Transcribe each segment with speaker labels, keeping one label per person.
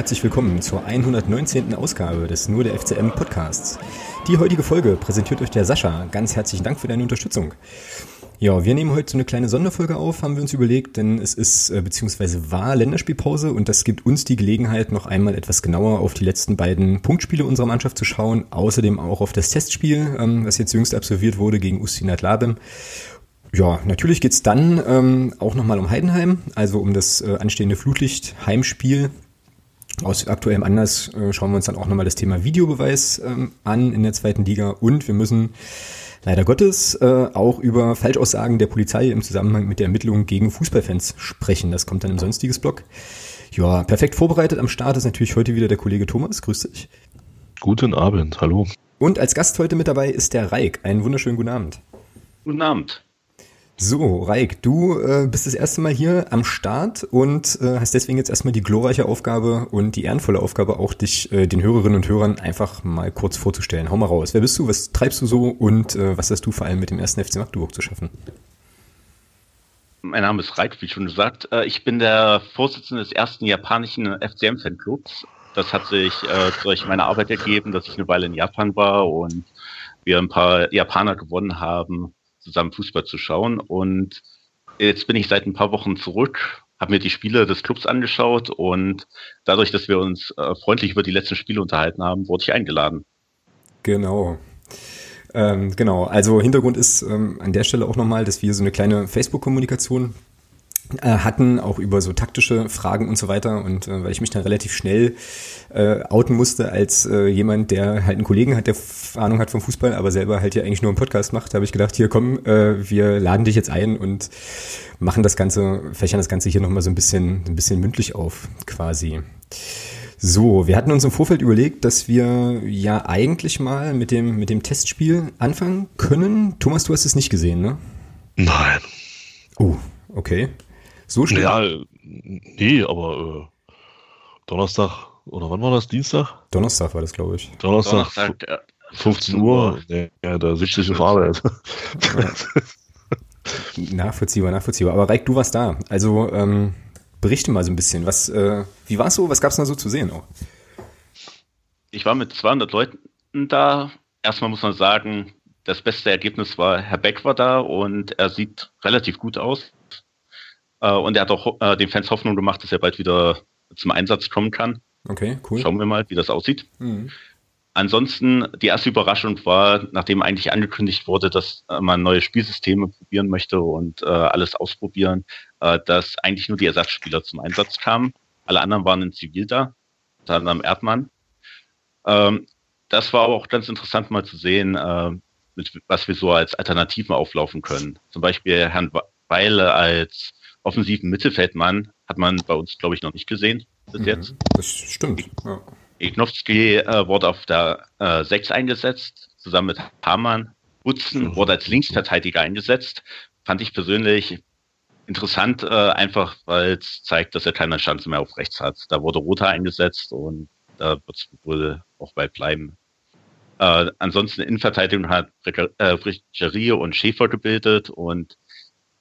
Speaker 1: Herzlich willkommen zur 119. Ausgabe des Nur der FCM Podcasts. Die heutige Folge präsentiert euch der Sascha. Ganz herzlichen Dank für deine Unterstützung. Ja, wir nehmen heute so eine kleine Sonderfolge auf, haben wir uns überlegt, denn es ist äh, beziehungsweise war Länderspielpause und das gibt uns die Gelegenheit, noch einmal etwas genauer auf die letzten beiden Punktspiele unserer Mannschaft zu schauen, außerdem auch auf das Testspiel, ähm, was jetzt jüngst absolviert wurde gegen Ustinat Labem. Ja, natürlich geht's dann ähm, auch nochmal um Heidenheim, also um das äh, anstehende Flutlicht-Heimspiel. Aus aktuellem Anlass äh, schauen wir uns dann auch nochmal das Thema Videobeweis ähm, an in der zweiten Liga und wir müssen leider Gottes äh, auch über Falschaussagen der Polizei im Zusammenhang mit der Ermittlung gegen Fußballfans sprechen. Das kommt dann im sonstiges Blog. Ja, perfekt vorbereitet am Start ist natürlich heute wieder der Kollege Thomas. Grüß dich.
Speaker 2: Guten Abend, hallo.
Speaker 1: Und als Gast heute mit dabei ist der Reik. Einen wunderschönen guten Abend.
Speaker 3: Guten Abend.
Speaker 1: So, Raik, du äh, bist das erste Mal hier am Start und äh, hast deswegen jetzt erstmal die glorreiche Aufgabe und die ehrenvolle Aufgabe auch, dich äh, den Hörerinnen und Hörern einfach mal kurz vorzustellen. Hau mal raus. Wer bist du? Was treibst du so? Und äh, was hast du vor allem mit dem ersten FC Magdeburg zu schaffen?
Speaker 3: Mein Name ist Raik, wie schon gesagt. Äh, ich bin der Vorsitzende des ersten japanischen FCM-Fanclubs. Das hat sich äh, durch meine Arbeit ergeben, dass ich eine Weile in Japan war und wir ein paar Japaner gewonnen haben zusammen Fußball zu schauen. Und jetzt bin ich seit ein paar Wochen zurück, habe mir die Spiele des Clubs angeschaut und dadurch, dass wir uns äh, freundlich über die letzten Spiele unterhalten haben, wurde ich eingeladen.
Speaker 1: Genau. Ähm, genau, also Hintergrund ist ähm, an der Stelle auch nochmal, dass wir so eine kleine Facebook-Kommunikation hatten, auch über so taktische Fragen und so weiter. Und äh, weil ich mich dann relativ schnell äh, outen musste als äh, jemand, der halt einen Kollegen hat, der Ahnung hat vom Fußball, aber selber halt ja eigentlich nur einen Podcast macht, habe ich gedacht, hier komm, äh, wir laden dich jetzt ein und machen das Ganze, fächern das Ganze hier nochmal so ein bisschen, ein bisschen mündlich auf, quasi. So, wir hatten uns im Vorfeld überlegt, dass wir ja eigentlich mal mit dem, mit dem Testspiel anfangen können. Thomas, du hast es nicht gesehen, ne?
Speaker 2: Nein.
Speaker 1: Oh, okay. So schnell?
Speaker 2: Ja, nee, aber äh, Donnerstag oder wann war das? Dienstag?
Speaker 1: Donnerstag war das, glaube ich.
Speaker 2: Donnerstag, Donnerstag ja, 15 Uhr. Ja, da sitze ich auf Arbeit.
Speaker 1: nachvollziehbar, nachvollziehbar. Aber Reik, du warst da. Also ähm, berichte mal so ein bisschen. Was, äh, wie war es so? Was gab es da so zu sehen auch?
Speaker 3: Ich war mit 200 Leuten da. Erstmal muss man sagen, das beste Ergebnis war, Herr Beck war da und er sieht relativ gut aus. Äh, und er hat auch äh, den Fans Hoffnung gemacht, dass er bald wieder zum Einsatz kommen kann.
Speaker 1: Okay, cool.
Speaker 3: Schauen wir mal, wie das aussieht. Mhm. Ansonsten, die erste Überraschung war, nachdem eigentlich angekündigt wurde, dass äh, man neue Spielsysteme probieren möchte und äh, alles ausprobieren, äh, dass eigentlich nur die Ersatzspieler zum Einsatz kamen. Alle anderen waren in Zivil da, unter anderem Erdmann. Ähm, das war aber auch ganz interessant mal zu sehen, äh, mit, was wir so als Alternativen auflaufen können. Zum Beispiel Herrn Weile als offensiven Mittelfeldmann hat man bei uns, glaube ich, noch nicht gesehen bis mhm, jetzt.
Speaker 1: Das stimmt. Ja.
Speaker 3: Ignowski äh, wurde auf der äh, 6 eingesetzt, zusammen mit Hamann. Butzen wurde als Linksverteidiger eingesetzt. Fand ich persönlich interessant, äh, einfach weil es zeigt, dass er keine Chance mehr auf rechts hat. Da wurde Rother eingesetzt und da wird es wohl auch bald bleiben. Äh, ansonsten Innenverteidigung hat Fricherie und Schäfer gebildet und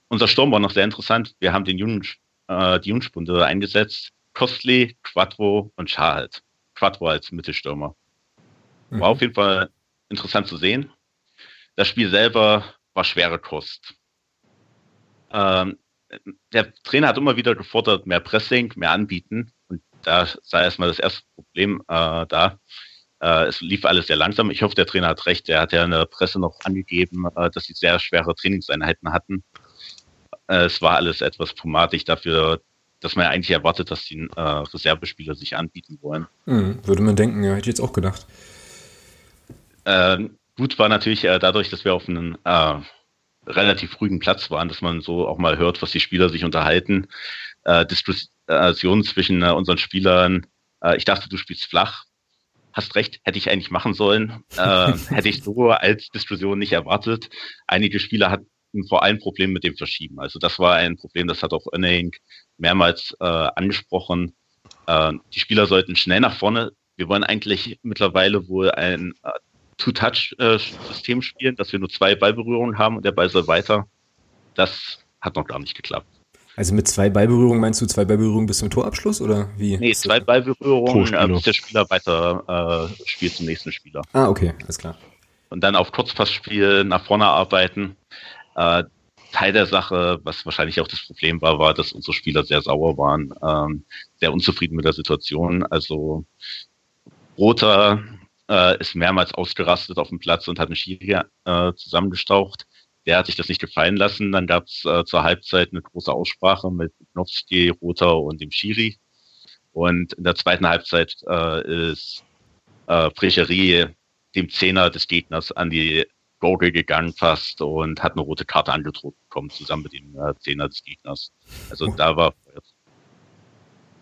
Speaker 3: unser Sturm war noch sehr interessant. Wir haben den Jungen, äh, die Jungspunde eingesetzt. Costly, Quattro und Char halt. Quattro als Mittelstürmer. War mhm. auf jeden Fall interessant zu sehen. Das Spiel selber war schwere Kost. Ähm, der Trainer hat immer wieder gefordert, mehr Pressing, mehr anbieten. Und da sei erstmal das erste Problem äh, da. Äh, es lief alles sehr langsam. Ich hoffe, der Trainer hat recht. Er hat ja in der Presse noch angegeben, äh, dass sie sehr schwere Trainingseinheiten hatten. Äh, es war alles etwas pomadig dafür, dass man ja eigentlich erwartet, dass die äh, Reservespieler sich anbieten wollen.
Speaker 1: Mhm, würde man denken, ja, hätte ich jetzt auch gedacht.
Speaker 3: Ähm, gut war natürlich äh, dadurch, dass wir auf einem äh, relativ ruhigen Platz waren, dass man so auch mal hört, was die Spieler sich unterhalten. Äh, Diskussionen zwischen äh, unseren Spielern. Äh, ich dachte, du spielst flach. Hast recht, hätte ich eigentlich machen sollen. Äh, hätte ich so als Diskussion nicht erwartet. Einige Spieler hat, vor allem Problem mit dem Verschieben. Also das war ein Problem, das hat auch Önning mehrmals äh, angesprochen. Äh, die Spieler sollten schnell nach vorne. Wir wollen eigentlich mittlerweile wohl ein äh, Two-Touch-System spielen, dass wir nur zwei Ballberührungen haben und der Ball soll weiter. Das hat noch gar nicht geklappt.
Speaker 1: Also mit zwei Ballberührungen meinst du zwei Ballberührungen bis zum Torabschluss oder wie?
Speaker 3: Nee, zwei Ballberührungen, äh, bis der Spieler weiter äh, spielt zum nächsten Spieler.
Speaker 1: Ah, okay, alles klar.
Speaker 3: Und dann auf Kurzpassspiel nach vorne arbeiten. Äh, Teil der Sache, was wahrscheinlich auch das Problem war, war, dass unsere Spieler sehr sauer waren, ähm, sehr unzufrieden mit der Situation. Also Roter äh, ist mehrmals ausgerastet auf dem Platz und hat einen Schiri äh, zusammengestaucht. Der hat sich das nicht gefallen lassen. Dann gab es äh, zur Halbzeit eine große Aussprache mit Knowski, Roter und dem Schiri. Und in der zweiten Halbzeit äh, ist äh, Frecherie dem Zehner des Gegners an die Gurgel gegangen fast und hat eine rote Karte angedroht bekommen, zusammen mit dem äh, Zehner des Gegners. Also oh. da war
Speaker 1: Mhm.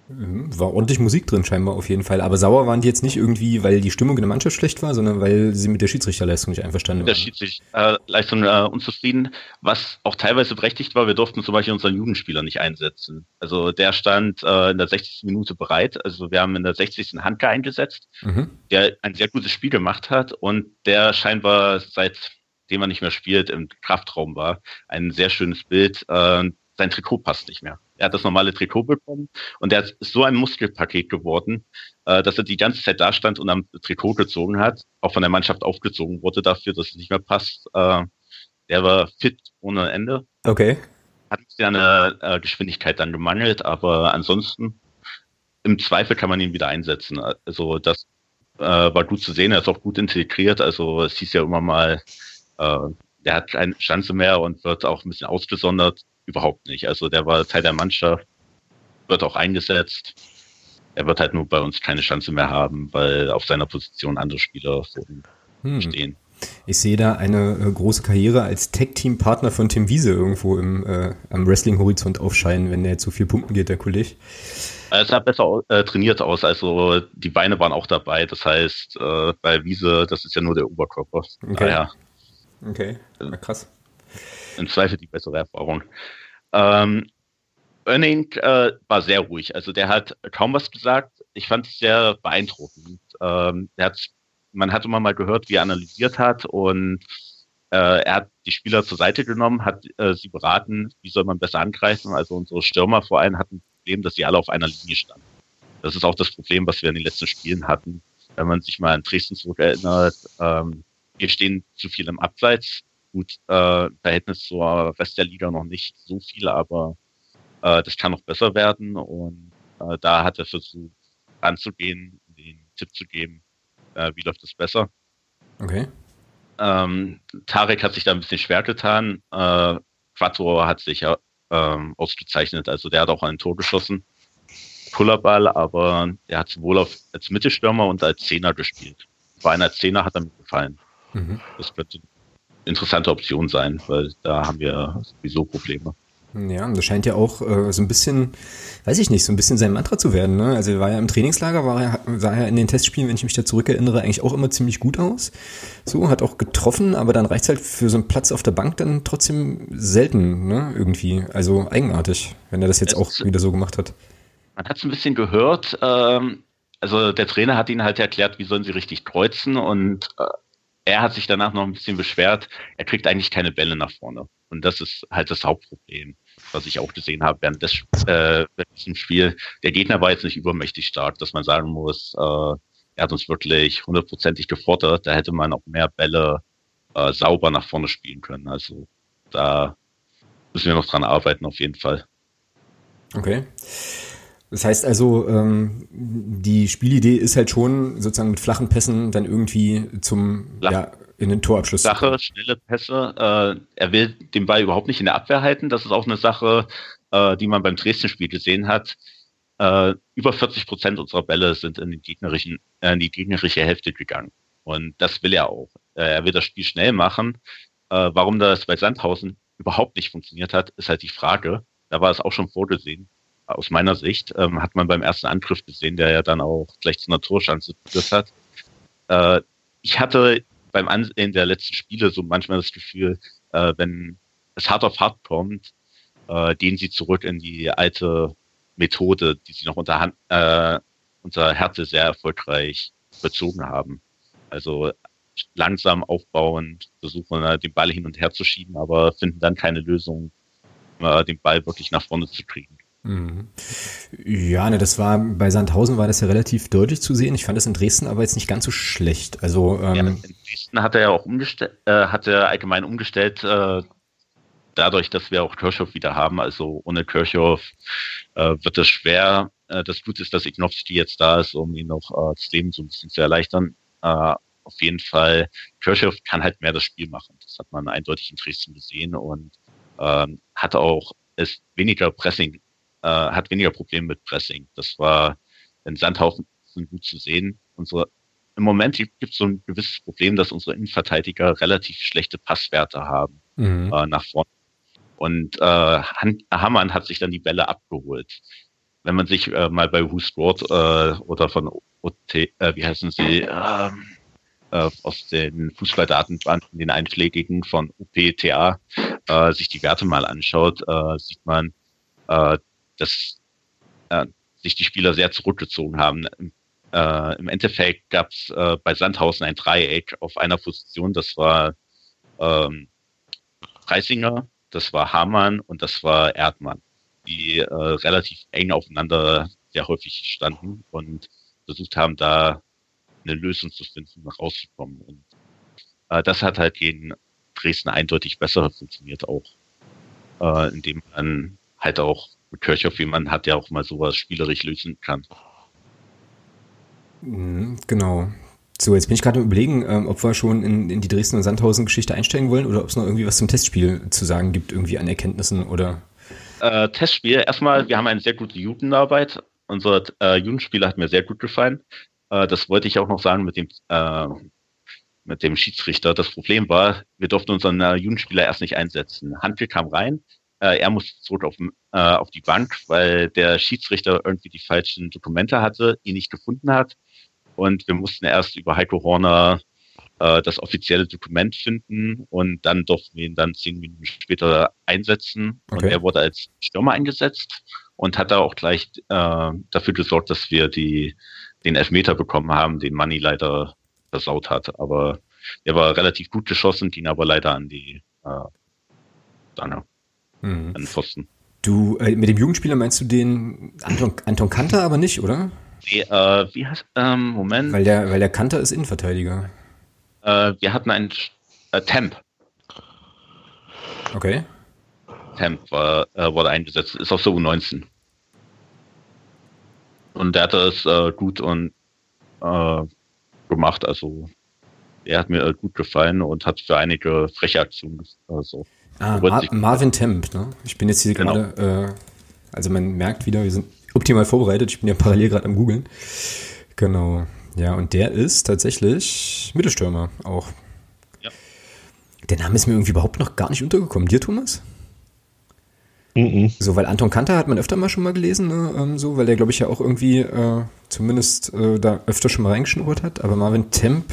Speaker 1: War ordentlich Musik drin scheinbar auf jeden Fall. Aber sauer waren die jetzt nicht irgendwie, weil die Stimmung in der Mannschaft schlecht war, sondern weil sie mit der Schiedsrichterleistung nicht einverstanden
Speaker 3: waren. Mit der Schiedsrichterleistung äh, unzufrieden, was auch teilweise berechtigt war. Wir durften zum Beispiel unseren Jugendspieler nicht einsetzen. Also der stand äh, in der 60. Minute bereit. Also wir haben in der 60. Handke eingesetzt, mhm. der ein sehr gutes Spiel gemacht hat und der scheinbar seit dem er nicht mehr spielt, im Kraftraum war. Ein sehr schönes Bild. Äh, sein Trikot passt nicht mehr. Er hat das normale Trikot bekommen und er ist so ein Muskelpaket geworden, äh, dass er die ganze Zeit da stand und am Trikot gezogen hat, auch von der Mannschaft aufgezogen wurde dafür, dass es nicht mehr passt. Äh, der war fit ohne Ende.
Speaker 1: Okay.
Speaker 3: Hat ja eine äh, Geschwindigkeit dann gemangelt, aber ansonsten im Zweifel kann man ihn wieder einsetzen. Also das äh, war gut zu sehen, er ist auch gut integriert. Also es hieß ja immer mal, äh, der hat keine Chance mehr und wird auch ein bisschen ausgesondert überhaupt nicht. Also der war Teil der Mannschaft, wird auch eingesetzt. Er wird halt nur bei uns keine Chance mehr haben, weil auf seiner Position andere Spieler hm. stehen.
Speaker 1: Ich sehe da eine äh, große Karriere als Tech-Team-Partner von Tim Wiese irgendwo im, äh, am Wrestling-Horizont aufscheinen, wenn der zu viel pumpen geht, der Kollege.
Speaker 3: Er sah besser äh, trainiert aus, also die Beine waren auch dabei. Das heißt, äh, bei Wiese, das ist ja nur der Oberkörper.
Speaker 1: Okay. Daher, okay, Na, krass
Speaker 3: im Zweifel die bessere Erfahrung. Ähm, Erning äh, war sehr ruhig. Also der hat kaum was gesagt. Ich fand es sehr beeindruckend. Ähm, hat, man hat immer mal gehört, wie er analysiert hat und äh, er hat die Spieler zur Seite genommen, hat äh, sie beraten, wie soll man besser angreifen. Also unsere Stürmer vor allem hatten ein Problem, dass sie alle auf einer Linie standen. Das ist auch das Problem, was wir in den letzten Spielen hatten. Wenn man sich mal an Dresden zurückerinnert, ähm, wir stehen zu viel im Abseits Gut, äh, Verhältnis zur Rest der Liga noch nicht so viel, aber äh, das kann noch besser werden. Und äh, da hat er versucht, anzugehen, den Tipp zu geben, äh, wie läuft es besser.
Speaker 1: Okay.
Speaker 3: Ähm, Tarek hat sich da ein bisschen schwer getan. Äh, Quattro hat sich ja ähm, ausgezeichnet, also der hat auch ein Tor geschossen. Kullerball, aber er hat sowohl auf, als Mittelstürmer und als Zehner gespielt. Vor einer Zehner hat er mir gefallen. Mhm. Das könnte interessante Option sein, weil da haben wir sowieso Probleme.
Speaker 1: Ja, das scheint ja auch äh, so ein bisschen, weiß ich nicht, so ein bisschen sein Mantra zu werden. Ne? Also er war ja im Trainingslager, war er, sah er in den Testspielen, wenn ich mich da zurückerinnere, eigentlich auch immer ziemlich gut aus. So, hat auch getroffen, aber dann reicht halt für so einen Platz auf der Bank dann trotzdem selten, ne? Irgendwie. Also eigenartig, wenn er das jetzt es, auch wieder so gemacht hat.
Speaker 3: Man hat es ein bisschen gehört, ähm, also der Trainer hat ihnen halt erklärt, wie sollen sie richtig kreuzen und äh, er hat sich danach noch ein bisschen beschwert, er kriegt eigentlich keine Bälle nach vorne. Und das ist halt das Hauptproblem, was ich auch gesehen habe während des äh, Spiel. Der Gegner war jetzt nicht übermächtig stark, dass man sagen muss, äh, er hat uns wirklich hundertprozentig gefordert. Da hätte man auch mehr Bälle äh, sauber nach vorne spielen können. Also da müssen wir noch dran arbeiten, auf jeden Fall.
Speaker 1: Okay. Das heißt also, ähm, die Spielidee ist halt schon sozusagen mit flachen Pässen dann irgendwie zum Flach. ja, in den Torabschluss.
Speaker 3: Sache, schnelle Pässe. Äh, er will den Ball überhaupt nicht in der Abwehr halten. Das ist auch eine Sache, äh, die man beim Dresden-Spiel gesehen hat. Äh, über 40 Prozent unserer Bälle sind in, den gegnerischen, äh, in die gegnerische Hälfte gegangen. Und das will er auch. Äh, er will das Spiel schnell machen. Äh, warum das bei Sandhausen überhaupt nicht funktioniert hat, ist halt die Frage. Da war es auch schon vorgesehen aus meiner Sicht, ähm, hat man beim ersten Angriff gesehen, der ja dann auch gleich zu einer Torschance geführt hat. Äh, ich hatte beim Ansehen der letzten Spiele so manchmal das Gefühl, äh, wenn es hart auf hart kommt, äh, gehen sie zurück in die alte Methode, die sie noch unter, Hand, äh, unter Härte sehr erfolgreich bezogen haben. Also langsam aufbauend, versuchen den Ball hin und her zu schieben, aber finden dann keine Lösung äh, den Ball wirklich nach vorne zu kriegen.
Speaker 1: Mhm. Ja, ne, das war bei Sandhausen war das ja relativ deutlich zu sehen. Ich fand es in Dresden aber jetzt nicht ganz so schlecht. Also ähm, ja, in
Speaker 3: Dresden hat er ja auch umgestellt, äh, hat er allgemein umgestellt, äh, dadurch, dass wir auch Kirchhoff wieder haben. Also ohne Kirchhoff äh, wird es schwer. Äh, das Gute ist, dass Ignowski jetzt da ist, um ihn noch äh, das Leben so ein bisschen zu erleichtern. Äh, auf jeden Fall, Kirchhoff kann halt mehr das Spiel machen. Das hat man eindeutig in Dresden gesehen und ähm, hat auch ist weniger Pressing äh, hat weniger Probleme mit Pressing. Das war in Sandhausen gut zu sehen. Unsere, Im Moment gibt es so ein gewisses Problem, dass unsere Innenverteidiger relativ schlechte Passwerte haben mhm. äh, nach vorne. Und äh, Hammann hat sich dann die Bälle abgeholt. Wenn man sich äh, mal bei Who Scored äh, oder von OT, äh, wie heißen sie, äh, äh, aus den Fußballdatenbanken, den einschlägigen von UPTA, äh, sich die Werte mal anschaut, äh, sieht man, äh, dass äh, sich die Spieler sehr zurückgezogen haben. Äh, Im Endeffekt gab es äh, bei Sandhausen ein Dreieck auf einer Position, das war ähm, Preisinger, das war Hamann und das war Erdmann, die äh, relativ eng aufeinander sehr häufig standen und versucht haben, da eine Lösung zu finden, rauszukommen. Und äh, das hat halt gegen Dresden eindeutig besser funktioniert auch, äh, indem man halt auch Kirchhoff, wie man hat ja auch mal sowas spielerisch lösen kann.
Speaker 1: Mhm, genau. So, jetzt bin ich gerade überlegen, ähm, ob wir schon in, in die Dresden- und Sandhausen-Geschichte einsteigen wollen oder ob es noch irgendwie was zum Testspiel zu sagen gibt, irgendwie an Erkenntnissen oder.
Speaker 3: Äh, Testspiel, erstmal, wir haben eine sehr gute Jugendarbeit. Unser äh, Jugendspieler hat mir sehr gut gefallen. Äh, das wollte ich auch noch sagen mit dem, äh, mit dem Schiedsrichter. Das Problem war, wir durften unseren Jugendspieler erst nicht einsetzen. Handke kam rein, äh, er musste zurück auf, äh, auf die Bank, weil der Schiedsrichter irgendwie die falschen Dokumente hatte, ihn nicht gefunden hat. Und wir mussten erst über Heiko Horner äh, das offizielle Dokument finden und dann durften wir ihn dann zehn Minuten später einsetzen. Okay. Und er wurde als Stürmer eingesetzt und hat da auch gleich äh, dafür gesorgt, dass wir die, den Elfmeter bekommen haben, den Manni leider versaut hat. Aber er war relativ gut geschossen, ging aber leider an die äh, Danne
Speaker 1: mhm. an Pfosten. Du, äh, mit dem Jugendspieler meinst du den Anton, Anton Kanter aber nicht, oder?
Speaker 3: Nee, äh, wie heißt, ähm, Moment.
Speaker 1: Weil der, weil der Kanter ist Innenverteidiger.
Speaker 3: Äh, wir hatten einen äh, Temp.
Speaker 1: Okay.
Speaker 3: Temp war, äh, wurde eingesetzt, ist auf so U19. Und der hat das äh, gut und äh, gemacht, also er hat mir äh, gut gefallen und hat für einige freche Aktionen also,
Speaker 1: Ah, Mar Marvin Temp, ne? Ich bin jetzt hier genau. gerade, äh, also man merkt wieder, wir sind optimal vorbereitet. Ich bin ja parallel gerade am googeln. Genau. Ja, und der ist tatsächlich Mittelstürmer auch. Ja. Der Name ist mir irgendwie überhaupt noch gar nicht untergekommen. Dir, Thomas? Mhm. So, weil Anton Kanter hat man öfter mal schon mal gelesen, ne? ähm, so, weil der, glaube ich, ja auch irgendwie äh, zumindest äh, da öfter schon mal reingeschnurrt hat. Aber Marvin Temp,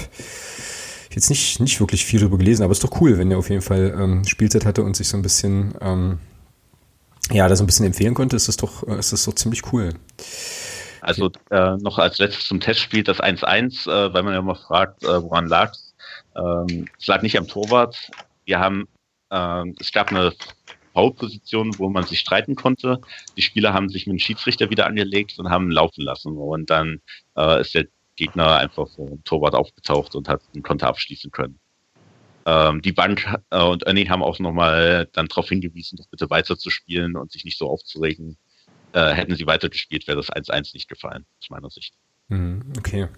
Speaker 1: jetzt nicht, nicht wirklich viel darüber gelesen, aber ist doch cool, wenn er auf jeden Fall ähm, Spielzeit hatte und sich so ein bisschen, ähm, ja, da so ein bisschen empfehlen konnte, ist das doch, äh, ist das doch ziemlich cool.
Speaker 3: Also äh, noch als letztes zum Testspiel das 1-1, äh, weil man ja immer fragt, äh, woran lag ähm, es. lag nicht am Torwart. Wir haben, äh, es gab eine Foulposition, wo man sich streiten konnte. Die Spieler haben sich mit dem Schiedsrichter wieder angelegt und haben laufen lassen. Und dann äh, ist der Gegner einfach vor dem Torwart aufgetaucht und hat einen Konter abschließen können. Ähm, die Bank äh, und Ernie haben auch nochmal dann darauf hingewiesen, doch bitte weiter zu spielen und sich nicht so aufzuregen. Äh, hätten sie weitergespielt, wäre das 1-1 nicht gefallen, aus meiner Sicht.
Speaker 1: Mhm, okay.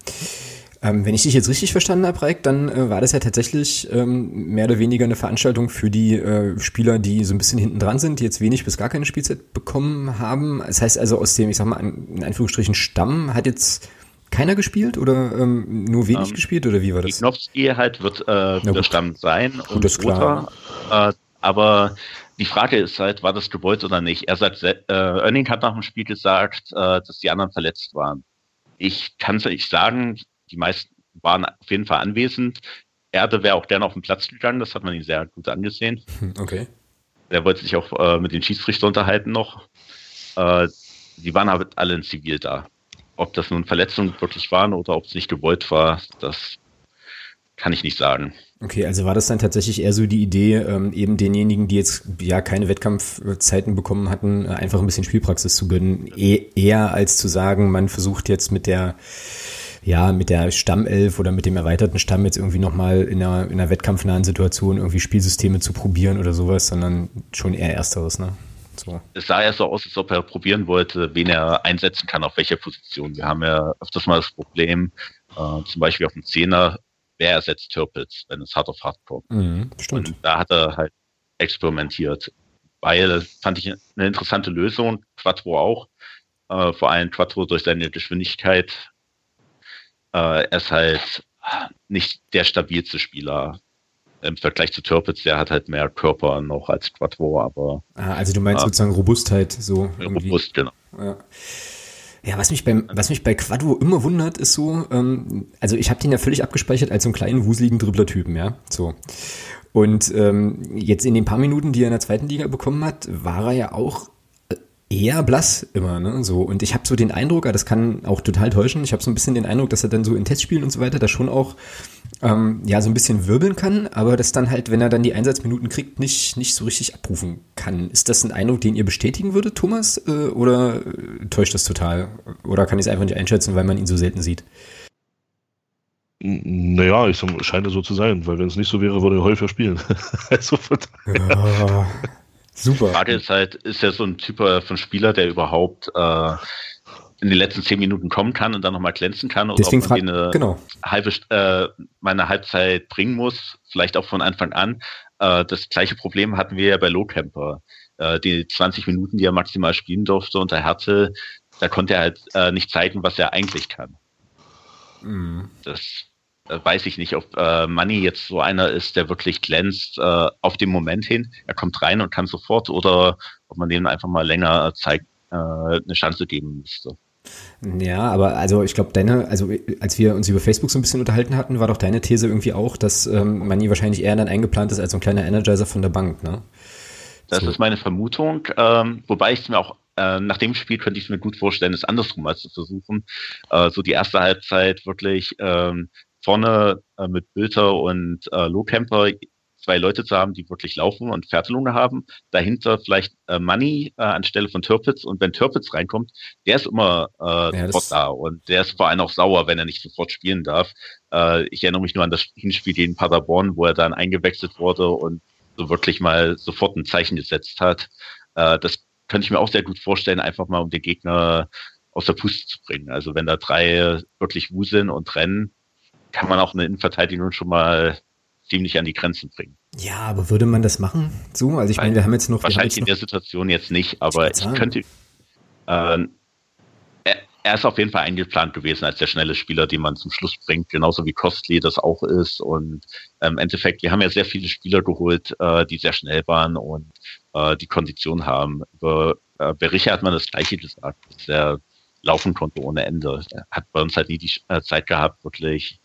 Speaker 1: Ähm, wenn ich dich jetzt richtig verstanden habe, Reik, dann äh, war das ja tatsächlich ähm, mehr oder weniger eine Veranstaltung für die äh, Spieler, die so ein bisschen hinten dran sind, die jetzt wenig bis gar keine Spielzeit bekommen haben. Das heißt also aus dem, ich sag mal, in Anführungsstrichen Stamm hat jetzt keiner gespielt oder ähm, nur wenig ähm, gespielt oder wie war das?
Speaker 3: Knopfski halt wird äh, der Stamm sein gut, und das. Äh, aber die Frage ist halt, war das gewollt oder nicht? Er sagt, äh, Erning hat nach dem Spiel gesagt, äh, dass die anderen verletzt waren. Ich kann es nicht sagen, die meisten waren auf jeden Fall anwesend. Erde wäre auch gerne auf den Platz gegangen, das hat man ihn sehr gut angesehen.
Speaker 1: Okay.
Speaker 3: Er wollte sich auch äh, mit den Schiedsrichter unterhalten noch. Äh, die waren aber alle in Zivil da ob das nun Verletzungen wirklich waren oder ob es nicht gewollt war, das kann ich nicht sagen.
Speaker 1: Okay, also war das dann tatsächlich eher so die Idee, ähm, eben denjenigen, die jetzt ja keine Wettkampfzeiten bekommen hatten, einfach ein bisschen Spielpraxis zu gönnen, e eher als zu sagen, man versucht jetzt mit der ja, mit der Stammelf oder mit dem erweiterten Stamm jetzt irgendwie nochmal in einer, in einer wettkampfnahen Situation irgendwie Spielsysteme zu probieren oder sowas, sondern schon eher Ersteres, ne?
Speaker 3: So. Es sah ja so aus, als ob er probieren wollte, wen er einsetzen kann, auf welcher Position. Wir haben ja öfters mal das Problem, äh, zum Beispiel auf dem Zehner, wer ersetzt Turpitz, wenn es hart auf hart kommt. Mhm, stimmt. Und da hat er halt experimentiert. Weil, fand ich eine interessante Lösung, Quattro auch. Äh, vor allem Quattro durch seine Geschwindigkeit. Äh, er ist halt nicht der stabilste Spieler im Vergleich zu Turpitz, der hat halt mehr Körper noch als Quattro, aber.
Speaker 1: Ah, also du meinst äh, sozusagen Robustheit, so. Irgendwie. Robust, genau. Ja. Ja, was mich beim, was mich bei Quadro immer wundert, ist so, ähm, also ich habe den ja völlig abgespeichert als so einen kleinen, wuseligen Dribbler-Typen, ja, so. Und ähm, jetzt in den paar Minuten, die er in der zweiten Liga bekommen hat, war er ja auch eher blass immer, ne? So. Und ich habe so den Eindruck, das kann auch total täuschen, ich habe so ein bisschen den Eindruck, dass er dann so in Testspielen und so weiter da schon auch ähm, ja so ein bisschen wirbeln kann, aber das dann halt, wenn er dann die Einsatzminuten kriegt, nicht, nicht so richtig abrufen kann. Ist das ein Eindruck, den ihr bestätigen würdet, Thomas? Äh, oder täuscht das total? Oder kann ich es einfach nicht einschätzen, weil man ihn so selten sieht?
Speaker 2: Naja, ich scheint so zu sein, weil wenn es nicht so wäre, würde er häufiger spielen. also
Speaker 3: ja. Super. Die Frage ist halt, ist er so ein Typ äh, von Spieler, der überhaupt äh, in den letzten zehn Minuten kommen kann und dann nochmal glänzen kann oder
Speaker 1: Deswegen ob man eine
Speaker 3: genau. halbe äh, meine Halbzeit bringen muss, vielleicht auch von Anfang an. Äh, das gleiche Problem hatten wir ja bei Lowcamper. Äh, die 20 Minuten, die er maximal spielen durfte unter Härte, da konnte er halt äh, nicht zeigen, was er eigentlich kann. Mhm. Das äh, weiß ich nicht, ob äh, Money jetzt so einer ist, der wirklich glänzt äh, auf dem Moment hin. Er kommt rein und kann sofort oder ob man dem einfach mal länger Zeit, äh, eine Chance geben müsste.
Speaker 1: Ja, aber also ich glaube, deine, also als wir uns über Facebook so ein bisschen unterhalten hatten, war doch deine These irgendwie auch, dass ähm, Money wahrscheinlich eher dann eingeplant ist als so ein kleiner Energizer von der Bank, ne?
Speaker 3: Das so. ist meine Vermutung, ähm, wobei ich es mir auch äh, nach dem Spiel könnte ich mir gut vorstellen, es andersrum mal zu versuchen. Äh, so die erste Halbzeit wirklich ähm, vorne äh, mit Bilder und äh, Lowcamper zwei Leute zu haben, die wirklich laufen und Fertelunge haben. Dahinter vielleicht äh, Money äh, anstelle von Türpitz. Und wenn Türpitz reinkommt, der ist immer äh, ja, sofort da. Und der ist vor allem auch sauer, wenn er nicht sofort spielen darf. Äh, ich erinnere mich nur an das Hinspiel gegen Paderborn, wo er dann eingewechselt wurde und so wirklich mal sofort ein Zeichen gesetzt hat. Äh, das könnte ich mir auch sehr gut vorstellen, einfach mal um den Gegner aus der Puste zu bringen. Also wenn da drei wirklich wuseln und rennen, kann man auch eine Innenverteidigung schon mal ziemlich an die Grenzen bringen.
Speaker 1: Ja, aber würde man das machen? So, also ich meine, wir haben jetzt noch
Speaker 3: wahrscheinlich
Speaker 1: jetzt
Speaker 3: in der Situation jetzt nicht, aber ich, ich könnte. Äh, er, er ist auf jeden Fall eingeplant gewesen als der schnelle Spieler, den man zum Schluss bringt, genauso wie Costly das auch ist. Und ähm, im Endeffekt, wir haben ja sehr viele Spieler geholt, äh, die sehr schnell waren und äh, die Kondition haben. Über äh, Berichte hat man das Gleiche gesagt, dass er laufen konnte ohne Ende. Er hat bei uns halt nie die äh, Zeit gehabt, wirklich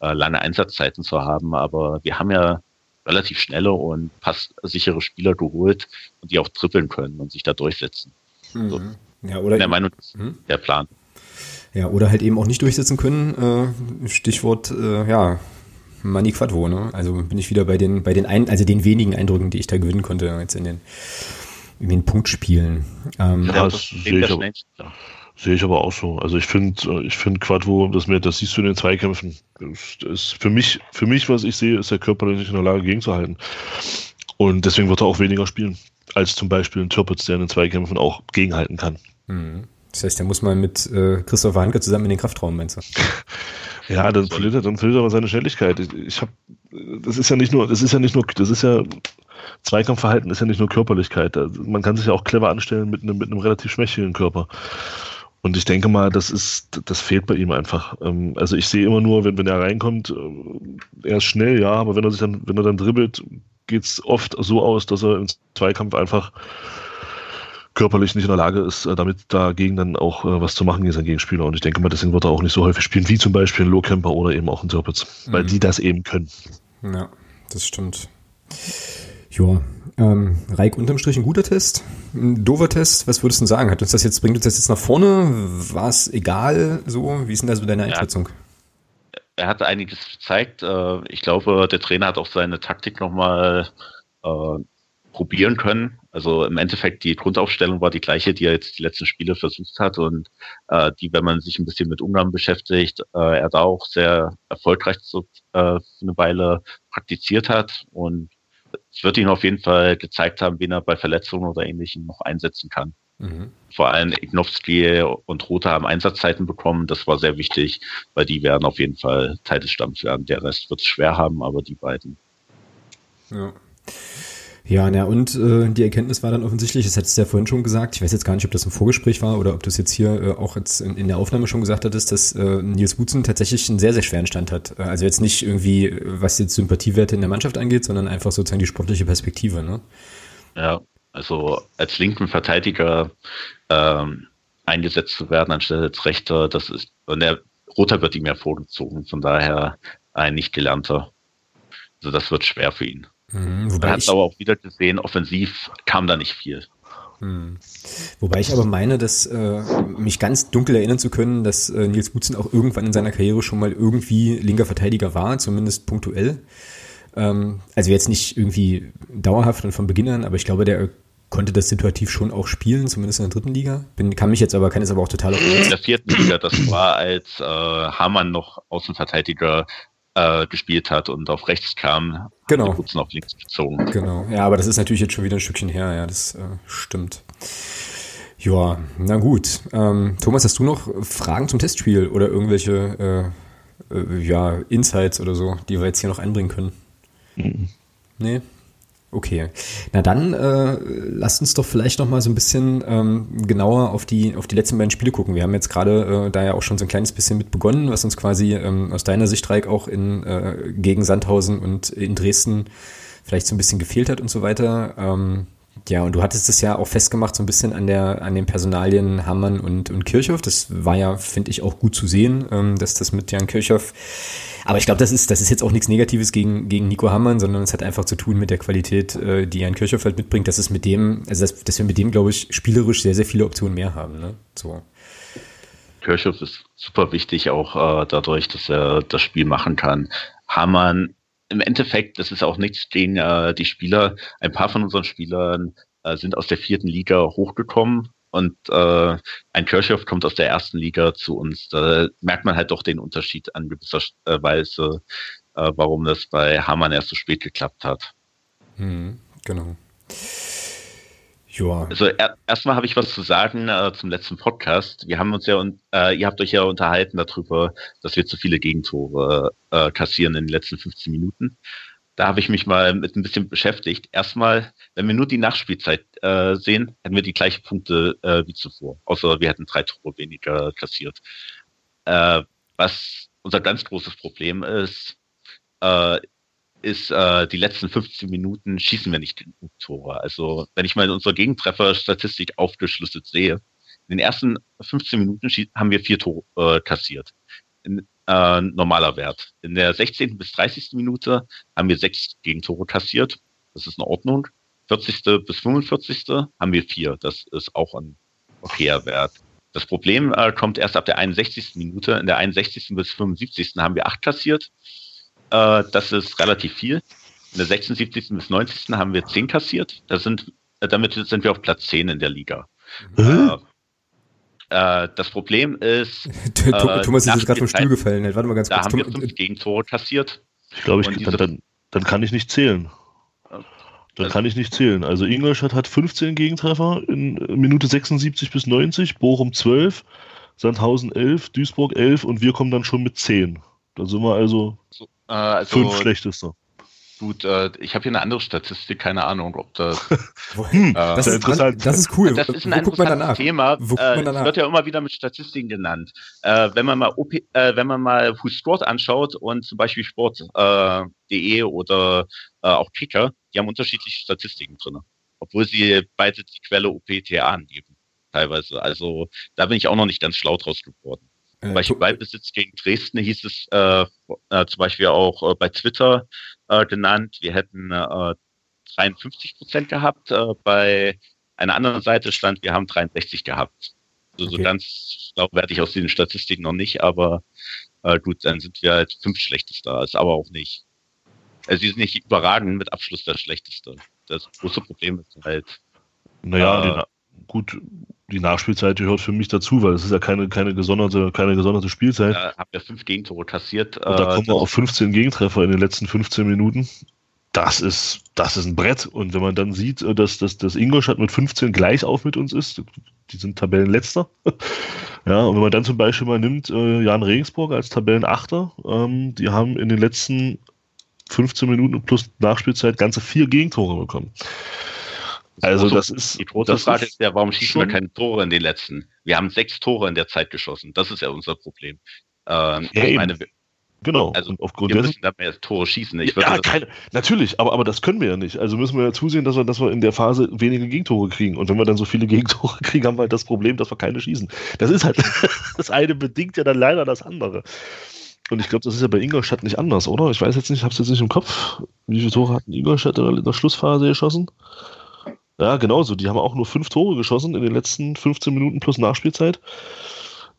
Speaker 3: äh, lange Einsatzzeiten zu haben. Aber wir haben ja relativ schnelle und passsichere Spieler geholt und die auch trippeln können und sich da durchsetzen. Mhm. So. Ja, oder der Meinung, mhm. der Plan.
Speaker 1: Ja, oder halt eben auch nicht durchsetzen können. Äh, Stichwort, äh, ja, Mani Quadro, ne? Also bin ich wieder bei den, bei den ein, also den wenigen Eindrücken, die ich da gewinnen konnte jetzt in den, in den Punktspielen.
Speaker 2: Ähm, ja, das sehe ich aber. Sehe ich aber auch so. Also ich finde, äh, ich finde Quadvo, das, mehr, das siehst du in den Zweikämpfen. Ist für mich, für mich, was ich sehe, ist der Körper nicht in der Lage gegenzuhalten. Und deswegen wird er auch weniger spielen, als zum Beispiel ein Türpitz, der in den Zweikämpfen auch gegenhalten kann.
Speaker 1: Mhm. Das heißt, der muss mal mit äh, Christopher Hanke zusammen in den Kraftraum, meinst du?
Speaker 2: ja, dann verliert er, dann verliert er aber seine Schnelligkeit. Ich, ich habe, das ist ja nicht nur, das ist ja nicht nur, das ist ja Zweikampfverhalten ist ja nicht nur Körperlichkeit. Also man kann sich ja auch clever anstellen mit einem, mit einem relativ schwächeren Körper. Und ich denke mal, das ist, das fehlt bei ihm einfach. Ähm, also ich sehe immer nur, wenn, wenn er reinkommt, äh, er ist schnell, ja, aber wenn er sich dann, wenn er dann dribbelt, geht es oft so aus, dass er im Zweikampf einfach körperlich nicht in der Lage ist, äh, damit dagegen dann auch äh, was zu machen gegen seinen Gegenspieler. Und ich denke mal, deswegen wird er auch nicht so häufig spielen, wie zum Beispiel ein Low-Camper oder eben auch ein Tirpitz, weil mhm. die das eben können.
Speaker 1: Ja, das stimmt. Ja, ähm, Reik unterm Strich ein guter Test, ein doofer Test. Was würdest du sagen? Hat uns das jetzt, bringt uns das jetzt nach vorne? War es egal so? Wie ist denn da so deine Einschätzung?
Speaker 3: er hat einiges gezeigt. Äh, ich glaube, der Trainer hat auch seine Taktik nochmal äh, probieren können. Also im Endeffekt die Grundaufstellung war die gleiche, die er jetzt die letzten Spiele versucht hat und äh, die, wenn man sich ein bisschen mit Ungarn beschäftigt, äh, er da auch sehr erfolgreich so, äh, für eine Weile praktiziert hat und es wird ihn auf jeden Fall gezeigt haben, wen er bei Verletzungen oder Ähnlichem noch einsetzen kann. Mhm. Vor allem Ignowski und Rother haben Einsatzzeiten bekommen. Das war sehr wichtig, weil die werden auf jeden Fall Teil des Stamms werden. Der Rest wird es schwer haben, aber die beiden.
Speaker 1: Ja. Ja, na und äh, die Erkenntnis war dann offensichtlich, das hättest du ja vorhin schon gesagt, ich weiß jetzt gar nicht, ob das im Vorgespräch war oder ob du es jetzt hier äh, auch jetzt in, in, der Aufnahme schon gesagt hattest, dass äh, Nils Butzen tatsächlich einen sehr, sehr schweren Stand hat. Äh, also jetzt nicht irgendwie, was jetzt Sympathiewerte in der Mannschaft angeht, sondern einfach sozusagen die sportliche Perspektive, ne?
Speaker 3: Ja, also als linken Verteidiger ähm, eingesetzt zu werden anstelle als Rechter, das ist, und der Roter wird ihm ja vorgezogen, von daher ein nicht gelernter. Also das wird schwer für ihn. Mhm, wobei hat aber auch wieder gesehen, offensiv kam da nicht viel.
Speaker 1: Hm. Wobei ich aber meine, dass äh, mich ganz dunkel erinnern zu können, dass äh, Nils Butzen auch irgendwann in seiner Karriere schon mal irgendwie linker Verteidiger war, zumindest punktuell. Ähm, also jetzt nicht irgendwie dauerhaft und von Beginn an, aber ich glaube, der konnte das situativ schon auch spielen, zumindest in der dritten Liga. Bin, kann mich jetzt aber, kann es aber auch total
Speaker 3: auf In der vierten Liga, das war als äh, Hamann noch Außenverteidiger äh, gespielt hat und auf rechts kam,
Speaker 1: genau.
Speaker 3: Putzen auf links gezogen.
Speaker 1: Genau, ja, aber das ist natürlich jetzt schon wieder ein Stückchen her, ja, das äh, stimmt. Ja, na gut. Ähm, Thomas, hast du noch Fragen zum Testspiel oder irgendwelche äh, äh, ja, Insights oder so, die wir jetzt hier noch einbringen können? Mhm. Nee? Okay, na dann äh, lasst uns doch vielleicht noch mal so ein bisschen ähm, genauer auf die auf die letzten beiden Spiele gucken. Wir haben jetzt gerade äh, da ja auch schon so ein kleines bisschen mit begonnen, was uns quasi ähm, aus deiner Sicht, Reik, auch in äh, gegen Sandhausen und in Dresden vielleicht so ein bisschen gefehlt hat und so weiter. Ähm, ja, und du hattest es ja auch festgemacht so ein bisschen an der an den Personalien Hammann und und Kirchhoff. Das war ja, finde ich, auch gut zu sehen, ähm, dass das mit Jan Kirchhoff aber ich glaube, das ist, das ist jetzt auch nichts Negatives gegen, gegen Nico Hammann, sondern es hat einfach zu tun mit der Qualität, äh, die Jan Kirchhoff halt mitbringt, dass es mit dem, also dass, dass wir mit dem, glaube ich, spielerisch sehr, sehr viele Optionen mehr haben. Ne? So.
Speaker 3: Kirchhoff ist super wichtig, auch äh, dadurch, dass er das Spiel machen kann. Hammann, im Endeffekt, das ist auch nichts gegen äh, die Spieler. Ein paar von unseren Spielern äh, sind aus der vierten Liga hochgekommen und äh, ein Kirchhoff kommt aus der ersten Liga zu uns. Da merkt man halt doch den Unterschied an gewisser äh, Weise, äh, warum das bei Hamann erst so spät geklappt hat.
Speaker 1: Hm, genau.
Speaker 3: Ja. Also er, erstmal habe ich was zu sagen äh, zum letzten Podcast. Wir haben uns ja und äh, ihr habt euch ja unterhalten darüber, dass wir zu viele Gegentore äh, kassieren in den letzten 15 Minuten da habe ich mich mal mit ein bisschen beschäftigt. Erstmal, wenn wir nur die Nachspielzeit äh, sehen, hätten wir die gleichen Punkte äh, wie zuvor. Außer wir hätten drei Tore weniger kassiert. Äh, was unser ganz großes Problem ist, ist äh, die letzten 15 Minuten schießen wir nicht genug Tore. Also wenn ich mal unsere Gegentreffer-Statistik aufgeschlüsselt sehe, in den ersten 15 Minuten haben wir vier Tore äh, kassiert. In, äh, normaler Wert. In der 16. bis 30. Minute haben wir sechs Gegentore kassiert. Das ist in Ordnung. 40. bis 45. haben wir vier. Das ist auch ein okayer Wert. Das Problem äh, kommt erst ab der 61. Minute. In der 61. bis 75. haben wir acht kassiert. Äh, das ist relativ viel. In der 76. bis 90. haben wir zehn kassiert. Das sind, äh, damit sind wir auf Platz 10 in der Liga. Mhm. Äh, das Problem ist.
Speaker 1: Äh, Thomas ist jetzt gerade vom Stuhl gefallen. Warte mal ganz
Speaker 3: da kurz. Da haben wir fünf Gegentore kassiert.
Speaker 2: Ich glaube, ich, dann, dann, dann, kann ich nicht zählen. Dann kann ich nicht zählen. Also Ingolstadt hat 15 Gegentreffer in Minute 76 bis 90, Bochum 12, Sandhausen 11, Duisburg 11 und wir kommen dann schon mit 10. Da sind wir also, äh, also fünf schlechtester.
Speaker 3: Gut, äh, ich habe hier eine andere Statistik, keine Ahnung, ob das.
Speaker 1: hm, äh, das, ist interessant. das ist cool.
Speaker 3: Das ist ein Wo interessantes Thema. Wo äh, das wird ja immer wieder mit Statistiken genannt. Äh, wenn man mal OP, äh, wenn man mal Sport anschaut und zum Beispiel Sport.de äh, oder äh, auch Kicker, die haben unterschiedliche Statistiken drin, obwohl sie beide die Quelle OPTA angeben, teilweise. Also da bin ich auch noch nicht ganz schlau draus geworden. Zum Beispiel Ballbesitz gegen Dresden hieß es äh, äh, zum Beispiel auch äh, bei Twitter äh, genannt. Wir hätten äh, 53 Prozent gehabt. Äh, bei einer anderen Seite stand, wir haben 63 gehabt. Also okay. so ganz ich aus diesen Statistiken noch nicht, aber äh, gut, dann sind wir halt fünf Schlechtester, ist aber auch nicht. Also sie sind nicht überragend mit Abschluss der Schlechteste. Das große Problem ist halt.
Speaker 2: Naja, äh, gut, die Nachspielzeit gehört für mich dazu, weil es ist ja keine, keine gesonderte, keine gesonderte Spielzeit.
Speaker 3: Ja, hab ja fünf Gegentore kassiert.
Speaker 2: Und da kommen wir auf 15 Gegentreffer in den letzten 15 Minuten. Das ist, das ist ein Brett. Und wenn man dann sieht, äh, dass, dass, dass Ingolstadt mit 15 gleich auf mit uns ist, die sind Tabellenletzter. ja, und wenn man dann zum Beispiel mal nimmt, äh, Jan Regensburg als Tabellenachter, ähm, die haben in den letzten 15 Minuten plus Nachspielzeit ganze vier Gegentore bekommen.
Speaker 3: Also das ist. Die große Frage ist ja, warum schießen wir keine Tore in den letzten? Wir haben sechs Tore in der Zeit geschossen. Das ist ja unser Problem. Ähm, ja, ich meine,
Speaker 2: Genau.
Speaker 3: Also und aufgrund wir müssen da mehr Tore schießen.
Speaker 2: Ich ja, keine, natürlich, aber, aber das können wir ja nicht. Also müssen wir ja zusehen, dass wir, dass wir in der Phase weniger Gegentore kriegen. Und wenn wir dann so viele Gegentore kriegen, haben wir halt das Problem, dass wir keine schießen. Das ist halt, das eine bedingt ja dann leider das andere. Und ich glaube, das ist ja bei Ingolstadt nicht anders, oder? Ich weiß jetzt nicht, ich habe es jetzt nicht im Kopf. Wie viele Tore hatten Ingolstadt in der Schlussphase geschossen? Ja, genauso. Die haben auch nur fünf Tore geschossen in den letzten 15 Minuten plus Nachspielzeit.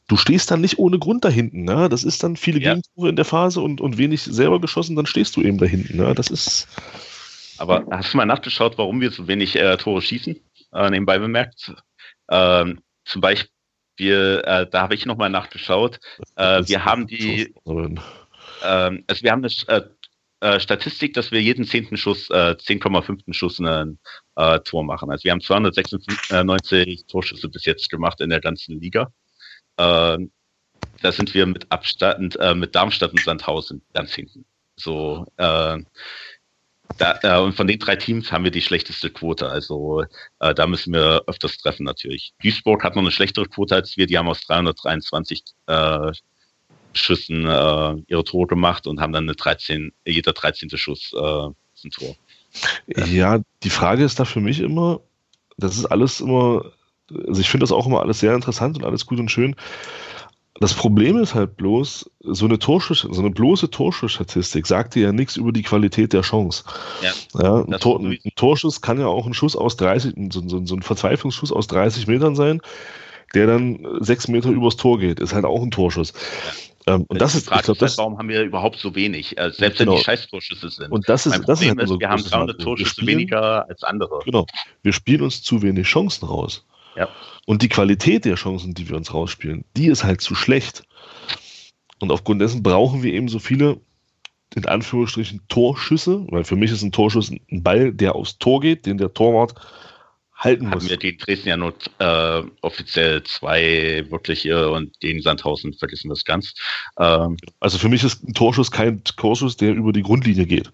Speaker 2: Du stehst dann nicht ohne Grund da hinten. Ne? Das ist dann viele ja. Gegentore in der Phase und, und wenig selber geschossen, dann stehst du eben da hinten. Ne? Das ist.
Speaker 3: Aber hast du mal nachgeschaut, warum wir so wenig äh, Tore schießen? Äh, nebenbei bemerkt. Ähm, zum Beispiel äh, da habe ich nochmal nachgeschaut. Äh, wir haben die, ähm, also wir haben eine äh, äh, Statistik, dass wir jeden zehnten Schuss, äh, 10,5. Schuss ein äh, Tor machen. Also wir haben 296 Torschüsse bis jetzt gemacht in der ganzen Liga. Äh, da sind wir mit Abstand, äh, mit Darmstadt und Sandhausen ganz hinten. So, äh, da, äh, und von den drei Teams haben wir die schlechteste Quote. Also äh, da müssen wir öfters treffen natürlich. Duisburg hat noch eine schlechtere Quote als wir. Die haben aus 323 äh, Schüssen äh, ihre Tore gemacht und haben dann eine 13, jeder 13. Schuss äh, ein Tor.
Speaker 2: Ja, die Frage ist da für mich immer, das ist alles immer, also ich finde das auch immer alles sehr interessant und alles gut und schön. Das Problem ist halt bloß, so eine, Torschuss, so eine bloße Torschussstatistik sagt dir ja nichts über die Qualität der Chance. Ja, ja ein, Tor, ein, Torschuss kann ja auch ein Schuss aus 30, so, so, so ein Verzweiflungsschuss aus 30 Metern sein, der dann sechs Meter übers Tor geht. Ist halt auch ein Torschuss.
Speaker 3: Ähm, und das ist, ich glaube, das, warum haben wir überhaupt so wenig? Also selbst genau. wenn die Scheißtorschüsse sind.
Speaker 2: Und das ist, mein das
Speaker 3: Problem ist, ist wir haben 300 Torschüsse weniger als andere.
Speaker 2: Genau. Wir spielen uns zu wenig Chancen raus.
Speaker 3: Ja.
Speaker 2: Und die Qualität der Chancen, die wir uns rausspielen, die ist halt zu schlecht. Und aufgrund dessen brauchen wir eben so viele, in Anführungsstrichen, Torschüsse, weil für mich ist ein Torschuss ein Ball, der aufs Tor geht, den der Torwart halten
Speaker 3: muss. Haben wir die Dresden ja nur äh, offiziell zwei wirkliche und den Sandhausen vergessen das ganz.
Speaker 2: Ähm, also für mich ist ein Torschuss kein Torschuss, der über die Grundlinie geht.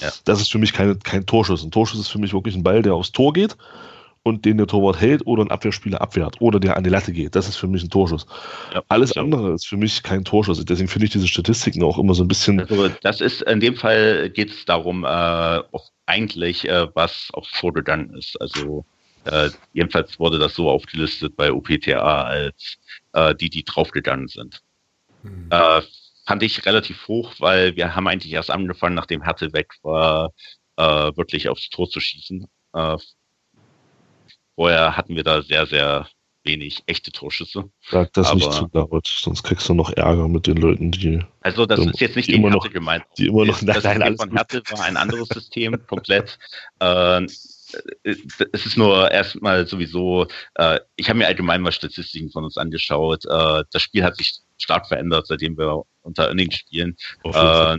Speaker 2: Ja. Das ist für mich keine, kein Torschuss. Ein Torschuss ist für mich wirklich ein Ball, der aufs Tor geht und den der Torwart hält oder ein Abwehrspieler abwehrt oder der an die Latte geht. Das ist für mich ein Torschuss. Ja, Alles so. andere ist für mich kein Torschuss. Deswegen finde ich diese Statistiken auch immer so ein bisschen.
Speaker 3: Also das ist in dem Fall geht es darum, äh, eigentlich, äh, was aufs Tor gegangen ist. Also äh, jedenfalls wurde das so aufgelistet bei UPTA als äh, die, die draufgegangen sind. Mhm. Äh, fand ich relativ hoch, weil wir haben eigentlich erst angefangen, nachdem Härte weg war, äh, wirklich aufs Tor zu schießen. Äh, vorher hatten wir da sehr, sehr wenig echte Torschüsse.
Speaker 2: Sag das aber, nicht zu laut, sonst kriegst du noch Ärger mit den Leuten, die.
Speaker 3: Also das ist jetzt nicht die immer
Speaker 2: noch gemeint. Die immer noch
Speaker 3: das nein, nein, von Härte war ein anderes System komplett. Äh, es ist nur erstmal sowieso, äh, ich habe mir allgemein mal Statistiken von uns angeschaut. Äh, das Spiel hat sich stark verändert, seitdem wir unter Earning spielen. Äh,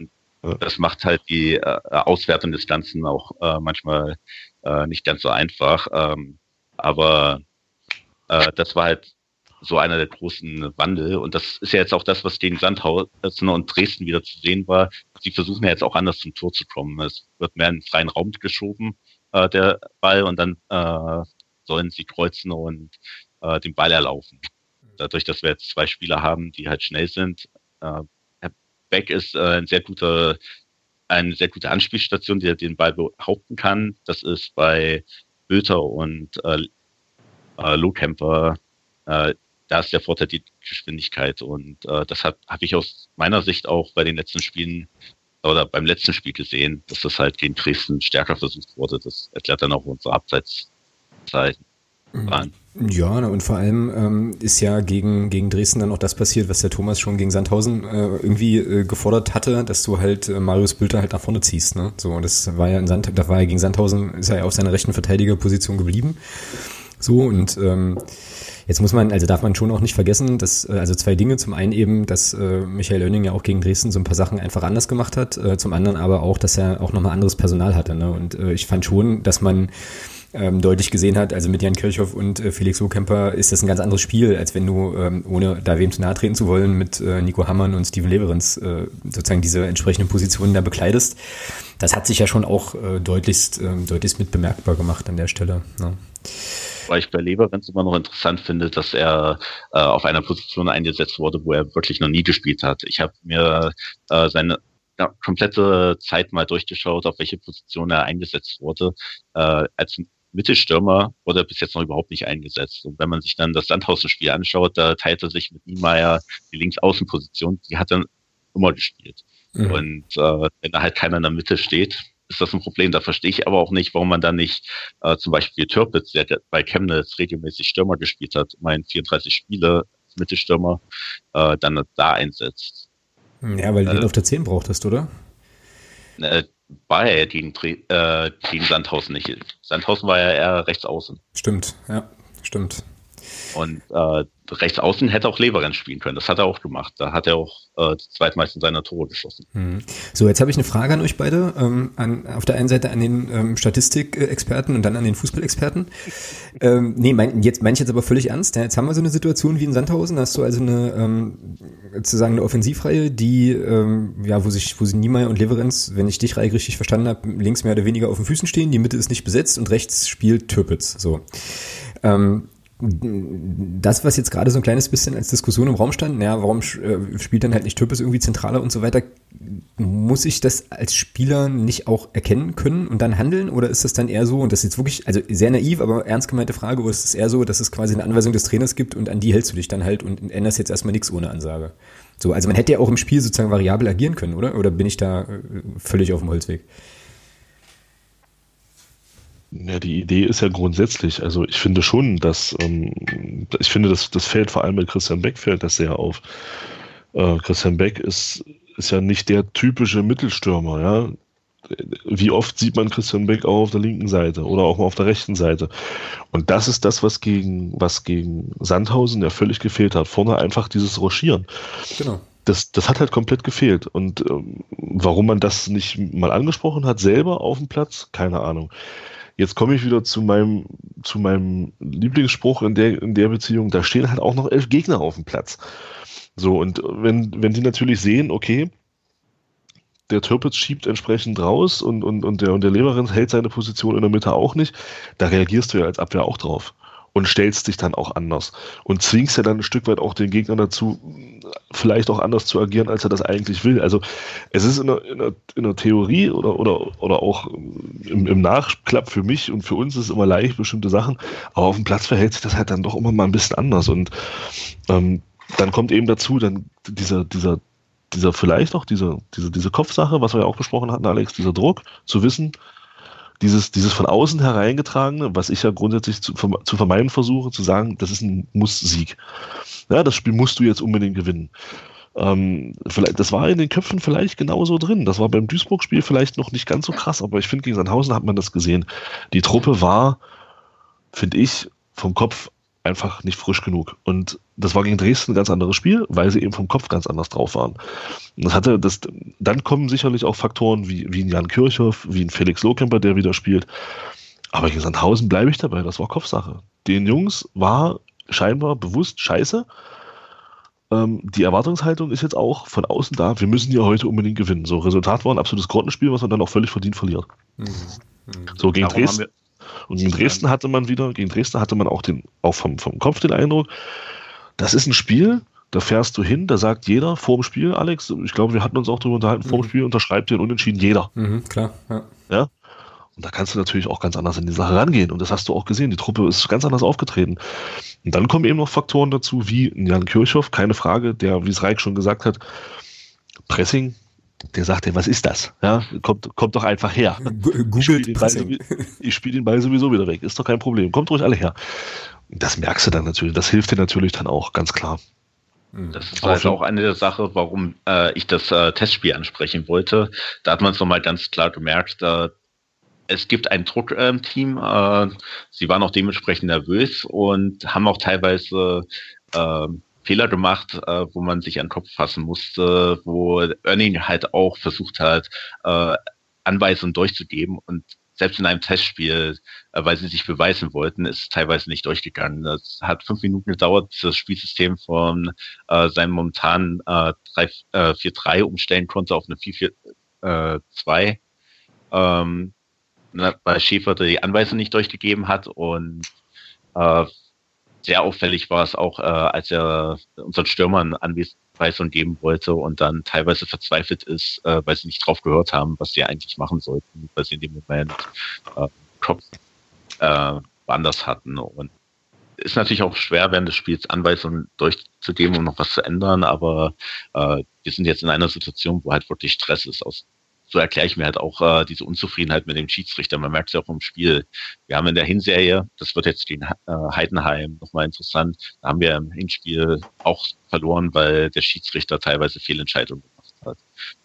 Speaker 3: das macht halt die äh, Auswertung des Ganzen auch äh, manchmal äh, nicht ganz so einfach. Ähm, aber äh, das war halt so einer der großen Wandel. Und das ist ja jetzt auch das, was gegen Sandhausen und Dresden wieder zu sehen war. Sie versuchen ja jetzt auch anders zum Tor zu kommen. Es wird mehr in den freien Raum geschoben äh, der Ball und dann äh, sollen sie kreuzen und äh, den Ball erlaufen. Dadurch, dass wir jetzt zwei Spieler haben, die halt schnell sind. Äh, Herr Beck ist äh, ein sehr guter, eine sehr gute Anspielstation, die den Ball behaupten kann. Das ist bei Böter und äh, äh, Lohkämper, äh, da ist der Vorteil die Geschwindigkeit und äh, das habe hab ich aus meiner Sicht auch bei den letzten Spielen oder beim letzten Spiel gesehen, dass das halt gegen Dresden stärker versucht wurde. Das erklärt dann auch unsere Abseitszeichen.
Speaker 1: Mhm. Ja, und vor allem ähm, ist ja gegen, gegen Dresden dann auch das passiert, was der Thomas schon gegen Sandhausen äh, irgendwie äh, gefordert hatte, dass du halt äh, Marius Bülter halt nach vorne ziehst. Ne? So, das war ja in Sand, da war ja gegen Sandhausen, ist er ja auf seiner rechten Verteidigerposition geblieben. So, und ähm, jetzt muss man, also darf man schon auch nicht vergessen, dass, äh, also zwei Dinge. Zum einen eben, dass äh, Michael Oenning ja auch gegen Dresden so ein paar Sachen einfach anders gemacht hat. Äh, zum anderen aber auch, dass er auch nochmal anderes Personal hatte. Ne? Und äh, ich fand schon, dass man ähm, deutlich gesehen hat, also mit Jan Kirchhoff und äh, Felix Lohkemper ist das ein ganz anderes Spiel, als wenn du, ähm, ohne da wem zu nahe treten zu wollen, mit äh, Nico Hammann und Steven Leverenz äh, sozusagen diese entsprechenden Positionen da bekleidest. Das hat sich ja schon auch äh, deutlichst, äh, deutlichst mit bemerkbar gemacht an der Stelle. Ne?
Speaker 3: Weil ich bei Leverenz immer noch interessant finde, dass er äh, auf einer Position eingesetzt wurde, wo er wirklich noch nie gespielt hat. Ich habe mir äh, seine ja, komplette Zeit mal durchgeschaut, auf welche Position er eingesetzt wurde. Äh, als Mittelstürmer wurde er bis jetzt noch überhaupt nicht eingesetzt. Und wenn man sich dann das Sandhausen-Spiel anschaut, da teilt er sich mit Niemeyer die Linksaußenposition, die hat er immer gespielt. Mhm. Und äh, wenn da halt keiner in der Mitte steht, ist das ein Problem. Da verstehe ich aber auch nicht, warum man da nicht äh, zum Beispiel Türpitz, der bei Chemnitz regelmäßig Stürmer gespielt hat, mein 34 Spiele als Mittelstürmer, äh, dann da einsetzt.
Speaker 1: Ja, weil du äh, ihn auf der 10 brauchtest, oder?
Speaker 3: Äh, war er ja gegen, äh, gegen Sandhausen nicht. Sandhausen war ja eher rechts außen.
Speaker 1: Stimmt, ja, stimmt.
Speaker 3: Und äh, rechts außen hätte auch Leverenz spielen können. Das hat er auch gemacht. Da hat er auch äh, zweitmeisten seiner Tore geschossen.
Speaker 1: Mhm. So, jetzt habe ich eine Frage an euch beide. Ähm, an, auf der einen Seite an den ähm, Statistikexperten und dann an den Fußballexperten. ähm, nee, mein, jetzt meine ich jetzt aber völlig ernst. Ja, jetzt haben wir so eine Situation wie in Sandhausen. Da hast du also eine ähm, sozusagen eine Offensivreihe, die ähm, ja, wo sich, wo sie Niemeyer und Leverenz, wenn ich dich richtig verstanden habe, links mehr oder weniger auf den Füßen stehen. Die Mitte ist nicht besetzt und rechts spielt Türpitz. So. Ähm, das, was jetzt gerade so ein kleines bisschen als Diskussion im Raum stand, naja, warum äh, spielt dann halt nicht Türpes irgendwie zentraler und so weiter, muss ich das als Spieler nicht auch erkennen können und dann handeln? Oder ist das dann eher so, und das ist jetzt wirklich, also sehr naiv, aber ernst gemeinte Frage, oder ist es eher so, dass es quasi eine Anweisung des Trainers gibt und an die hältst du dich dann halt und änderst jetzt erstmal nichts ohne Ansage? So, also man hätte ja auch im Spiel sozusagen variabel agieren können, oder? Oder bin ich da äh, völlig auf dem Holzweg?
Speaker 2: Ja, die Idee ist ja grundsätzlich, also ich finde schon, dass, ähm, ich finde, dass das fällt vor allem mit Christian Beck fällt das sehr auf. Äh, Christian Beck ist, ist ja nicht der typische Mittelstürmer, ja. Wie oft sieht man Christian Beck auch auf der linken Seite oder auch mal auf der rechten Seite? Und das ist das, was gegen, was gegen Sandhausen ja völlig gefehlt hat. Vorne einfach dieses Rochieren. Genau das, das hat halt komplett gefehlt. Und ähm, warum man das nicht mal angesprochen hat, selber auf dem Platz, keine Ahnung. Jetzt komme ich wieder zu meinem, zu meinem Lieblingsspruch in der, in der Beziehung. Da stehen halt auch noch elf Gegner auf dem Platz. So, und wenn, wenn die natürlich sehen, okay, der Türpitz schiebt entsprechend raus und, und, und der, und der Leverenz hält seine Position in der Mitte auch nicht, da reagierst du ja als Abwehr auch drauf und stellst dich dann auch anders und zwingst ja dann ein Stück weit auch den Gegner dazu, vielleicht auch anders zu agieren, als er das eigentlich will. Also es ist in der, in der, in der Theorie oder, oder, oder auch im, im, Nachklapp für mich und für uns ist es immer leicht, bestimmte Sachen, aber auf dem Platz verhält sich das halt dann doch immer mal ein bisschen anders und ähm, dann kommt eben dazu dann dieser, dieser, dieser vielleicht auch diese, diese, diese Kopfsache, was wir ja auch besprochen hatten, Alex, dieser Druck, zu wissen, dieses, dieses von außen hereingetragene, was ich ja grundsätzlich zu, zu vermeiden versuche, zu sagen, das ist ein Muss-Sieg. Ja, das Spiel musst du jetzt unbedingt gewinnen. Ähm, vielleicht, das war in den Köpfen vielleicht genauso drin. Das war beim Duisburg-Spiel vielleicht noch nicht ganz so krass, aber ich finde, gegen Sandhausen hat man das gesehen. Die Truppe war, finde ich, vom Kopf einfach nicht frisch genug. Und das war gegen Dresden ein ganz anderes Spiel, weil sie eben vom Kopf ganz anders drauf waren. Und das hatte, das, dann kommen sicherlich auch Faktoren wie, wie ein Jan Kirchhoff, wie ein Felix Lohkemper, der wieder spielt. Aber gegen Sandhausen bleibe ich dabei, das war Kopfsache. Den Jungs war scheinbar bewusst scheiße. Ähm, die Erwartungshaltung ist jetzt auch von außen da, wir müssen ja heute unbedingt gewinnen. So, Resultat war ein absolutes Grottenspiel, was man dann auch völlig verdient verliert. Mhm. Mhm. So, gegen Darum Dresden. Und gegen Dresden hatte man wieder, gegen Dresden hatte man auch den, auch vom, vom Kopf den Eindruck, das ist ein Spiel, da fährst du hin, da sagt jeder vor dem Spiel, Alex, ich glaube, wir hatten uns auch darüber unterhalten, mhm. vor dem. Spiel unterschreibt den Unentschieden jeder.
Speaker 1: Mhm, klar, ja.
Speaker 2: ja. Und da kannst du natürlich auch ganz anders in die Sache rangehen. Und das hast du auch gesehen. Die Truppe ist ganz anders aufgetreten. Und dann kommen eben noch Faktoren dazu, wie Jan Kirchhoff, keine Frage, der, wie es Reich schon gesagt hat, Pressing, der sagt dir, was ist das? Ja, kommt, kommt doch einfach her.
Speaker 1: Googelt
Speaker 2: ich spiele den, Ball, spiel den Ball sowieso wieder weg, ist doch kein Problem. Kommt ruhig alle her. Das merkst du dann natürlich, das hilft dir natürlich dann auch, ganz klar.
Speaker 3: Hm. Das ist also auch eine der Sachen, warum äh, ich das äh, Testspiel ansprechen wollte. Da hat man es nochmal ganz klar gemerkt, äh, es gibt ein Druck im Team. Äh, sie waren auch dementsprechend nervös und haben auch teilweise äh, Fehler gemacht, äh, wo man sich an den Kopf fassen musste, wo Erning halt auch versucht hat, äh, Anweisungen durchzugeben und selbst in einem Testspiel, äh, weil sie sich beweisen wollten, ist es teilweise nicht durchgegangen. Es hat fünf Minuten gedauert, bis das Spielsystem von äh, seinem momentanen äh, 4-3 äh, umstellen konnte auf eine 4-4-2. Ähm, weil Schäfer die Anweisung nicht durchgegeben hat und äh, sehr auffällig war es auch, äh, als er unseren Stürmern Anweisungen geben wollte und dann teilweise verzweifelt ist, äh, weil sie nicht drauf gehört haben, was sie eigentlich machen sollten, weil sie in dem Moment äh, Kopf äh, woanders hatten. Und ist natürlich auch schwer, während des Spiels Anweisungen durchzugeben, um noch was zu ändern, aber äh, wir sind jetzt in einer Situation, wo halt wirklich Stress ist aus so erkläre ich mir halt auch äh, diese Unzufriedenheit mit dem Schiedsrichter. Man merkt es ja auch im Spiel. Wir haben in der Hinserie, das wird jetzt gegen äh, Heidenheim nochmal interessant, da haben wir im Hinspiel auch verloren, weil der Schiedsrichter teilweise Fehlentscheidungen gemacht hat,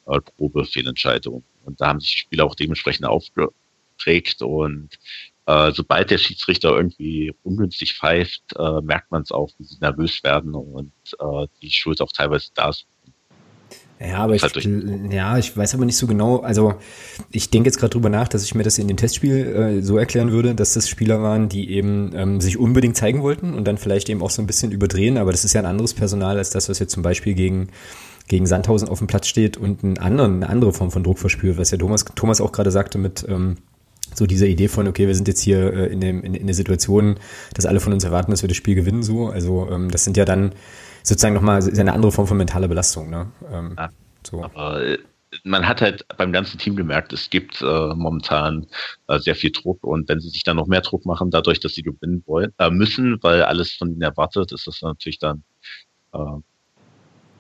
Speaker 3: äh, grobe Fehlentscheidungen. Und da haben sich die Spieler auch dementsprechend aufgeregt und äh, sobald der Schiedsrichter irgendwie ungünstig pfeift, äh, merkt man es auch, wie sie nervös werden und äh, die Schuld auch teilweise da ist,
Speaker 1: ja, aber ich, ja, ich weiß aber nicht so genau. Also ich denke jetzt gerade drüber nach, dass ich mir das in dem Testspiel äh, so erklären würde, dass das Spieler waren, die eben ähm, sich unbedingt zeigen wollten und dann vielleicht eben auch so ein bisschen überdrehen. Aber das ist ja ein anderes Personal als das, was jetzt zum Beispiel gegen gegen Sandhausen auf dem Platz steht und einen anderen, eine andere Form von Druck verspürt, was ja Thomas, Thomas auch gerade sagte mit ähm, so dieser Idee von, okay, wir sind jetzt hier äh, in, dem, in, in der Situation, dass alle von uns erwarten, dass wir das Spiel gewinnen, so. Also ähm, das sind ja dann sozusagen nochmal ist eine andere Form von mentaler Belastung. Ne? Ähm,
Speaker 3: ja. so. Aber äh, man hat halt beim ganzen Team gemerkt, es gibt äh, momentan äh, sehr viel Druck und wenn sie sich dann noch mehr Druck machen, dadurch, dass sie gewinnen wollen, äh, müssen, weil alles von ihnen erwartet, ist das natürlich dann äh,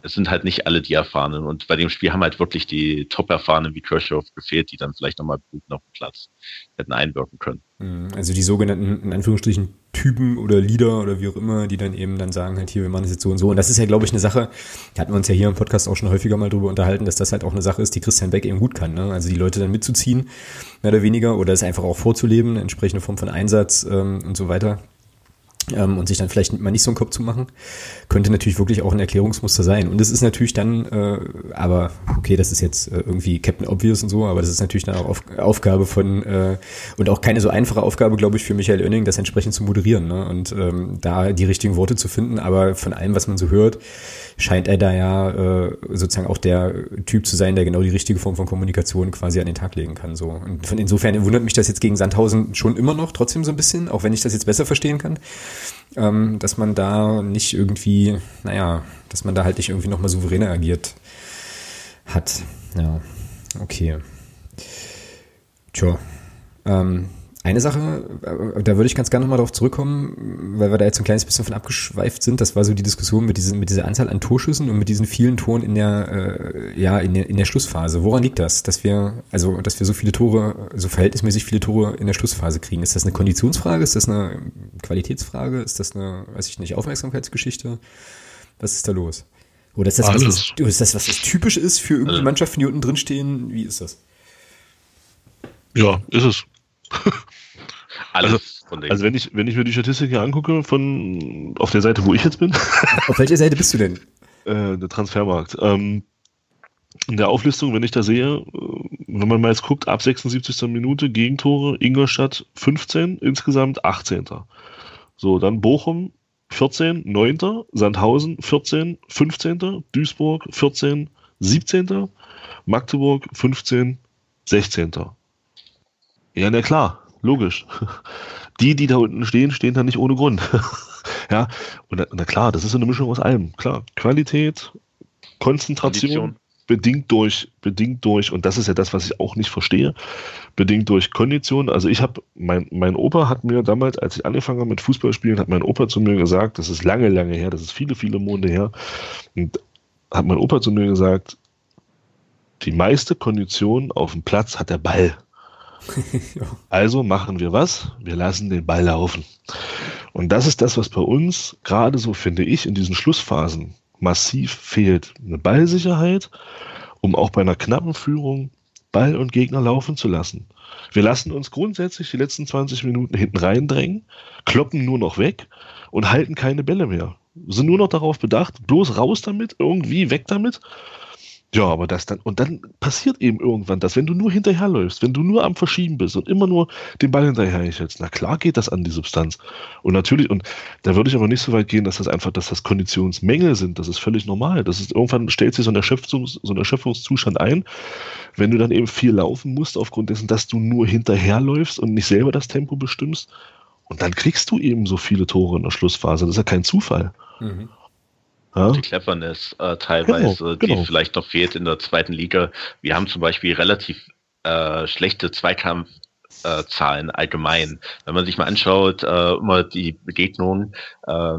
Speaker 3: es sind halt nicht alle die Erfahrenen. Und bei dem Spiel haben halt wirklich die Top-Erfahrenen wie Kirchhoff gefehlt, die dann vielleicht nochmal gut auf den Platz hätten einwirken können.
Speaker 1: Mhm. Also die sogenannten, in Anführungsstrichen, Typen oder Leader oder wie auch immer, die dann eben dann sagen halt hier, wir machen das jetzt so und so. Und das ist ja, glaube ich, eine Sache, da hatten wir uns ja hier im Podcast auch schon häufiger mal drüber unterhalten, dass das halt auch eine Sache ist, die Christian Beck eben gut kann. Ne? Also die Leute dann mitzuziehen, mehr oder weniger, oder es einfach auch vorzuleben, eine entsprechende Form von Einsatz ähm, und so weiter ähm, und sich dann vielleicht mal nicht so einen Kopf zu machen, könnte natürlich wirklich auch ein Erklärungsmuster sein. Und es ist natürlich dann, äh, aber okay, das ist jetzt äh, irgendwie Captain Obvious und so, aber das ist natürlich dann auch Auf Aufgabe von äh, und auch keine so einfache Aufgabe, glaube ich, für Michael Oenning, das entsprechend zu moderieren ne? und ähm, da die richtigen Worte zu finden. Aber von allem, was man so hört, scheint er da ja äh, sozusagen auch der Typ zu sein, der genau die richtige Form von Kommunikation quasi an den Tag legen kann. So. Und von insofern wundert mich das jetzt gegen Sandhausen schon immer noch, trotzdem so ein bisschen, auch wenn ich das jetzt besser verstehen kann, ähm, dass man da nicht irgendwie, naja, dass man da halt nicht irgendwie nochmal souveräner agiert hat. Ja, okay. Tja. Ähm, eine Sache, äh, da würde ich ganz gerne nochmal darauf zurückkommen, weil wir da jetzt ein kleines bisschen von abgeschweift sind. Das war so die Diskussion mit, diesen, mit dieser Anzahl an Torschüssen und mit diesen vielen Toren in der, äh, ja, in der, in der Schlussphase. Woran liegt das, dass wir, also, dass wir so viele Tore, so verhältnismäßig viele Tore in der Schlussphase kriegen? Ist das eine Konditionsfrage? Ist das eine Qualitätsfrage? Ist das eine, weiß ich nicht, Aufmerksamkeitsgeschichte? Was ist da los? Oder ist das, was, das, ist das, was das typisch ist für irgendeine Mannschaften, die unten drin stehen? Wie ist das?
Speaker 2: Ja, ist es. Alles also, also wenn ich, wenn ich mir die Statistik hier angucke, von auf der Seite, wo ich jetzt bin.
Speaker 1: auf welcher Seite bist du denn?
Speaker 2: Äh, der Transfermarkt. Ähm, in der Auflistung, wenn ich da sehe, äh, wenn man mal jetzt guckt, ab 76. Minute Gegentore, Ingolstadt 15, insgesamt 18. So, dann Bochum 14, 9. Sandhausen 14, 15. Duisburg 14, 17. Magdeburg 15, 16. Ja, na klar, logisch. Die, die da unten stehen, stehen da nicht ohne Grund. ja, und na, klar, das ist eine Mischung aus allem. Klar, Qualität, Konzentration, Kondition. bedingt durch, bedingt durch, und das ist ja das, was ich auch nicht verstehe, bedingt durch Kondition. Also ich habe, mein, mein Opa hat mir damals, als ich angefangen habe mit Fußballspielen, hat mein Opa zu mir gesagt, das ist lange, lange her, das ist viele, viele Monde her, und hat mein Opa zu mir gesagt, die meiste Kondition auf dem Platz hat der Ball. Also machen wir was? Wir lassen den Ball laufen. Und das ist das, was bei uns gerade so, finde ich, in diesen Schlussphasen massiv fehlt. Eine Ballsicherheit, um auch bei einer knappen Führung Ball und Gegner laufen zu lassen. Wir lassen uns grundsätzlich die letzten 20 Minuten hinten reindrängen, kloppen nur noch weg und halten keine Bälle mehr. Sind nur noch darauf bedacht, bloß raus damit, irgendwie weg damit. Ja, aber das dann, und dann passiert eben irgendwann das, wenn du nur hinterherläufst, wenn du nur am Verschieben bist und immer nur den Ball hinterher hältst, na klar geht das an die Substanz. Und natürlich, und da würde ich aber nicht so weit gehen, dass das einfach, dass das Konditionsmängel sind, das ist völlig normal. Das ist, irgendwann stellt sich so ein, Erschöpfungs, so ein Erschöpfungszustand ein, wenn du dann eben viel laufen musst, aufgrund dessen, dass du nur hinterherläufst und nicht selber das Tempo bestimmst. Und dann kriegst du eben so viele Tore in der Schlussphase. Das ist ja kein Zufall. Mhm.
Speaker 3: Ja? Die Cleverness äh, teilweise, genau, genau. die vielleicht noch fehlt in der zweiten Liga. Wir haben zum Beispiel relativ äh, schlechte Zweikampfzahlen äh, allgemein. Wenn man sich mal anschaut, äh, immer die Begegnungen, äh,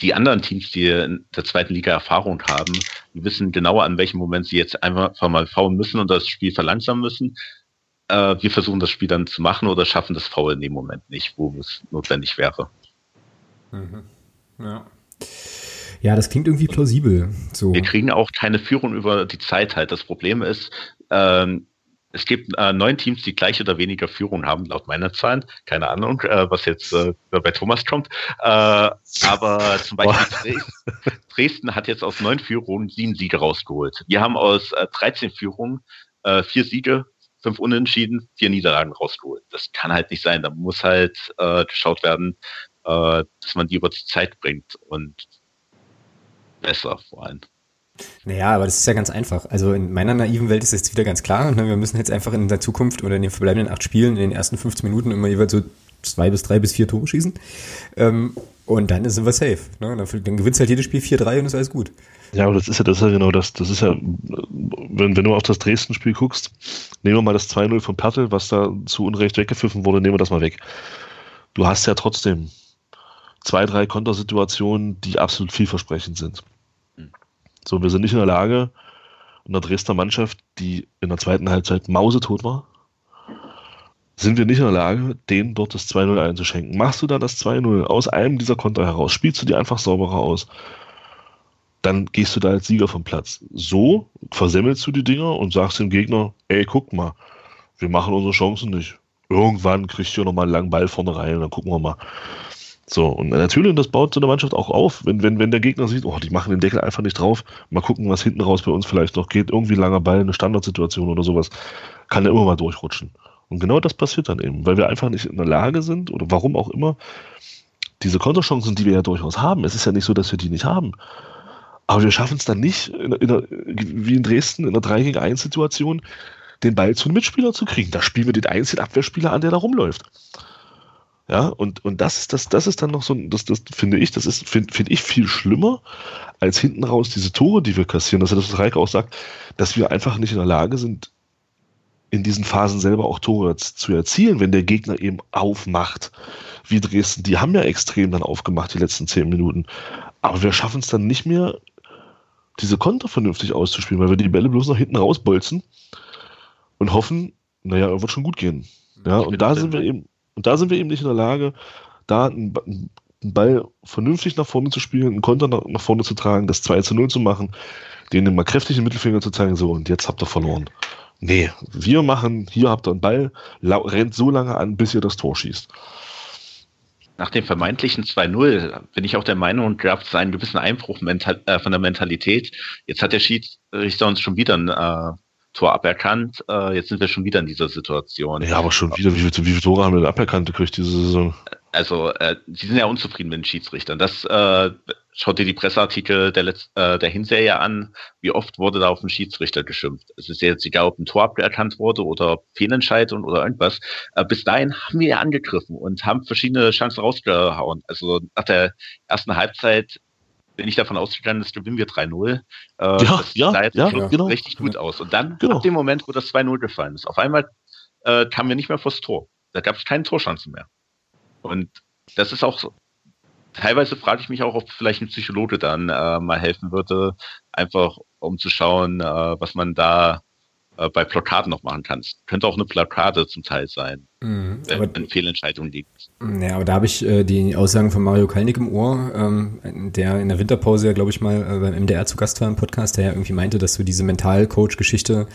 Speaker 3: die anderen Teams, die in der zweiten Liga Erfahrung haben, die wissen genauer, an welchem Moment sie jetzt einfach mal faulen müssen und das Spiel verlangsamen müssen. Äh, wir versuchen das Spiel dann zu machen oder schaffen das Foul in dem Moment nicht, wo es notwendig wäre.
Speaker 1: Mhm. Ja. Ja, das klingt irgendwie plausibel. So.
Speaker 3: Wir kriegen auch keine Führung über die Zeit halt. Das Problem ist, ähm, es gibt äh, neun Teams, die gleich oder weniger Führung haben, laut meiner Zahlen. Keine Ahnung, äh, was jetzt äh, bei Thomas kommt. Äh, aber zum Beispiel Dresden, Dresden, hat jetzt aus neun Führungen sieben Siege rausgeholt. Wir haben aus äh, 13 Führungen äh, vier Siege, fünf Unentschieden, vier Niederlagen rausgeholt. Das kann halt nicht sein. Da muss halt äh, geschaut werden, äh, dass man die über die Zeit bringt. Und besser vor allem.
Speaker 1: Naja, aber das ist ja ganz einfach. Also in meiner naiven Welt ist jetzt wieder ganz klar. Ne? Wir müssen jetzt einfach in der Zukunft oder in den verbleibenden acht Spielen in den ersten 15 Minuten immer jeweils so zwei bis drei bis vier Tore schießen. Ähm, und dann sind wir safe. Ne? Dann, dann gewinnst halt jedes Spiel 4-3 und ist alles gut.
Speaker 2: Ja, aber das ist ja, das ist ja genau das. Das ist ja, wenn, wenn du auf das Dresden-Spiel guckst, nehmen wir mal das 2-0 von Pertel, was da zu Unrecht weggepfiffen wurde, nehmen wir das mal weg. Du hast ja trotzdem zwei, drei Kontersituationen, die absolut vielversprechend sind. So, wir sind nicht in der Lage, in der Dresdner Mannschaft, die in der zweiten Halbzeit mausetot war, sind wir nicht in der Lage, denen dort das 2-0 einzuschenken. Machst du da das 2-0 aus einem dieser Konter heraus, spielst du die einfach sauberer aus, dann gehst du da als Sieger vom Platz. So versemmelst du die Dinger und sagst dem Gegner, ey, guck mal, wir machen unsere Chancen nicht. Irgendwann kriegst du nochmal einen langen Ball vorne rein und dann gucken wir mal. So, und natürlich, das baut so eine Mannschaft auch auf, wenn, wenn, wenn der Gegner sieht, oh, die machen den Deckel einfach nicht drauf, mal gucken, was hinten raus bei uns vielleicht noch geht, irgendwie langer Ball, eine Standardsituation oder sowas, kann der immer mal durchrutschen. Und genau das passiert dann eben, weil wir einfach nicht in der Lage sind, oder warum auch immer, diese Konterchancen, die wir ja durchaus haben, es ist ja nicht so, dass wir die nicht haben, aber wir schaffen es dann nicht, in, in der, wie in Dresden, in einer 3 gegen 1 Situation, den Ball zu einem Mitspieler zu kriegen. Da spielen wir den einzigen Abwehrspieler an, der da rumläuft. Ja, und, und das ist das, das ist dann noch so, das, das finde ich, das ist, finde find ich viel schlimmer, als hinten raus diese Tore, die wir kassieren. Das ist das, was Reike auch sagt, dass wir einfach nicht in der Lage sind, in diesen Phasen selber auch Tore zu erzielen, wenn der Gegner eben aufmacht, wie Dresden. Die haben ja extrem dann aufgemacht, die letzten zehn Minuten. Aber wir schaffen es dann nicht mehr, diese Konter vernünftig auszuspielen, weil wir die Bälle bloß nach hinten rausbolzen und hoffen, naja, wird schon gut gehen. Ja, und da sind wir eben, und da sind wir eben nicht in der Lage, da einen, Ball vernünftig nach vorne zu spielen, einen Konter nach, vorne zu tragen, das 2 zu 0 zu machen, denen mal kräftig den Mittelfinger zu zeigen, so, und jetzt habt ihr verloren. Nee, wir machen, hier habt ihr einen Ball, rennt so lange an, bis ihr das Tor schießt.
Speaker 3: Nach dem vermeintlichen 2-0 bin ich auch der Meinung, gab es einen gewissen Einbruch mental, äh, von der Mentalität. Jetzt hat der Schiedsrichter uns schon wieder ein äh, Tor aberkannt. Äh, jetzt sind wir schon wieder in dieser Situation.
Speaker 2: Ja, aber schon wieder, wie viele, wie viele Tore haben wir denn aberkannt gekriegt diese Saison?
Speaker 3: Also, äh, sie sind ja unzufrieden mit den Schiedsrichtern. Das äh, schaut dir die Presseartikel der, Letz-, äh, der Hinserie an. Wie oft wurde da auf den Schiedsrichter geschimpft? Es ist jetzt egal, ob ein Tor aberkannt wurde oder Fehlentscheidung oder irgendwas. Äh, bis dahin haben wir ja angegriffen und haben verschiedene Chancen rausgehauen. Also nach der ersten Halbzeit bin ich davon ausgegangen, dass gewinnen wir 3-0. Äh, ja, das
Speaker 2: ja,
Speaker 3: sah jetzt
Speaker 2: ja,
Speaker 3: genau, richtig gut aus. Und dann, genau. ab dem Moment, wo das 2-0 gefallen ist, auf einmal äh, kamen wir nicht mehr vors Tor. Da gab es keine Torchancen mehr. Und das ist auch so. Teilweise frage ich mich auch, ob vielleicht ein Psychologe dann äh, mal helfen würde, einfach um zu schauen, äh, was man da äh, bei Plakaten noch machen kannst. Könnte auch eine Plakate zum Teil sein, mhm, wenn eine Fehlentscheidung liegt.
Speaker 1: Ja, aber da habe ich äh, die Aussagen von Mario Kalnick im Ohr, ähm, der in der Winterpause ja, glaube ich, mal äh, beim MDR zu Gast war im Podcast, der ja irgendwie meinte, dass so diese Mental-Coach-Geschichte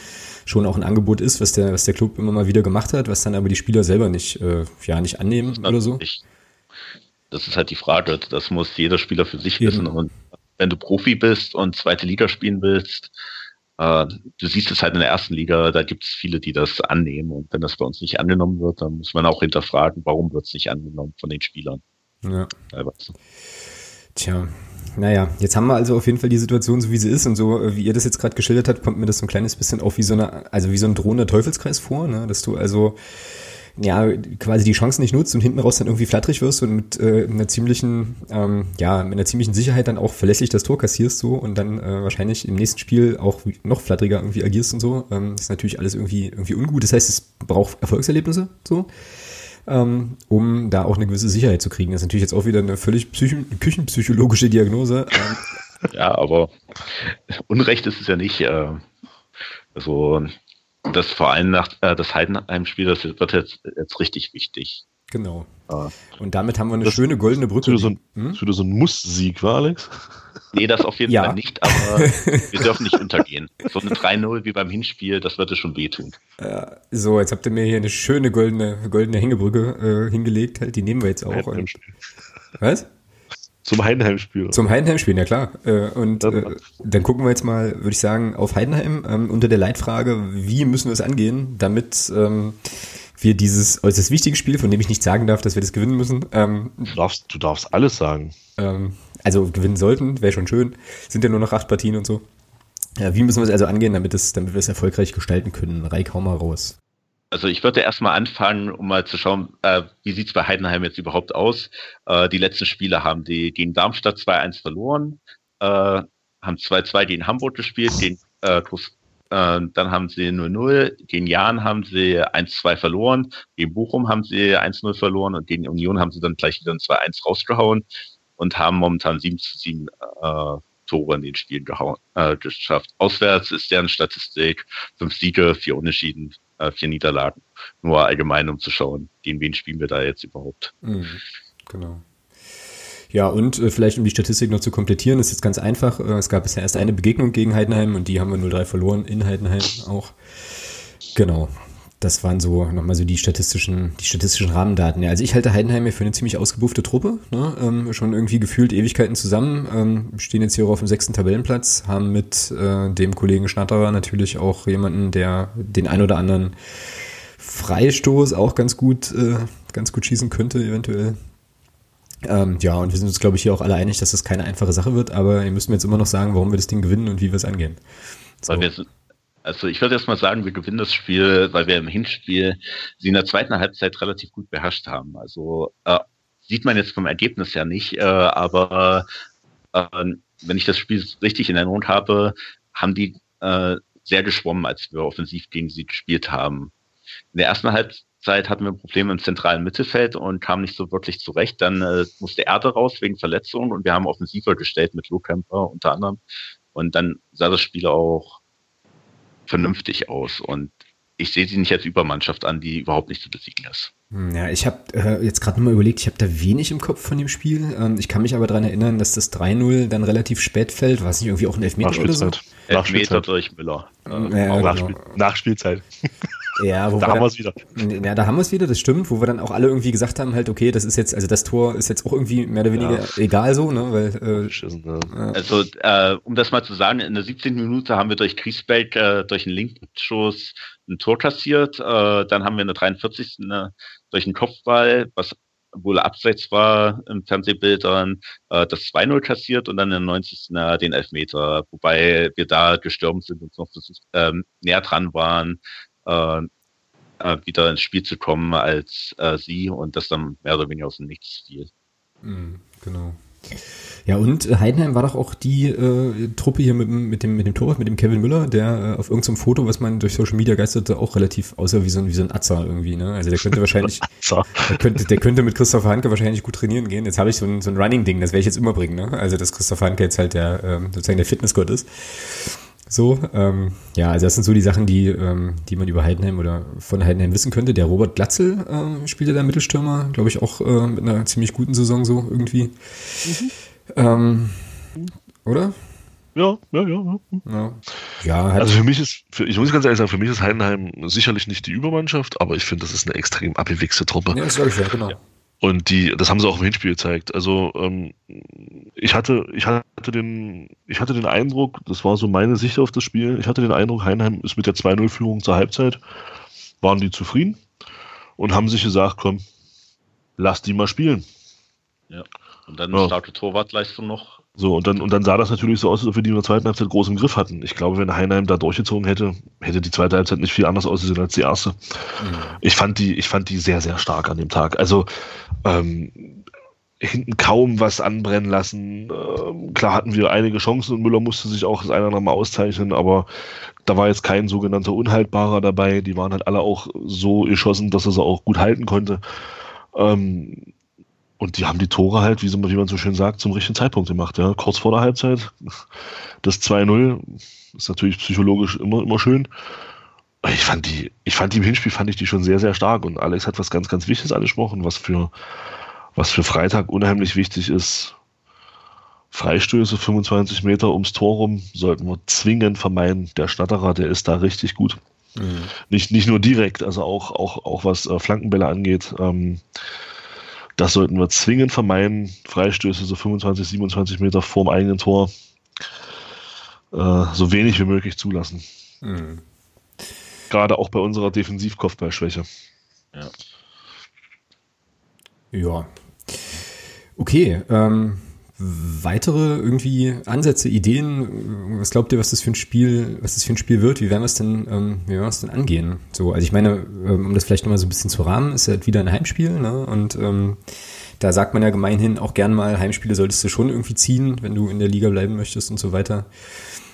Speaker 1: schon auch ein Angebot ist, was der, was der Club immer mal wieder gemacht hat, was dann aber die Spieler selber nicht, äh, ja, nicht annehmen oder so.
Speaker 3: Das ist halt die Frage. Das muss jeder Spieler für sich Eben. wissen. Und wenn du Profi bist und zweite Liga spielen willst, äh, du siehst es halt in der ersten Liga, da gibt es viele, die das annehmen. Und wenn das bei uns nicht angenommen wird, dann muss man auch hinterfragen, warum wird es nicht angenommen von den Spielern. Ja.
Speaker 1: Teilweise. Tja, naja, jetzt haben wir also auf jeden Fall die Situation so wie sie ist und so, äh, wie ihr das jetzt gerade geschildert habt, kommt mir das so ein kleines bisschen auch wie so eine, also wie so ein drohender Teufelskreis vor, ne? dass du also ja, quasi die Chancen nicht nutzt und hinten raus dann irgendwie flatterig wirst und mit äh, einer ziemlichen, ähm, ja, mit einer ziemlichen Sicherheit dann auch verlässlich das Tor kassierst so und dann äh, wahrscheinlich im nächsten Spiel auch noch flatteriger irgendwie agierst und so. Ähm, ist natürlich alles irgendwie, irgendwie ungut. Das heißt, es braucht Erfolgserlebnisse so, ähm, um da auch eine gewisse Sicherheit zu kriegen. Das ist natürlich jetzt auch wieder eine völlig psych küchenpsychologische Diagnose.
Speaker 3: Ähm. ja, aber Unrecht ist es ja nicht. Äh, also das vor allem nach äh, das Heidenheim-Spiel, das wird jetzt, jetzt richtig wichtig.
Speaker 1: Genau. Ah. Und damit haben wir eine das, schöne goldene Brücke.
Speaker 2: Das würde so ein, hm? so ein Muss-Sieg, war Alex?
Speaker 3: Nee, das auf jeden ja. Fall nicht, aber wir dürfen nicht untergehen. So eine 3-0 wie beim Hinspiel, das würde schon wehtun.
Speaker 1: So, jetzt habt ihr mir hier eine schöne goldene, goldene Hängebrücke äh, hingelegt. Halt, die nehmen wir jetzt auch. Was?
Speaker 2: Zum Heidenheim-Spiel.
Speaker 1: Zum Heidenheim-Spiel, ja klar. Äh, und äh, dann gucken wir jetzt mal, würde ich sagen, auf Heidenheim ähm, unter der Leitfrage, wie müssen wir es angehen, damit ähm, wir dieses äußerst wichtige Spiel, von dem ich nicht sagen darf, dass wir das gewinnen müssen. Ähm,
Speaker 2: du, darfst, du darfst alles sagen.
Speaker 1: Ähm, also gewinnen sollten, wäre schon schön. Sind ja nur noch acht Partien und so. Ja, wie müssen wir es also angehen, damit, es, damit wir es erfolgreich gestalten können? Reik, hau mal raus.
Speaker 3: Also ich würde erstmal anfangen, um mal zu schauen, äh, wie sieht's bei Heidenheim jetzt überhaupt aus. Äh, die letzten Spiele haben die gegen Darmstadt 2-1 verloren, äh, haben 2-2 gegen Hamburg gespielt, gegen, äh, äh, dann haben sie 0-0, gegen Jahn haben sie 1-2 verloren, gegen Bochum haben sie 1-0 verloren und gegen Union haben sie dann gleich wieder ein 2-1 rausgehauen und haben momentan 7 7 äh, Tore in den Spielen gehauen, geschafft. Auswärts ist deren Statistik fünf Siege, vier Unentschieden, äh, vier Niederlagen. Nur allgemein, um zu schauen, gegen wen spielen wir da jetzt überhaupt. Mhm,
Speaker 1: genau. Ja, und äh, vielleicht um die Statistik noch zu komplettieren, ist jetzt ganz einfach. Äh, es gab bisher erst eine Begegnung gegen Heidenheim und die haben wir 0-3 verloren in Heidenheim auch. Genau das waren so nochmal so die statistischen, die statistischen Rahmendaten. Ja, also ich halte Heidenheim ja für eine ziemlich ausgebuffte Truppe, ne? ähm, schon irgendwie gefühlt Ewigkeiten zusammen, ähm, stehen jetzt hier auf dem sechsten Tabellenplatz, haben mit äh, dem Kollegen Schnatterer natürlich auch jemanden, der den ein oder anderen Freistoß auch ganz gut, äh, ganz gut schießen könnte, eventuell. Ähm, ja, und wir sind uns, glaube ich, hier auch alle einig, dass das keine einfache Sache wird, aber ihr müsst mir jetzt immer noch sagen, warum wir das Ding gewinnen und wie wir es angehen.
Speaker 3: So. Weil wir also ich würde erst mal sagen, wir gewinnen das Spiel, weil wir im Hinspiel sie in der zweiten Halbzeit relativ gut beherrscht haben. Also äh, sieht man jetzt vom Ergebnis ja nicht, äh, aber äh, wenn ich das Spiel richtig in Erinnerung habe, haben die äh, sehr geschwommen, als wir offensiv gegen sie gespielt haben. In der ersten Halbzeit hatten wir Probleme im zentralen Mittelfeld und kamen nicht so wirklich zurecht. Dann äh, musste Erde raus wegen Verletzungen und wir haben offensiver gestellt mit Lohkämper unter anderem. Und dann sah das Spiel auch vernünftig aus. Und ich sehe sie nicht als Übermannschaft an, die überhaupt nicht zu besiegen ist.
Speaker 1: Hm, ja, ich habe äh, jetzt gerade nochmal überlegt, ich habe da wenig im Kopf von dem Spiel. Ähm, ich kann mich aber daran erinnern, dass das 3-0 dann relativ spät fällt. War es nicht irgendwie auch ein Elfmeter oder so?
Speaker 3: Elfmeter durch Müller.
Speaker 2: Äh, ja, Nachspiel genau. Nachspielzeit.
Speaker 1: Ja, da haben wir es wieder. Ja, da haben wir es wieder, das stimmt, wo wir dann auch alle irgendwie gesagt haben, halt, okay, das ist jetzt, also das Tor ist jetzt auch irgendwie mehr oder weniger ja. egal so, ne? Weil, äh,
Speaker 3: ja. Also, äh, um das mal zu sagen, in der 17. Minute haben wir durch Griesbeck äh, durch einen linken Schuss ein Tor kassiert. Äh, dann haben wir in der 43. Ne, durch einen Kopfball, was wohl abseits war im Fernsehbildern, äh, das 2-0 kassiert und dann in der 90. Äh, den Elfmeter, wobei wir da gestürmt sind und noch versucht, ähm, näher dran waren, äh, äh, wieder ins Spiel zu kommen als äh, sie und das dann mehr oder weniger aus dem Nichts fiel.
Speaker 1: Mhm, genau. Ja, und äh, Heidenheim war doch auch die äh, Truppe hier mit, mit, dem, mit dem Torwart, mit dem Kevin Müller, der äh, auf irgendeinem Foto, was man durch Social Media geisterte, auch relativ aussah wie so ein, wie so ein Atzer irgendwie. Ne? Also der könnte wahrscheinlich, der könnte, der könnte mit Christopher Hanke wahrscheinlich gut trainieren gehen. Jetzt habe ich so ein, so ein Running-Ding, das werde ich jetzt immer bringen. Ne? Also dass Christopher Hanke jetzt halt der ähm, sozusagen der Fitnessgott ist. So, ähm, ja, also das sind so die Sachen, die, ähm, die man über Heidenheim oder von Heidenheim wissen könnte. Der Robert Glatzel äh, spielte da Mittelstürmer, glaube ich, auch äh, mit einer ziemlich guten Saison so irgendwie. Mhm. Ähm, oder?
Speaker 2: Ja, ja, ja. Ja, ja also für mich ist, für, ich muss ganz ehrlich sagen, für mich ist Heidenheim sicherlich nicht die Übermannschaft, aber ich finde, das ist eine extrem abgewichste Truppe. Ja, das sage ich ja, genau. Und die, das haben sie auch im Hinspiel gezeigt. Also ähm, ich hatte, ich hatte den, ich hatte den Eindruck, das war so meine Sicht auf das Spiel. Ich hatte den Eindruck, Heidenheim ist mit der 2-0-Führung zur Halbzeit, waren die zufrieden und haben sich gesagt, komm, lass die mal spielen.
Speaker 3: Ja. Und dann ja. starke Torwartleistung noch
Speaker 2: so, und dann, und dann sah das natürlich so aus, als ob wir die in der zweiten Halbzeit groß im Griff hatten. Ich glaube, wenn Heinheim da durchgezogen hätte, hätte die zweite Halbzeit nicht viel anders ausgesehen als die erste. Mhm. Ich fand die, ich fand die sehr, sehr stark an dem Tag. Also, ähm, hinten kaum was anbrennen lassen. Ähm, klar hatten wir einige Chancen und Müller musste sich auch das eine oder andere Mal auszeichnen, aber da war jetzt kein sogenannter Unhaltbarer dabei. Die waren halt alle auch so geschossen, dass er sie auch gut halten konnte. Ähm, und die haben die Tore halt, wie, man so schön sagt, zum richtigen Zeitpunkt gemacht. Ja. Kurz vor der Halbzeit, das 2-0 ist natürlich psychologisch immer, immer schön. Ich fand die, ich fand die im Hinspiel fand ich die schon sehr, sehr stark. Und Alex hat was ganz, ganz Wichtiges angesprochen, was für, was für Freitag unheimlich wichtig ist. Freistöße 25 Meter ums Tor rum sollten wir zwingend vermeiden. Der Stadterer, der ist da richtig gut. Mhm. Nicht, nicht nur direkt, also auch, auch, auch was äh, Flankenbälle angeht. Ähm, das sollten wir zwingend vermeiden. Freistöße so 25, 27 Meter vorm eigenen Tor äh, so wenig wie möglich zulassen. Mhm. Gerade auch bei unserer Defensivkopfballschwäche.
Speaker 1: Ja. Ja. Okay. Ähm, weitere irgendwie Ansätze, Ideen? Was glaubt ihr, was das für ein Spiel, was das für ein Spiel wird? Wie werden wir es denn, ähm, wie werden wir es denn angehen? So, also ich meine, ähm, um das vielleicht nochmal so ein bisschen zu rahmen, ist halt wieder ein Heimspiel, ne? Und ähm, da sagt man ja gemeinhin auch gern mal, Heimspiele solltest du schon irgendwie ziehen, wenn du in der Liga bleiben möchtest und so weiter.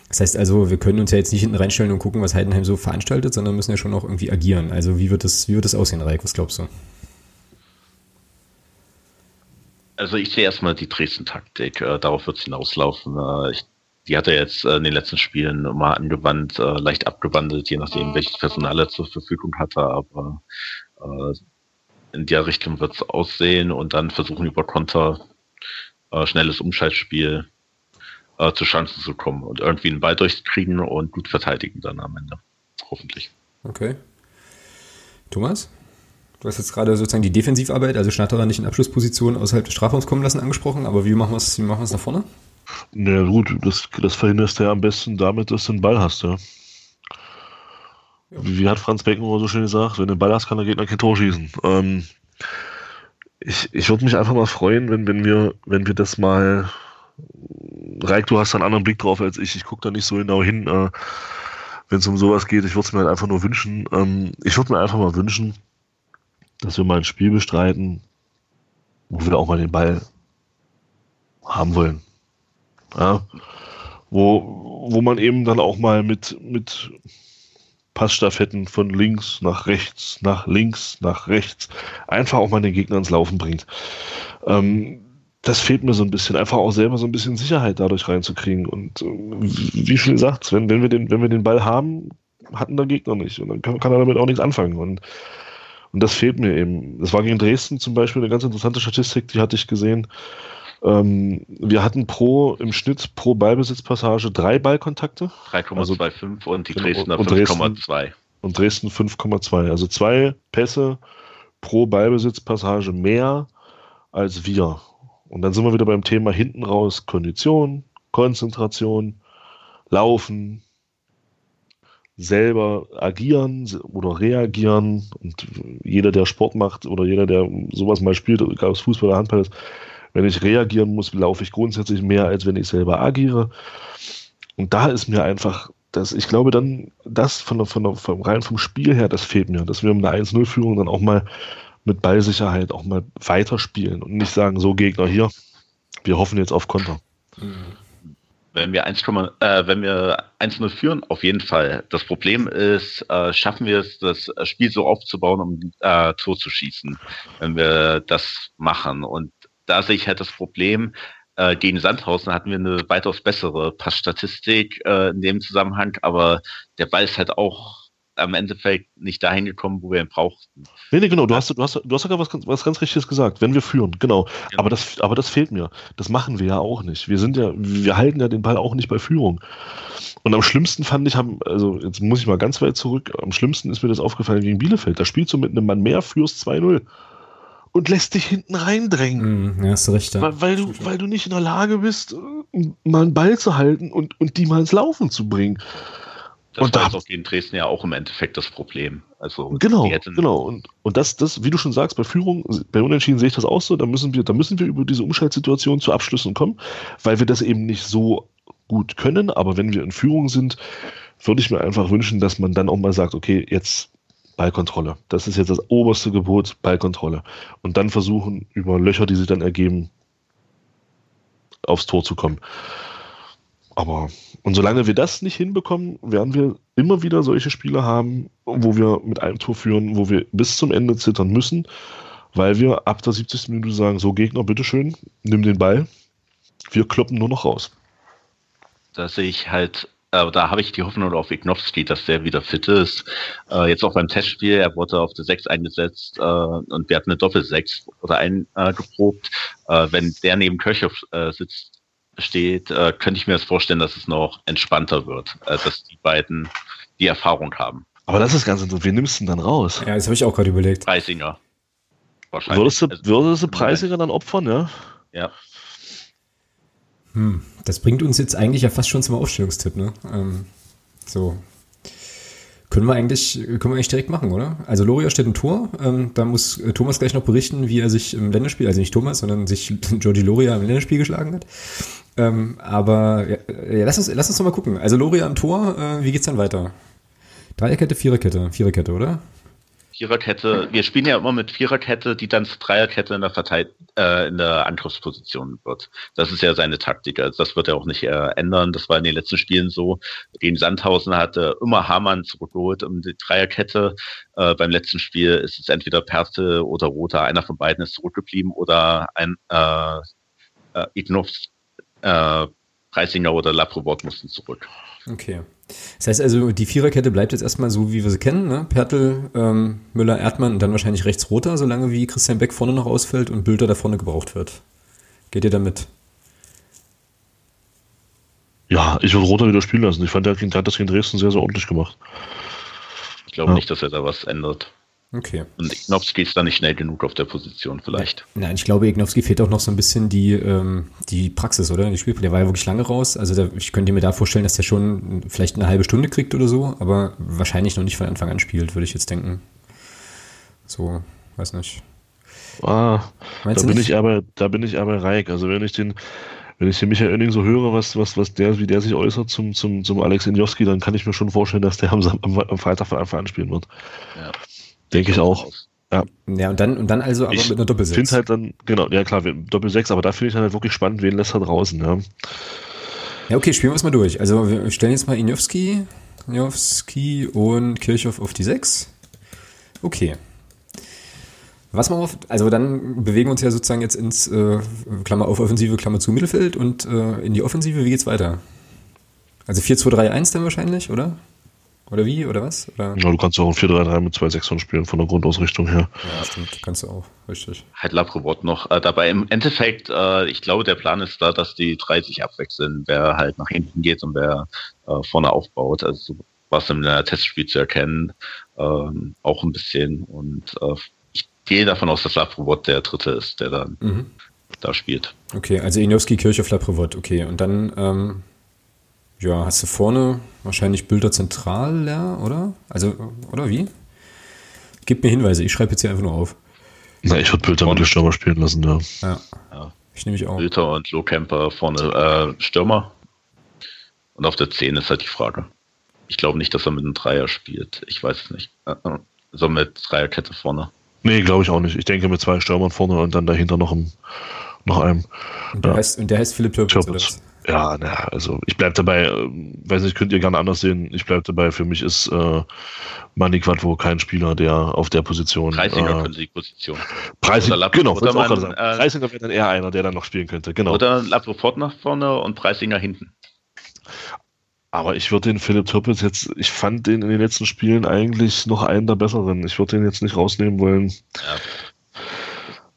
Speaker 1: Das heißt also, wir können uns ja jetzt nicht hinten reinstellen und gucken, was Heidenheim so veranstaltet, sondern müssen ja schon auch irgendwie agieren. Also wie wird das, wie wird das aussehen, Reik? Was glaubst du?
Speaker 3: Also ich sehe erstmal die Dresden-Taktik. Äh, darauf wird es hinauslaufen. Äh, ich, die hat er jetzt äh, in den letzten Spielen mal angewandt, äh, leicht abgewandelt, je nachdem, welches Personal er zur Verfügung hatte. Aber äh, in der Richtung wird es aussehen und dann versuchen über Konter äh, schnelles Umschaltspiel zu Chancen zu kommen und irgendwie einen Ball durchkriegen und gut verteidigen dann am Ende. Hoffentlich.
Speaker 1: Okay. Thomas? Du hast jetzt gerade sozusagen die Defensivarbeit, also Schnatterer nicht in Abschlussposition außerhalb des Strafraums kommen lassen, angesprochen, aber wie machen wir es, machen nach vorne?
Speaker 2: Na gut, das, das verhinderst du ja am besten damit, dass du einen Ball hast, ja. Wie, wie, hat Franz Beckenbauer so schön gesagt, wenn du einen Ball hast, kann der Gegner kein Tor schießen. Ähm, ich ich würde mich einfach mal freuen, wenn, wenn wir, wenn wir das mal. Reik, du hast einen anderen Blick drauf als ich. Ich gucke da nicht so genau hin, äh, wenn es um sowas geht. Ich würde es mir halt einfach nur wünschen. Ähm, ich würde mir einfach mal wünschen, dass wir mal ein Spiel bestreiten, wo wir auch mal den Ball haben wollen. Ja? Wo, wo man eben dann auch mal mit, mit Passstaffetten von links nach rechts, nach links, nach rechts, einfach auch mal den Gegner ins Laufen bringt. Ähm, das fehlt mir so ein bisschen, einfach auch selber so ein bisschen Sicherheit dadurch reinzukriegen. Und äh, wie viel gesagt, wenn, wenn, wir den, wenn wir den Ball haben, hatten der Gegner nicht. Und dann kann, kann er damit auch nichts anfangen. Und und das fehlt mir eben. Das war gegen Dresden zum Beispiel eine ganz interessante Statistik, die hatte ich gesehen. Ähm, wir hatten pro im Schnitt pro Ballbesitzpassage drei Ballkontakte.
Speaker 3: 3,25 also, und die genau, Dresdner 5,2.
Speaker 2: Und Dresden 5,2. Also zwei Pässe pro Ballbesitzpassage mehr als wir. Und dann sind wir wieder beim Thema hinten raus Kondition, Konzentration, Laufen, selber agieren oder reagieren. Und jeder, der Sport macht oder jeder, der sowas mal spielt, egal ob es Fußball oder Handball ist, wenn ich reagieren muss, laufe ich grundsätzlich mehr, als wenn ich selber agiere. Und da ist mir einfach, dass ich glaube, dann das von der, von der, vom, rein vom Spiel her, das fehlt mir, dass wir mit einer 1-0-Führung dann auch mal mit Ballsicherheit auch mal weiterspielen und nicht sagen, so Gegner hier, wir hoffen jetzt auf Konter. Mhm
Speaker 3: wenn wir 1, äh, wenn wir 1-0 führen, auf jeden Fall. Das Problem ist, äh, schaffen wir es, das Spiel so aufzubauen, um äh, Tor zu schießen, wenn wir das machen. Und da sehe ich halt das Problem, äh, gegen Sandhausen hatten wir eine weitaus bessere Passstatistik äh, in dem Zusammenhang, aber der Ball ist halt auch am Endeffekt nicht dahin gekommen, wo wir ihn brauchten.
Speaker 2: Nee, nee, genau, du hast, du hast, du hast sogar was, was ganz Richtiges gesagt, wenn wir führen, genau. genau. Aber, das, aber das fehlt mir. Das machen wir ja auch nicht. Wir sind ja, wir halten ja den Ball auch nicht bei Führung. Und am schlimmsten fand ich, haben, also jetzt muss ich mal ganz weit zurück, am schlimmsten ist mir das aufgefallen gegen Bielefeld. Da spielst du mit einem Mann mehr, führst 2-0 und lässt dich hinten reindrängen.
Speaker 1: Mm, ja, hast du recht. Ja.
Speaker 2: Weil, weil, du, weil du nicht in der Lage bist, mal einen Ball zu halten und, und die mal ins Laufen zu bringen.
Speaker 3: Das und war da, auch gegen Dresden ja auch im Endeffekt das Problem. Also
Speaker 2: genau, genau. Und, und das, das, wie du schon sagst, bei Führung, bei Unentschieden sehe ich das auch so. Da müssen wir, da müssen wir über diese Umschaltsituation zu Abschlüssen kommen, weil wir das eben nicht so gut können. Aber wenn wir in Führung sind, würde ich mir einfach wünschen, dass man dann auch mal sagt, okay, jetzt Ballkontrolle. Das ist jetzt das oberste Gebot, Ballkontrolle. Und dann versuchen, über Löcher, die sich dann ergeben, aufs Tor zu kommen. Aber, und solange wir das nicht hinbekommen, werden wir immer wieder solche Spiele haben, wo wir mit einem Tor führen, wo wir bis zum Ende zittern müssen, weil wir ab der 70. Minute sagen, so Gegner, bitteschön, nimm den Ball. Wir kloppen nur noch raus.
Speaker 3: Da sehe ich halt äh, da habe ich die Hoffnung auf Ignowski, dass der wieder fit ist. Äh, jetzt auch beim Testspiel, er wurde auf der 6 eingesetzt äh, und wir hatten eine Doppel-6 oder eingeprobt. Äh, wenn der neben Kirchhoff äh, sitzt, steht, äh, könnte ich mir das vorstellen, dass es noch entspannter wird, äh, dass die beiden die Erfahrung haben.
Speaker 2: Aber das ist ganz interessant. Wie nimmst du denn dann raus?
Speaker 1: Ja, das habe ich auch gerade überlegt.
Speaker 3: Preisinger.
Speaker 2: Wahrscheinlich. Würdest du, also, würdest du Preisinger dann opfern, ja?
Speaker 3: Ja.
Speaker 1: Hm, das bringt uns jetzt eigentlich ja fast schon zum Aufstellungstipp, ne? Ähm, so. Können wir eigentlich, können wir eigentlich direkt machen, oder? Also Loria steht im Tor. Ähm, da muss äh, Thomas gleich noch berichten, wie er sich im Länderspiel, also nicht Thomas, sondern sich Georgi Loria im Länderspiel geschlagen hat. Ähm, aber ja, ja, lass uns, lass uns doch mal gucken. Also Loria im Tor, äh, wie geht's dann weiter? Dreierkette, Viererkette, Viererkette, oder?
Speaker 3: Viererkette, wir spielen ja immer mit Viererkette, die dann zur Dreierkette in der Verteid äh, in der Angriffsposition wird. Das ist ja seine Taktik. Also das wird er auch nicht äh, ändern. Das war in den letzten Spielen so. Gegen Sandhausen hatte immer Hamann zurückgeholt um die Dreierkette. Äh, beim letzten Spiel ist es entweder Perste oder Rother. Einer von beiden ist zurückgeblieben oder ein äh, äh, Ignovs, äh, Preisinger oder Laprovort mussten zurück.
Speaker 1: Okay. Das heißt also, die Viererkette bleibt jetzt erstmal so, wie wir sie kennen. Ne? Pertl, ähm, Müller, Erdmann und dann wahrscheinlich rechts Roter, solange wie Christian Beck vorne noch ausfällt und Bülter da vorne gebraucht wird. Geht ihr damit?
Speaker 2: Ja, ich würde Roter wieder spielen lassen. Ich fand, der hat das gegen Dresden sehr, sehr ordentlich gemacht.
Speaker 3: Ich glaube ja. nicht, dass er da was ändert.
Speaker 1: Okay.
Speaker 3: Und Ignowski ist da nicht schnell genug auf der Position, vielleicht.
Speaker 1: Nein, ich glaube, Ignowski fehlt auch noch so ein bisschen die, ähm, die Praxis, oder? Die Spielpraxis. Der war ja wirklich lange raus. Also da, ich könnte mir da vorstellen, dass der schon vielleicht eine halbe Stunde kriegt oder so, aber wahrscheinlich noch nicht von Anfang an spielt, würde ich jetzt denken. So, weiß nicht.
Speaker 2: Ah, da bin ich aber, da bin ich aber reich. Also wenn ich den, wenn ich den Michael Oenning so höre, was, was, was der, wie der sich äußert zum, zum, zum Alex Injowski, dann kann ich mir schon vorstellen, dass der am, am, am Freitag von Anfang an spielen wird. Ja. Denke ich auch.
Speaker 1: Ja. ja, und dann, und dann also aber ich mit einer Doppelsechs.
Speaker 2: Ich finde halt dann, genau, ja klar, Doppelsechs, aber da finde ich dann halt wirklich spannend, wen lässt er draußen, ja.
Speaker 1: Ja, okay, spielen wir es mal durch. Also wir stellen jetzt mal Injowski, Injowski und Kirchhoff auf die 6. Okay. Was machen wir, also dann bewegen wir uns ja sozusagen jetzt ins äh, Klammer auf Offensive, Klammer zu Mittelfeld und äh, in die Offensive, wie geht's weiter? Also 4-2-3-1 dann wahrscheinlich, oder? Oder wie? Oder was? Oder?
Speaker 2: Ja, du kannst auch ein 4-3-3 mit zwei Sechsern spielen, von der Grundausrichtung her.
Speaker 1: Ja, stimmt, kannst du auch, richtig.
Speaker 3: Halt Labrobot noch äh, dabei. Im Endeffekt, äh, ich glaube, der Plan ist da, dass die drei sich abwechseln, wer halt nach hinten geht und wer äh, vorne aufbaut. Also was im Testspiel zu erkennen, ähm, auch ein bisschen. Und äh, ich gehe davon aus, dass Labrobot der Dritte ist, der dann mhm. da spielt.
Speaker 1: Okay, also Inowski, Kirche, Labrobot, okay. Und dann ähm, ja, hast du vorne wahrscheinlich Bilder zentral, ja, oder? Also, oder wie? Gib mir Hinweise, ich schreibe jetzt hier einfach nur auf.
Speaker 2: Na, ich würde Bilder mit dem Stürmer spielen lassen, ja.
Speaker 1: Ja, ja. ich nehme mich auch.
Speaker 3: Bilder und Lohkemper vorne äh, Stürmer. Und auf der 10 ist halt die Frage. Ich glaube nicht, dass er mit einem Dreier spielt. Ich weiß es nicht. Also mit Dreierkette vorne.
Speaker 2: Nee, glaube ich auch nicht. Ich denke mit zwei Stürmern vorne und dann dahinter noch, ein, noch einem.
Speaker 1: Und der, ja. heißt, und der heißt Philipp Türpitz, oder
Speaker 2: Ja, na, also ich bleibe dabei, äh, weiß nicht, könnt ihr gerne anders sehen. Ich bleibe dabei, für mich ist äh, Manny Quadvo kein Spieler, der auf der Position.
Speaker 3: Preisinger äh, könnte die Position.
Speaker 2: Preisinger, genau, oder man, auch sagen. Äh, Preisinger wäre dann eher einer, der dann noch spielen könnte, genau.
Speaker 3: Oder Laprofort nach vorne und Preisinger hinten.
Speaker 2: Aber ich würde den Philipp Türpitz jetzt, ich fand den in den letzten Spielen eigentlich noch einen der besseren. Ich würde den jetzt nicht rausnehmen wollen. Ja.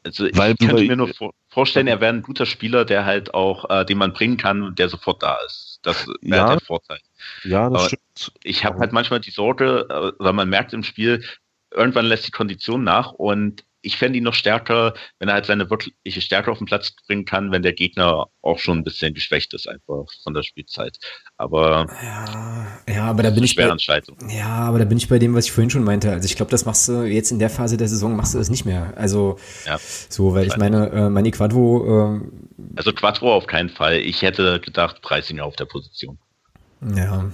Speaker 3: Also ich Weil könnte mir nur vorstellen, er wäre ein guter Spieler, der halt auch, äh, den man bringen kann und der sofort da ist. Das wäre ja. der Vorteil.
Speaker 2: Ja, das Aber stimmt.
Speaker 3: Ich habe halt manchmal die Sorge, äh, weil man merkt im Spiel, irgendwann lässt die Kondition nach und ich fände ihn noch stärker, wenn er halt seine wirkliche Stärke auf den Platz bringen kann, wenn der Gegner auch schon ein bisschen geschwächt ist, einfach von der Spielzeit. Aber
Speaker 1: ja, ja aber da bin ich bei, ja, aber da bin ich bei dem, was ich vorhin schon meinte. Also ich glaube, das machst du jetzt in der Phase der Saison machst du das nicht mehr. Also ja, so, weil ich meine, äh, Mani Quadro. Äh,
Speaker 3: also Quadro auf keinen Fall. Ich hätte gedacht, Preisinger auf der Position.
Speaker 1: Ja,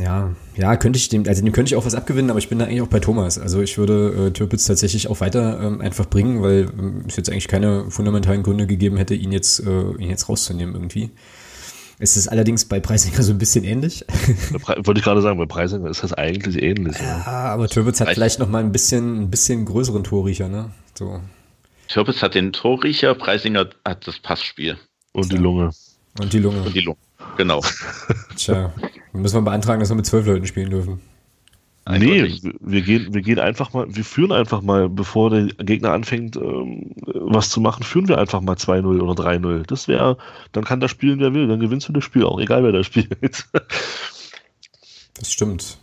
Speaker 1: ja, ja, könnte ich dem, also dem könnte ich auch was abgewinnen, aber ich bin da eigentlich auch bei Thomas. Also ich würde äh, Türpitz tatsächlich auch weiter ähm, einfach bringen, weil ähm, es jetzt eigentlich keine fundamentalen Gründe gegeben hätte, ihn jetzt, äh, ihn jetzt rauszunehmen irgendwie. Es ist allerdings bei Preisinger so ein bisschen ähnlich.
Speaker 2: Wollte ich gerade sagen, bei Preisinger ist das eigentlich ähnlich.
Speaker 1: Ja, ja. aber Türpitz hat vielleicht noch mal ein bisschen, ein bisschen größeren Torriecher, ne? So.
Speaker 3: Türpitz hat den Torriecher, Preisinger hat das Passspiel.
Speaker 2: Und die Lunge.
Speaker 1: Und die Lunge.
Speaker 3: Und die Lunge. Genau.
Speaker 1: Tja, dann müssen wir beantragen, dass wir mit zwölf Leuten spielen dürfen.
Speaker 2: Nee, wir gehen, wir gehen einfach mal, wir führen einfach mal, bevor der Gegner anfängt, ähm, was zu machen, führen wir einfach mal 2-0 oder 3-0. Das wäre, dann kann der spielen, wer will, dann gewinnst du das Spiel auch, egal wer da spielt.
Speaker 1: das stimmt.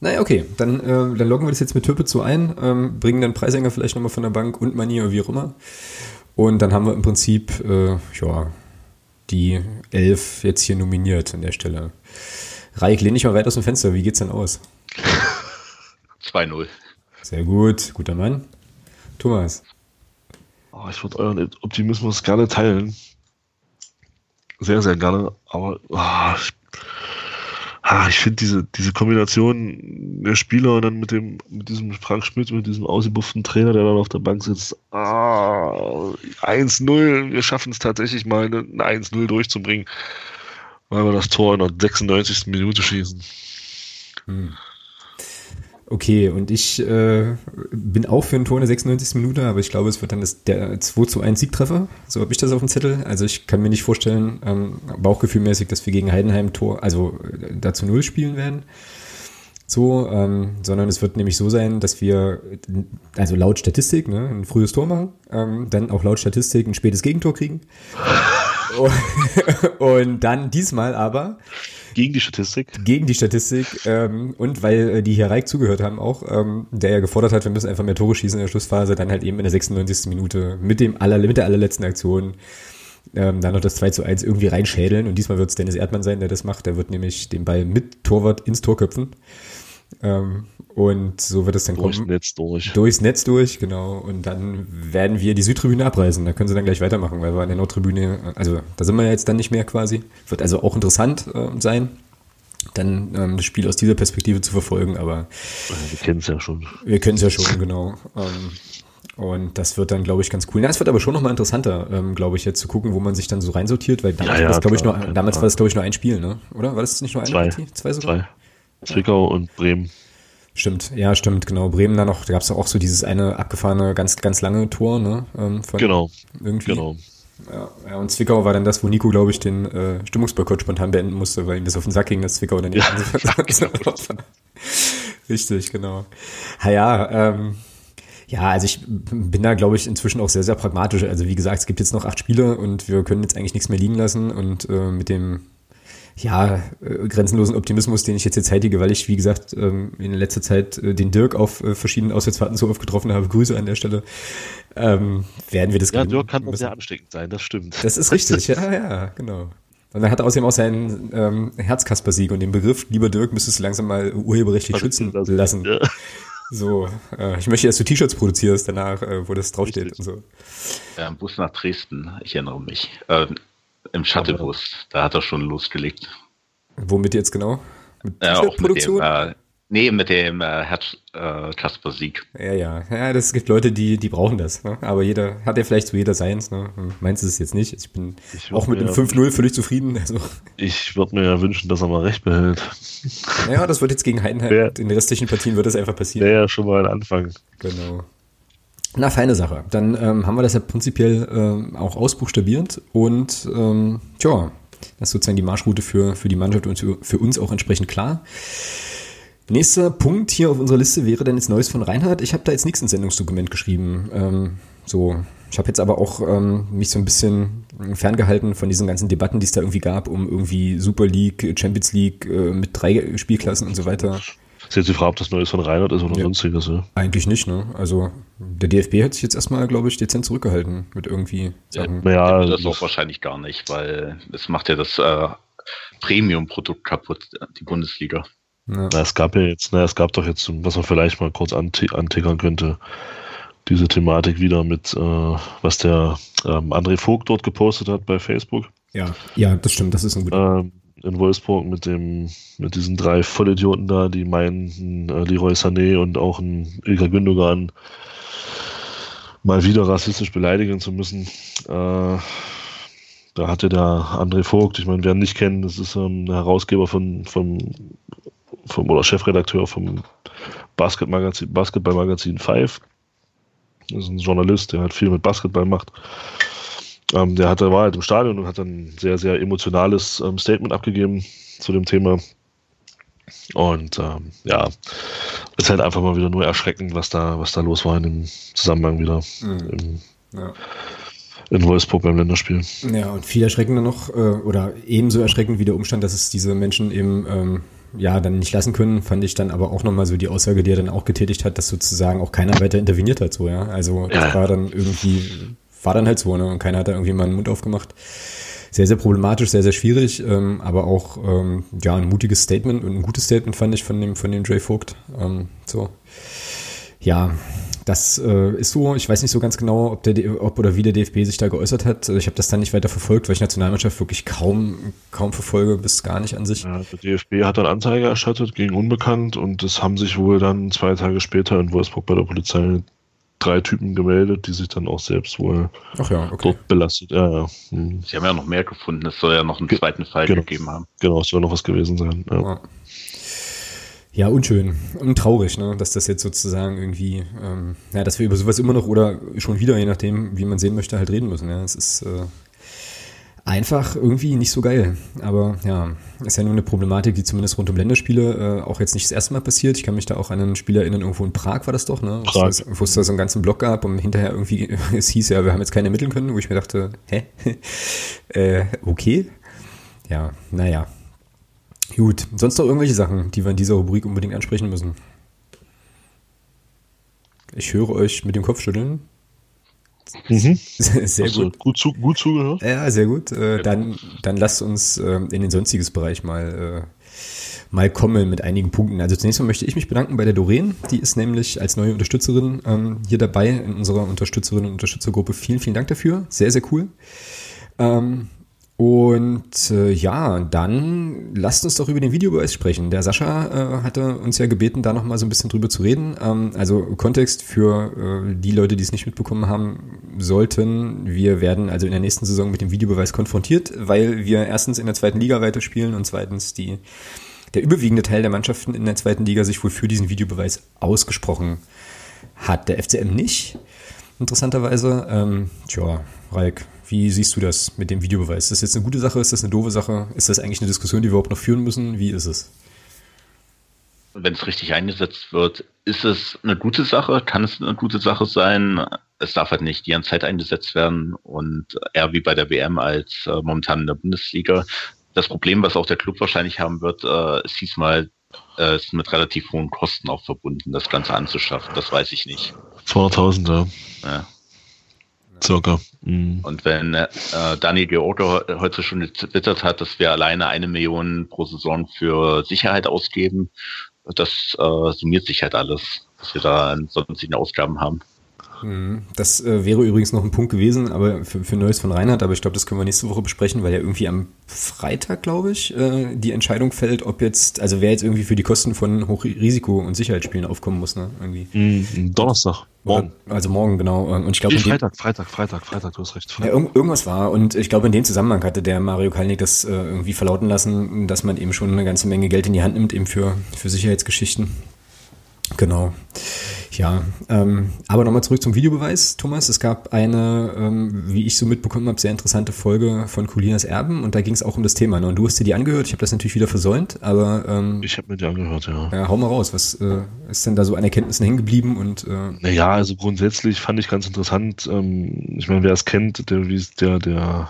Speaker 1: Naja, okay, dann, äh, dann loggen wir das jetzt mit Türpe zu ein, ähm, bringen dann Preisänger vielleicht nochmal von der Bank und Manier, wie auch immer. Und dann haben wir im Prinzip, äh, ja, die elf jetzt hier nominiert an der Stelle. Raik, lehn dich mal weit aus dem Fenster. Wie geht's denn aus?
Speaker 3: 2-0.
Speaker 1: Sehr gut, guter Mann. Thomas.
Speaker 2: Oh, ich würde euren Optimismus gerne teilen. Sehr, sehr gerne. Aber oh, ich ah, ich finde diese, diese Kombination der Spieler und dann mit dem, mit diesem Frank Schmidt, mit diesem ausgebufften Trainer, der dann auf der Bank sitzt, ah, 1-0, wir schaffen es tatsächlich mal, ein 1-0 durchzubringen, weil wir das Tor in der 96. Minute schießen. Hm.
Speaker 1: Okay, und ich äh, bin auch für ein Tor in der 96. Minute, aber ich glaube, es wird dann das, der 2 zu 1 Siegtreffer. So habe ich das auf dem Zettel. Also ich kann mir nicht vorstellen, ähm, bauchgefühlmäßig, dass wir gegen Heidenheim Tor, also äh, da zu Null spielen werden. So, ähm, sondern es wird nämlich so sein, dass wir, also laut Statistik, ne, ein frühes Tor machen, ähm, dann auch laut Statistik ein spätes Gegentor kriegen. und dann diesmal aber
Speaker 2: gegen die Statistik.
Speaker 1: Gegen die Statistik. Ähm, und weil äh, die hier Reik zugehört haben auch, ähm, der ja gefordert hat, wir müssen einfach mehr Tore schießen in der Schlussphase, dann halt eben in der 96. Minute mit dem aller, mit der allerletzten Aktion ähm, dann noch das 2 zu 1 irgendwie reinschädeln. Und diesmal wird es Dennis Erdmann sein, der das macht. Der wird nämlich den Ball mit Torwart ins Tor köpfen. Ähm, und so wird es dann
Speaker 2: Durchs kommen. Durchs Netz durch.
Speaker 1: Durchs Netz durch, genau. Und dann werden wir die Südtribüne abreißen. Da können sie dann gleich weitermachen, weil wir an der Nordtribüne, also da sind wir ja jetzt dann nicht mehr quasi. Wird also auch interessant äh, sein, dann ähm, das Spiel aus dieser Perspektive zu verfolgen, aber.
Speaker 2: Wir kennen es ja schon.
Speaker 1: Wir kennen es ja schon, genau. Ähm, und das wird dann, glaube ich, ganz cool. Na, es wird aber schon nochmal interessanter, ähm, glaube ich, jetzt zu gucken, wo man sich dann so reinsortiert, weil damals ja, ja, war das, glaube ich, nur, damals war das, glaube ich, nur ein Spiel, ne? Oder? War das nicht nur eine
Speaker 2: Zwei. Partie? Zwei sogar? Zwei. Zwickau und Bremen.
Speaker 1: Stimmt, ja, stimmt, genau. Bremen da noch, da gab es auch so dieses eine abgefahrene, ganz, ganz lange Tor, ne?
Speaker 2: Ähm, genau. Irgendwie. Genau.
Speaker 1: Ja, ja, und Zwickau war dann das, wo Nico, glaube ich, den äh, Stimmungsboykott spontan beenden musste, weil ihm das auf den Sack ging, dass Zwickau dann ja, Richtig, genau. Ha, ja, ähm, ja, also ich bin da, glaube ich, inzwischen auch sehr, sehr pragmatisch. Also wie gesagt, es gibt jetzt noch acht Spiele und wir können jetzt eigentlich nichts mehr liegen lassen und äh, mit dem ja, äh, grenzenlosen Optimismus, den ich jetzt jetzt zeitige, weil ich, wie gesagt, ähm, in letzter Zeit äh, den Dirk auf äh, verschiedenen Auswärtsfahrten so oft getroffen habe. Grüße an der Stelle. Ähm, werden wir das
Speaker 2: Ja, Dirk kann sehr ansteckend sein, das stimmt.
Speaker 1: Das ist richtig, ja, ja, genau. Und er hat außerdem auch seinen ähm, Herzkasper-Sieg und den Begriff, lieber Dirk, müsstest du langsam mal urheberrechtlich schützen lassen. lassen. Ja. So, äh, ich möchte, dass du T-Shirts produzierst danach, äh, wo das draufsteht und so.
Speaker 3: Ja, im Bus nach Dresden, ich erinnere mich. Äh, im Shuttlebus, da hat er schon losgelegt.
Speaker 1: Womit jetzt genau?
Speaker 3: Mit ja, auch mit dem, äh, Nee, mit dem äh, Herz äh, Kasper Sieg.
Speaker 1: Ja, ja. Ja, das gibt Leute, die, die brauchen das. Ne? Aber jeder hat ja vielleicht so jeder seins. Ne? Meins ist es jetzt nicht. Ich bin ich auch mit dem 5-0 völlig zufrieden. Also.
Speaker 2: Ich würde mir ja wünschen, dass er mal recht behält.
Speaker 1: Ja, das wird jetzt gegen Heidenheim. Ja. In den restlichen Partien wird das einfach passieren.
Speaker 2: Ja, ja, schon mal ein Anfang.
Speaker 1: Genau. Na, feine Sache. Dann ähm, haben wir das ja prinzipiell ähm, auch ausbuchstabiert und ähm, tja, das ist sozusagen die Marschroute für, für die Mannschaft und für uns auch entsprechend klar. Nächster Punkt hier auf unserer Liste wäre dann jetzt Neues von Reinhard. Ich habe da jetzt nichts ins Sendungsdokument geschrieben. Ähm, so, ich habe jetzt aber auch ähm, mich so ein bisschen ferngehalten von diesen ganzen Debatten, die es da irgendwie gab, um irgendwie Super League, Champions League äh, mit drei Spielklassen und so weiter.
Speaker 2: Ist jetzt die Frage, ob das Neues von Reinhard ist oder ja. sonstiges. Ja.
Speaker 1: Eigentlich nicht, ne? Also der DFB hat sich jetzt erstmal, glaube ich, dezent zurückgehalten mit irgendwie
Speaker 3: Sachen. Ja, ja das auch wahrscheinlich gar nicht, weil es macht ja das äh, Premium-Produkt kaputt, die Bundesliga.
Speaker 2: Ja. Na, es gab ja jetzt, na, es gab doch jetzt, was man vielleicht mal kurz antickern könnte, diese Thematik wieder mit, äh, was der ähm, André Vogt dort gepostet hat bei Facebook.
Speaker 1: Ja, ja, das stimmt, das ist ein guter.
Speaker 2: Ähm, in Wolfsburg mit dem, mit diesen drei Vollidioten da, die meinen, äh, Leroy Sané und auch ein Ilka Gündogan mal wieder rassistisch beleidigen zu müssen. Äh, da hatte der André Vogt, ich meine, wer ihn nicht kennt, das ist ähm, ein Herausgeber von, vom vom, oder Chefredakteur vom Basketballmagazin Basketball Five. Das ist ein Journalist, der halt viel mit Basketball macht. Ähm, der hatte, war halt im Stadion und hat dann ein sehr, sehr emotionales ähm, Statement abgegeben zu dem Thema. Und ähm, ja, ist halt einfach mal wieder nur erschreckend, was da, was da los war in dem Zusammenhang wieder. Mhm. Im, ja in Wolfsburg beim Länderspiel.
Speaker 1: Ja, und viel erschreckender noch, äh, oder ebenso erschreckend wie der Umstand, dass es diese Menschen eben ähm, ja dann nicht lassen können, fand ich dann aber auch nochmal so die Aussage, die er dann auch getätigt hat, dass sozusagen auch keiner weiter interveniert hat, so, ja. Also das ja. war dann irgendwie, war dann halt so, ne? Und keiner hat da irgendwie mal einen Mund aufgemacht. Sehr, sehr problematisch, sehr, sehr schwierig, ähm, aber auch ähm, ja ein mutiges Statement und ein gutes Statement fand ich von dem, von dem Dre Vogt. Ähm, so. Ja, das äh, ist so, ich weiß nicht so ganz genau, ob, der, ob oder wie der DFB sich da geäußert hat. Ich habe das dann nicht weiter verfolgt, weil ich Nationalmannschaft wirklich kaum, kaum verfolge, bis gar nicht an sich.
Speaker 2: Ja, der DFB hat dann Anzeige erstattet gegen Unbekannt und es haben sich wohl dann zwei Tage später in Wolfsburg bei der Polizei drei Typen gemeldet, die sich dann auch selbst wohl
Speaker 1: Ach ja, okay.
Speaker 2: dort belastet. Ja, ja.
Speaker 3: Hm. Sie haben ja noch mehr gefunden, es soll ja noch einen zweiten Fall
Speaker 2: genau.
Speaker 3: gegeben haben.
Speaker 2: Genau, es soll noch was gewesen sein. Ja. ja.
Speaker 1: Ja, unschön und traurig, ne, dass das jetzt sozusagen irgendwie, ähm, ja, dass wir über sowas immer noch oder schon wieder, je nachdem, wie man sehen möchte, halt reden müssen. Ja, es ist äh, einfach irgendwie nicht so geil. Aber ja, ist ja nur eine Problematik, die zumindest rund um Länderspiele äh, auch jetzt nicht das erste Mal passiert. Ich kann mich da auch an einen Spieler erinnern, irgendwo in Prag war das doch, ne? Prag. Wo es da so einen ganzen Block gab und hinterher irgendwie, es hieß ja, wir haben jetzt keine ermitteln können, wo ich mir dachte, hä? äh, okay. Ja, naja, Gut, sonst noch irgendwelche Sachen, die wir in dieser Rubrik unbedingt ansprechen müssen? Ich höre euch mit dem Kopf schütteln.
Speaker 2: Mhm. Sehr gut. Gut, zu, gut zugehört.
Speaker 1: Ja, sehr gut. Äh, dann, dann lasst uns äh, in den sonstiges Bereich mal, äh, mal kommen mit einigen Punkten. Also zunächst mal möchte ich mich bedanken bei der Doreen. Die ist nämlich als neue Unterstützerin ähm, hier dabei in unserer Unterstützerinnen und Unterstützergruppe. Vielen, vielen Dank dafür. Sehr, sehr cool. Ähm, und äh, ja, dann lasst uns doch über den Videobeweis sprechen. Der Sascha äh, hatte uns ja gebeten, da nochmal so ein bisschen drüber zu reden. Ähm, also Kontext für äh, die Leute, die es nicht mitbekommen haben sollten. Wir werden also in der nächsten Saison mit dem Videobeweis konfrontiert, weil wir erstens in der zweiten Liga weiterspielen und zweitens die, der überwiegende Teil der Mannschaften in der zweiten Liga sich wohl für diesen Videobeweis ausgesprochen hat. Der FCM nicht, interessanterweise. Ähm, tja, Reik, wie siehst du das mit dem Videobeweis? Ist das jetzt eine gute Sache? Ist das eine doofe Sache? Ist das eigentlich eine Diskussion, die wir überhaupt noch führen müssen? Wie ist es?
Speaker 3: Wenn es richtig eingesetzt wird, ist es eine gute Sache? Kann es eine gute Sache sein? Es darf halt nicht die ganze Zeit eingesetzt werden und eher wie bei der WM als äh, momentan in der Bundesliga. Das Problem, was auch der Club wahrscheinlich haben wird, äh, es hieß mal, äh, ist mit relativ hohen Kosten auch verbunden, das Ganze anzuschaffen. Das weiß ich nicht.
Speaker 2: 200.000, ja. ja. Circa.
Speaker 3: Mhm. Und wenn äh, Daniel George heute schon getwittert hat, dass wir alleine eine Million pro Saison für Sicherheit ausgeben, das äh, summiert sich halt alles, dass wir da an sonstigen Ausgaben haben.
Speaker 1: Mhm. Das äh, wäre übrigens noch ein Punkt gewesen, aber für, für Neues von Reinhard, aber ich glaube, das können wir nächste Woche besprechen, weil ja irgendwie am Freitag, glaube ich, äh, die Entscheidung fällt, ob jetzt, also wer jetzt irgendwie für die Kosten von Hochrisiko- und Sicherheitsspielen aufkommen muss, ne? Irgendwie.
Speaker 2: Mhm, Donnerstag.
Speaker 1: Morgen. Also morgen, genau. Und ich glaube.
Speaker 2: Freitag, Freitag, Freitag, Freitag, du hast recht.
Speaker 1: Ja, irg irgendwas war. Und ich glaube, in dem Zusammenhang hatte der Mario Kalnick das äh, irgendwie verlauten lassen, dass man eben schon eine ganze Menge Geld in die Hand nimmt, eben für, für Sicherheitsgeschichten. Genau. Ja, ähm, aber nochmal zurück zum Videobeweis, Thomas. Es gab eine, ähm, wie ich so mitbekommen habe, sehr interessante Folge von Colinas Erben und da ging es auch um das Thema. Ne? Und du hast dir die angehört. Ich habe das natürlich wieder versäumt, aber ähm,
Speaker 2: ich habe mir die angehört, ja.
Speaker 1: Ja, hau mal raus. Was äh, ist denn da so an Erkenntnissen hängen geblieben? Und äh,
Speaker 2: naja, also grundsätzlich fand ich ganz interessant. Ähm, ich meine, wer es kennt, der wie der der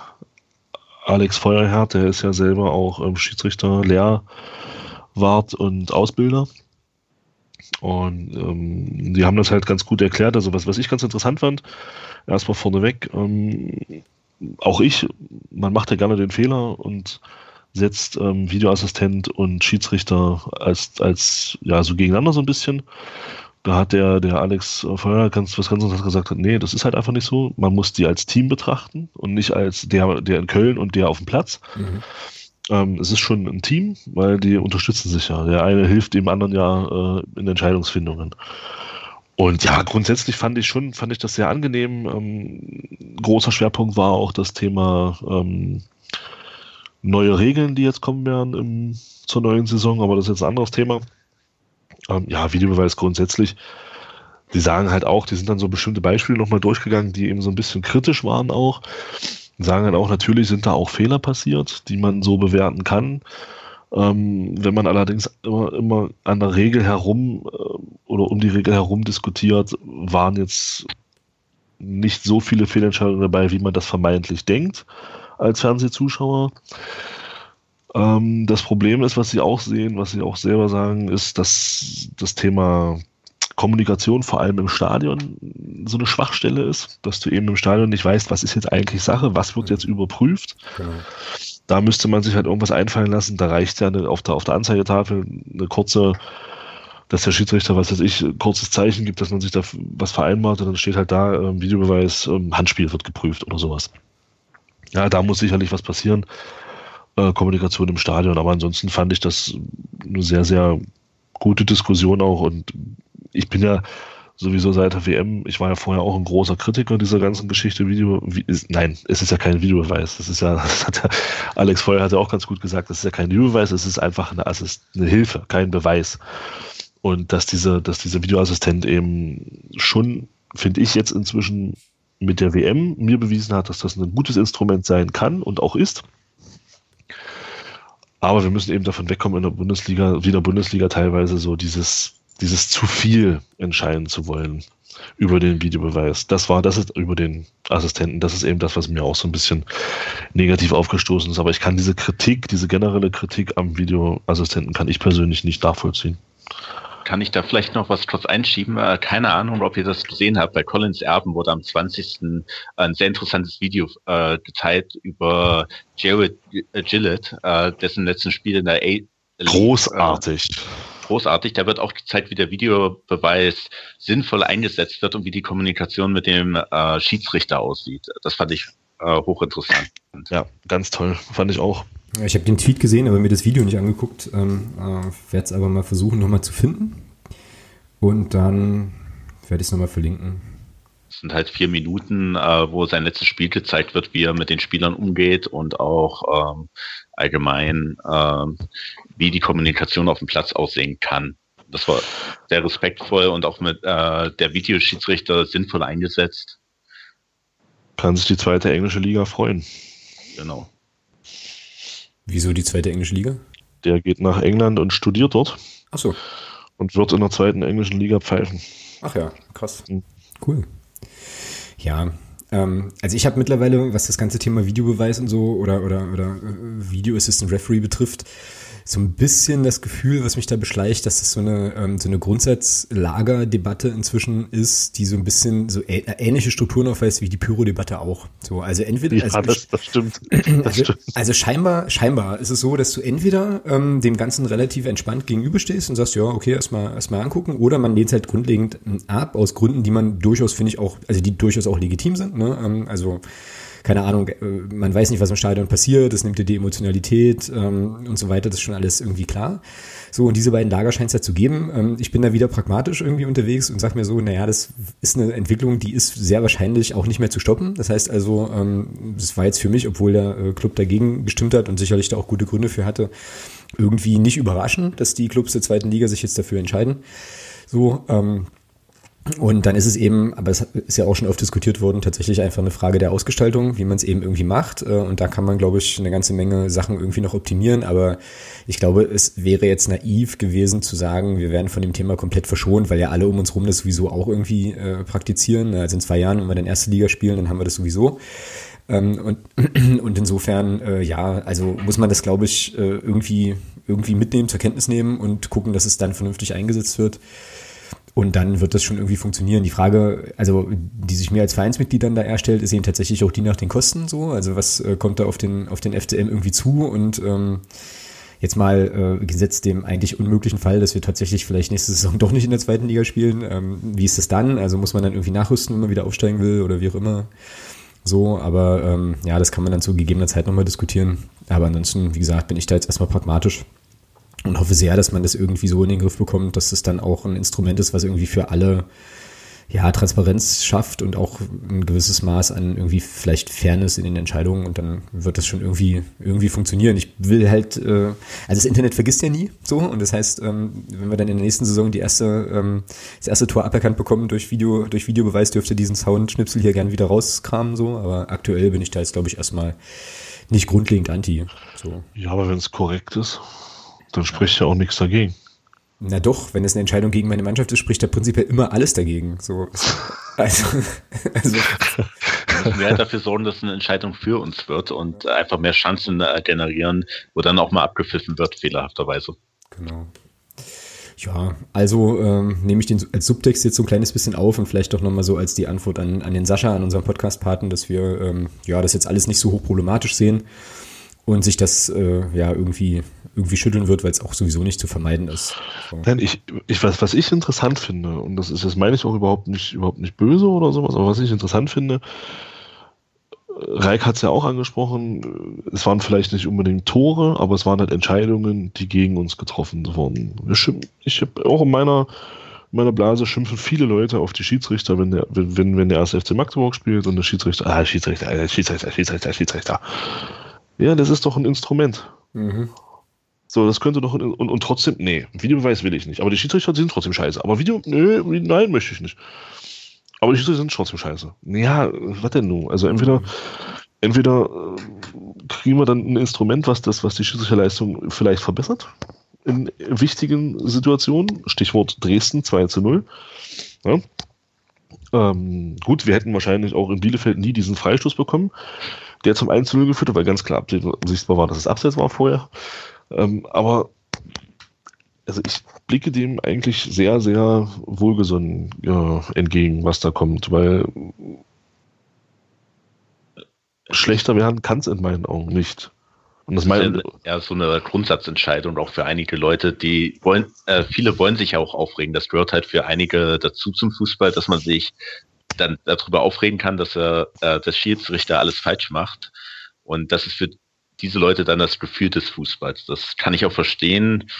Speaker 2: Alex Feuerherr, der ist ja selber auch ähm, Schiedsrichter, Lehrwart und Ausbilder. Und ähm, die haben das halt ganz gut erklärt. Also was, was ich ganz interessant fand, erstmal vorneweg, ähm, auch ich, man macht ja gerne den Fehler und setzt ähm, Videoassistent und Schiedsrichter als, als ja so gegeneinander so ein bisschen. Da hat der, der Alex Feuer ganz, was ganz interessant gesagt hat, nee, das ist halt einfach nicht so. Man muss die als Team betrachten und nicht als der, der in Köln und der auf dem Platz. Mhm. Ähm, es ist schon ein Team, weil die unterstützen sich ja. Der eine hilft dem anderen ja äh, in Entscheidungsfindungen. Und ja, grundsätzlich fand ich schon, fand ich das sehr angenehm. Ähm, großer Schwerpunkt war auch das Thema ähm, neue Regeln, die jetzt kommen werden im, zur neuen Saison, aber das ist jetzt ein anderes Thema. Ähm, ja, Videobeweis grundsätzlich. Die sagen halt auch, die sind dann so bestimmte Beispiele nochmal durchgegangen, die eben so ein bisschen kritisch waren auch sagen dann auch, natürlich sind da auch Fehler passiert, die man so bewerten kann. Ähm, wenn man allerdings immer, immer an der Regel herum äh, oder um die Regel herum diskutiert, waren jetzt nicht so viele Fehlentscheidungen dabei, wie man das vermeintlich denkt als Fernsehzuschauer. Ähm, das Problem ist, was sie auch sehen, was sie auch selber sagen, ist, dass das Thema Kommunikation vor allem im Stadion so eine Schwachstelle ist, dass du eben im Stadion nicht weißt, was ist jetzt eigentlich Sache, was wird jetzt überprüft. Genau. Da müsste man sich halt irgendwas einfallen lassen. Da reicht ja eine, auf, der, auf der Anzeigetafel eine kurze, dass der Schiedsrichter, was weiß ich, ein kurzes Zeichen gibt, dass man sich da was vereinbart und dann steht halt da, ähm, Videobeweis, ähm, Handspiel wird geprüft oder sowas. Ja, da muss sicherlich was passieren. Äh, Kommunikation im Stadion, aber ansonsten fand ich das eine sehr, sehr gute Diskussion auch und ich bin ja sowieso seit der WM, ich war ja vorher auch ein großer Kritiker dieser ganzen Geschichte, Video, ist, nein, es ist ja kein Videobeweis, das ist ja, das hat ja, Alex Feuer hat ja auch ganz gut gesagt, das ist ja kein Videobeweis, es ist einfach eine, Assist, eine Hilfe, kein Beweis. Und dass diese, dass dieser Videoassistent eben schon, finde ich jetzt inzwischen mit der WM mir bewiesen hat, dass das ein gutes Instrument sein kann und auch ist. Aber wir müssen eben davon wegkommen in der Bundesliga, wie in der Bundesliga teilweise so dieses dieses zu viel entscheiden zu wollen über den Videobeweis. Das war, das ist über den Assistenten. Das ist eben das, was mir auch so ein bisschen negativ aufgestoßen ist. Aber ich kann diese Kritik, diese generelle Kritik am Videoassistenten, kann ich persönlich nicht nachvollziehen.
Speaker 3: Kann ich da vielleicht noch was kurz einschieben? Äh, keine Ahnung, ob ihr das gesehen habt. Bei Collins Erben wurde am 20. ein sehr interessantes Video äh, geteilt über Jared Gillett, äh, dessen letzten Spiel in der A
Speaker 2: Großartig.
Speaker 3: Äh, großartig. Da wird auch gezeigt, wie der Videobeweis sinnvoll eingesetzt wird und wie die Kommunikation mit dem äh, Schiedsrichter aussieht. Das fand ich äh, hochinteressant.
Speaker 2: Ja, ganz toll. Fand ich auch.
Speaker 1: Ich habe den Tweet gesehen, aber mir das Video nicht angeguckt. Ähm, äh, werde es aber mal versuchen, nochmal zu finden. Und dann werde ich es nochmal verlinken.
Speaker 3: Es sind halt vier Minuten, äh, wo sein letztes Spiel gezeigt wird, wie er mit den Spielern umgeht und auch ähm, allgemein, ähm, wie die Kommunikation auf dem Platz aussehen kann. Das war sehr respektvoll und auch mit äh, der Videoschiedsrichter sinnvoll eingesetzt.
Speaker 2: Kann sich die zweite englische Liga freuen.
Speaker 3: Genau.
Speaker 1: Wieso die zweite englische Liga?
Speaker 2: Der geht nach England und studiert dort.
Speaker 1: Ach so.
Speaker 2: Und wird in der zweiten englischen Liga pfeifen.
Speaker 1: Ach ja, krass. Mhm. Cool. Ja, ähm, also ich habe mittlerweile, was das ganze Thema Videobeweis und so oder, oder, oder äh, Video Assistant Referee betrifft, so ein bisschen das Gefühl, was mich da beschleicht, dass es so eine, ähm, so eine Grundsatzlagerdebatte inzwischen ist, die so ein bisschen so ä ähnliche Strukturen aufweist wie die Pyro-Debatte auch. So, also entweder.
Speaker 2: Ja,
Speaker 1: also,
Speaker 2: das, das stimmt.
Speaker 1: Das also, stimmt. also scheinbar, scheinbar ist es so, dass du entweder ähm, dem Ganzen relativ entspannt gegenüberstehst und sagst, ja, okay, erstmal erstmal angucken, oder man lehnt es halt grundlegend ab, aus Gründen, die man durchaus, finde ich, auch, also die durchaus auch legitim sind. Ne? Ähm, also keine Ahnung, äh, man weiß nicht, was im Stadion passiert, es nimmt dir die Emotionalität ähm, und so weiter, das ist schon alles irgendwie klar. So, und diese beiden Lager scheint es ja zu geben. Ähm, ich bin da wieder pragmatisch irgendwie unterwegs und sag mir so, naja, das ist eine Entwicklung, die ist sehr wahrscheinlich auch nicht mehr zu stoppen. Das heißt also, ähm, das war jetzt für mich, obwohl der äh, Club dagegen gestimmt hat und sicherlich da auch gute Gründe für hatte, irgendwie nicht überraschend, dass die Clubs der zweiten Liga sich jetzt dafür entscheiden. So, ähm, und dann ist es eben, aber es ist ja auch schon oft diskutiert worden, tatsächlich einfach eine Frage der Ausgestaltung, wie man es eben irgendwie macht. Äh, und da kann man, glaube ich, eine ganze Menge Sachen irgendwie noch optimieren. Aber ich glaube, es wäre jetzt naiv gewesen zu sagen, wir werden von dem Thema komplett verschont, weil ja alle um uns rum das sowieso auch irgendwie äh, praktizieren. Also in zwei Jahren, wenn wir dann erste Liga spielen, dann haben wir das sowieso. Ähm, und, und insofern, äh, ja, also muss man das, glaube ich, äh, irgendwie, irgendwie mitnehmen, zur Kenntnis nehmen und gucken, dass es dann vernünftig eingesetzt wird. Und dann wird das schon irgendwie funktionieren. Die Frage, also die sich mir als Vereinsmitglied dann da erstellt, ist eben tatsächlich auch die nach den Kosten so. Also was äh, kommt da auf den, auf den FCM irgendwie zu? Und ähm, jetzt mal äh, gesetzt dem eigentlich unmöglichen Fall, dass wir tatsächlich vielleicht nächste Saison doch nicht in der zweiten Liga spielen. Ähm, wie ist das dann? Also muss man dann irgendwie nachrüsten, wenn man wieder aufsteigen will oder wie auch immer? So, aber ähm, ja, das kann man dann zu gegebener Zeit nochmal diskutieren. Aber ansonsten, wie gesagt, bin ich da jetzt erstmal pragmatisch und hoffe sehr, dass man das irgendwie so in den Griff bekommt, dass es dann auch ein Instrument ist, was irgendwie für alle ja, Transparenz schafft und auch ein gewisses Maß an irgendwie vielleicht Fairness in den Entscheidungen und dann wird das schon irgendwie irgendwie funktionieren. Ich will halt, äh, also das Internet vergisst ja nie so und das heißt, ähm, wenn wir dann in der nächsten Saison die erste, ähm, das erste Tor aberkannt bekommen durch Video, durch Videobeweis, dürfte diesen Soundschnipsel hier gern wieder rauskramen so, aber aktuell bin ich da jetzt glaube ich erstmal nicht grundlegend anti. So.
Speaker 2: Ja, aber wenn es korrekt ist. Dann spricht ja auch nichts dagegen.
Speaker 1: Na doch, wenn es eine Entscheidung gegen meine Mannschaft ist, spricht da prinzipiell immer alles dagegen. So, also,
Speaker 3: also. Wir müssen halt dafür sorgen, dass eine Entscheidung für uns wird und einfach mehr Chancen äh, generieren, wo dann auch mal abgepfiffen wird, fehlerhafterweise. Genau.
Speaker 1: Ja, also ähm, nehme ich den als Subtext jetzt so ein kleines bisschen auf und vielleicht doch nochmal so als die Antwort an, an den Sascha, an unseren Podcast-Paten, dass wir ähm, ja das jetzt alles nicht so hochproblematisch sehen und sich das äh, ja irgendwie irgendwie schütteln wird, weil es auch sowieso nicht zu vermeiden ist.
Speaker 2: So. Nein, ich, ich weiß, was ich interessant finde, und das ist, das meine ich auch überhaupt nicht, überhaupt nicht böse oder sowas, aber was ich interessant finde, Reik hat es ja auch angesprochen, es waren vielleicht nicht unbedingt Tore, aber es waren halt Entscheidungen, die gegen uns getroffen wurden. Ich habe auch in meiner, in meiner Blase schimpfen viele Leute auf die Schiedsrichter, wenn der, wenn, wenn der erste FC Magdeburg spielt und der Schiedsrichter, ah, Schiedsrichter, Schiedsrichter, Schiedsrichter, Schiedsrichter, Schiedsrichter. Ja, das ist doch ein Instrument. Mhm. So, das könnte doch. Und, und trotzdem, nee, Videobeweis will ich nicht. Aber die Schiedsrichter sind trotzdem scheiße. Aber Video, nö, nein, möchte ich nicht. Aber die Schiedsrichter sind trotzdem scheiße. Ja, was denn nun? Also entweder, entweder äh, kriegen wir dann ein Instrument, was das, was die Schiedsrichterleistung vielleicht verbessert in wichtigen Situationen. Stichwort Dresden 2 zu 0. Ja. Ähm, gut, wir hätten wahrscheinlich auch in Bielefeld nie diesen Freistoß bekommen, der zum 1 zu 0 geführt hat, weil ganz klar sichtbar war, dass es Abseits war vorher. Ähm, aber also ich blicke dem eigentlich sehr, sehr wohlgesonnen ja, entgegen, was da kommt, weil schlechter werden kann es in meinen Augen nicht.
Speaker 3: Und das, das ist ja so eine Grundsatzentscheidung auch für einige Leute, die wollen, äh, viele wollen sich ja auch aufregen. Das gehört halt für einige dazu zum Fußball, dass man sich dann darüber aufregen kann, dass er äh, das Schiedsrichter alles falsch macht. Und das ist für diese Leute dann das Gefühl des Fußballs. Das kann ich auch verstehen.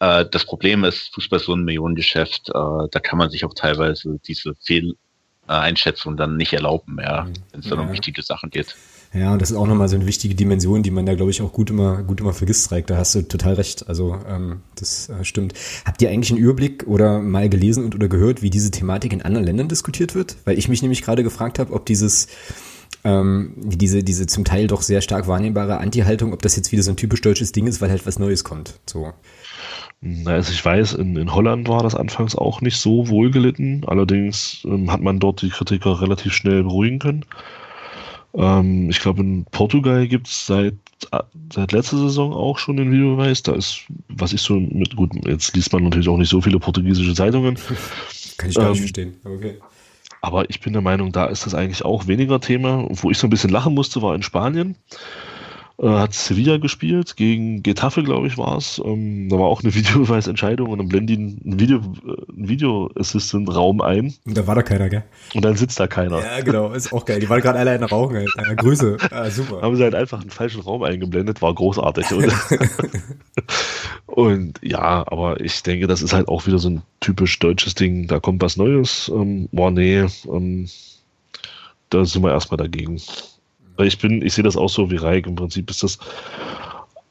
Speaker 3: Äh, das Problem ist, Fußball ist so ein Millionengeschäft, äh, da kann man sich auch teilweise diese Fehleinschätzung dann nicht erlauben mehr, wenn es dann ja. um wichtige Sachen geht.
Speaker 1: Ja, und das ist auch nochmal so eine wichtige Dimension, die man da, glaube ich, auch gut immer, gut immer vergisst, Reik. Da hast du total recht. Also, ähm, das äh, stimmt. Habt ihr eigentlich einen Überblick oder mal gelesen und oder gehört, wie diese Thematik in anderen Ländern diskutiert wird? Weil ich mich nämlich gerade gefragt habe, ob dieses ähm, diese, diese zum Teil doch sehr stark wahrnehmbare Anti-Haltung, ob das jetzt wieder so ein typisch deutsches Ding ist, weil halt was Neues kommt. So.
Speaker 2: Also ich weiß, in, in Holland war das anfangs auch nicht so wohlgelitten. Allerdings ähm, hat man dort die Kritiker relativ schnell beruhigen können. Ähm, ich glaube, in Portugal gibt es seit, seit letzter Saison auch schon den Videobeweis. Da ist, was ich so mit, gut, jetzt liest man natürlich auch nicht so viele portugiesische Zeitungen.
Speaker 1: Kann ich gar ähm, nicht verstehen. Okay.
Speaker 2: Aber ich bin der Meinung, da ist das eigentlich auch weniger Thema. Wo ich so ein bisschen lachen musste, war in Spanien äh, hat Sevilla gespielt, gegen Getafe, glaube ich, war es. Ähm, da war auch eine Videobeweisentscheidung und dann blenden die einen Video, äh, Video Assistant Raum ein.
Speaker 1: Und da war da keiner, gell?
Speaker 2: Und dann sitzt da keiner.
Speaker 1: Ja, genau, ist auch geil. Die waren gerade alle in rauchen, halt. Ja, Grüße. Ah, super.
Speaker 2: Haben sie halt einfach einen falschen Raum eingeblendet, war großartig. und, und ja, aber ich denke, das ist halt auch wieder so ein typisch deutsches Ding. Da kommt was Neues. Ähm, boah, nee, ähm, da sind wir erstmal dagegen. Ich bin, ich sehe das auch so wie Reik. Im Prinzip ist das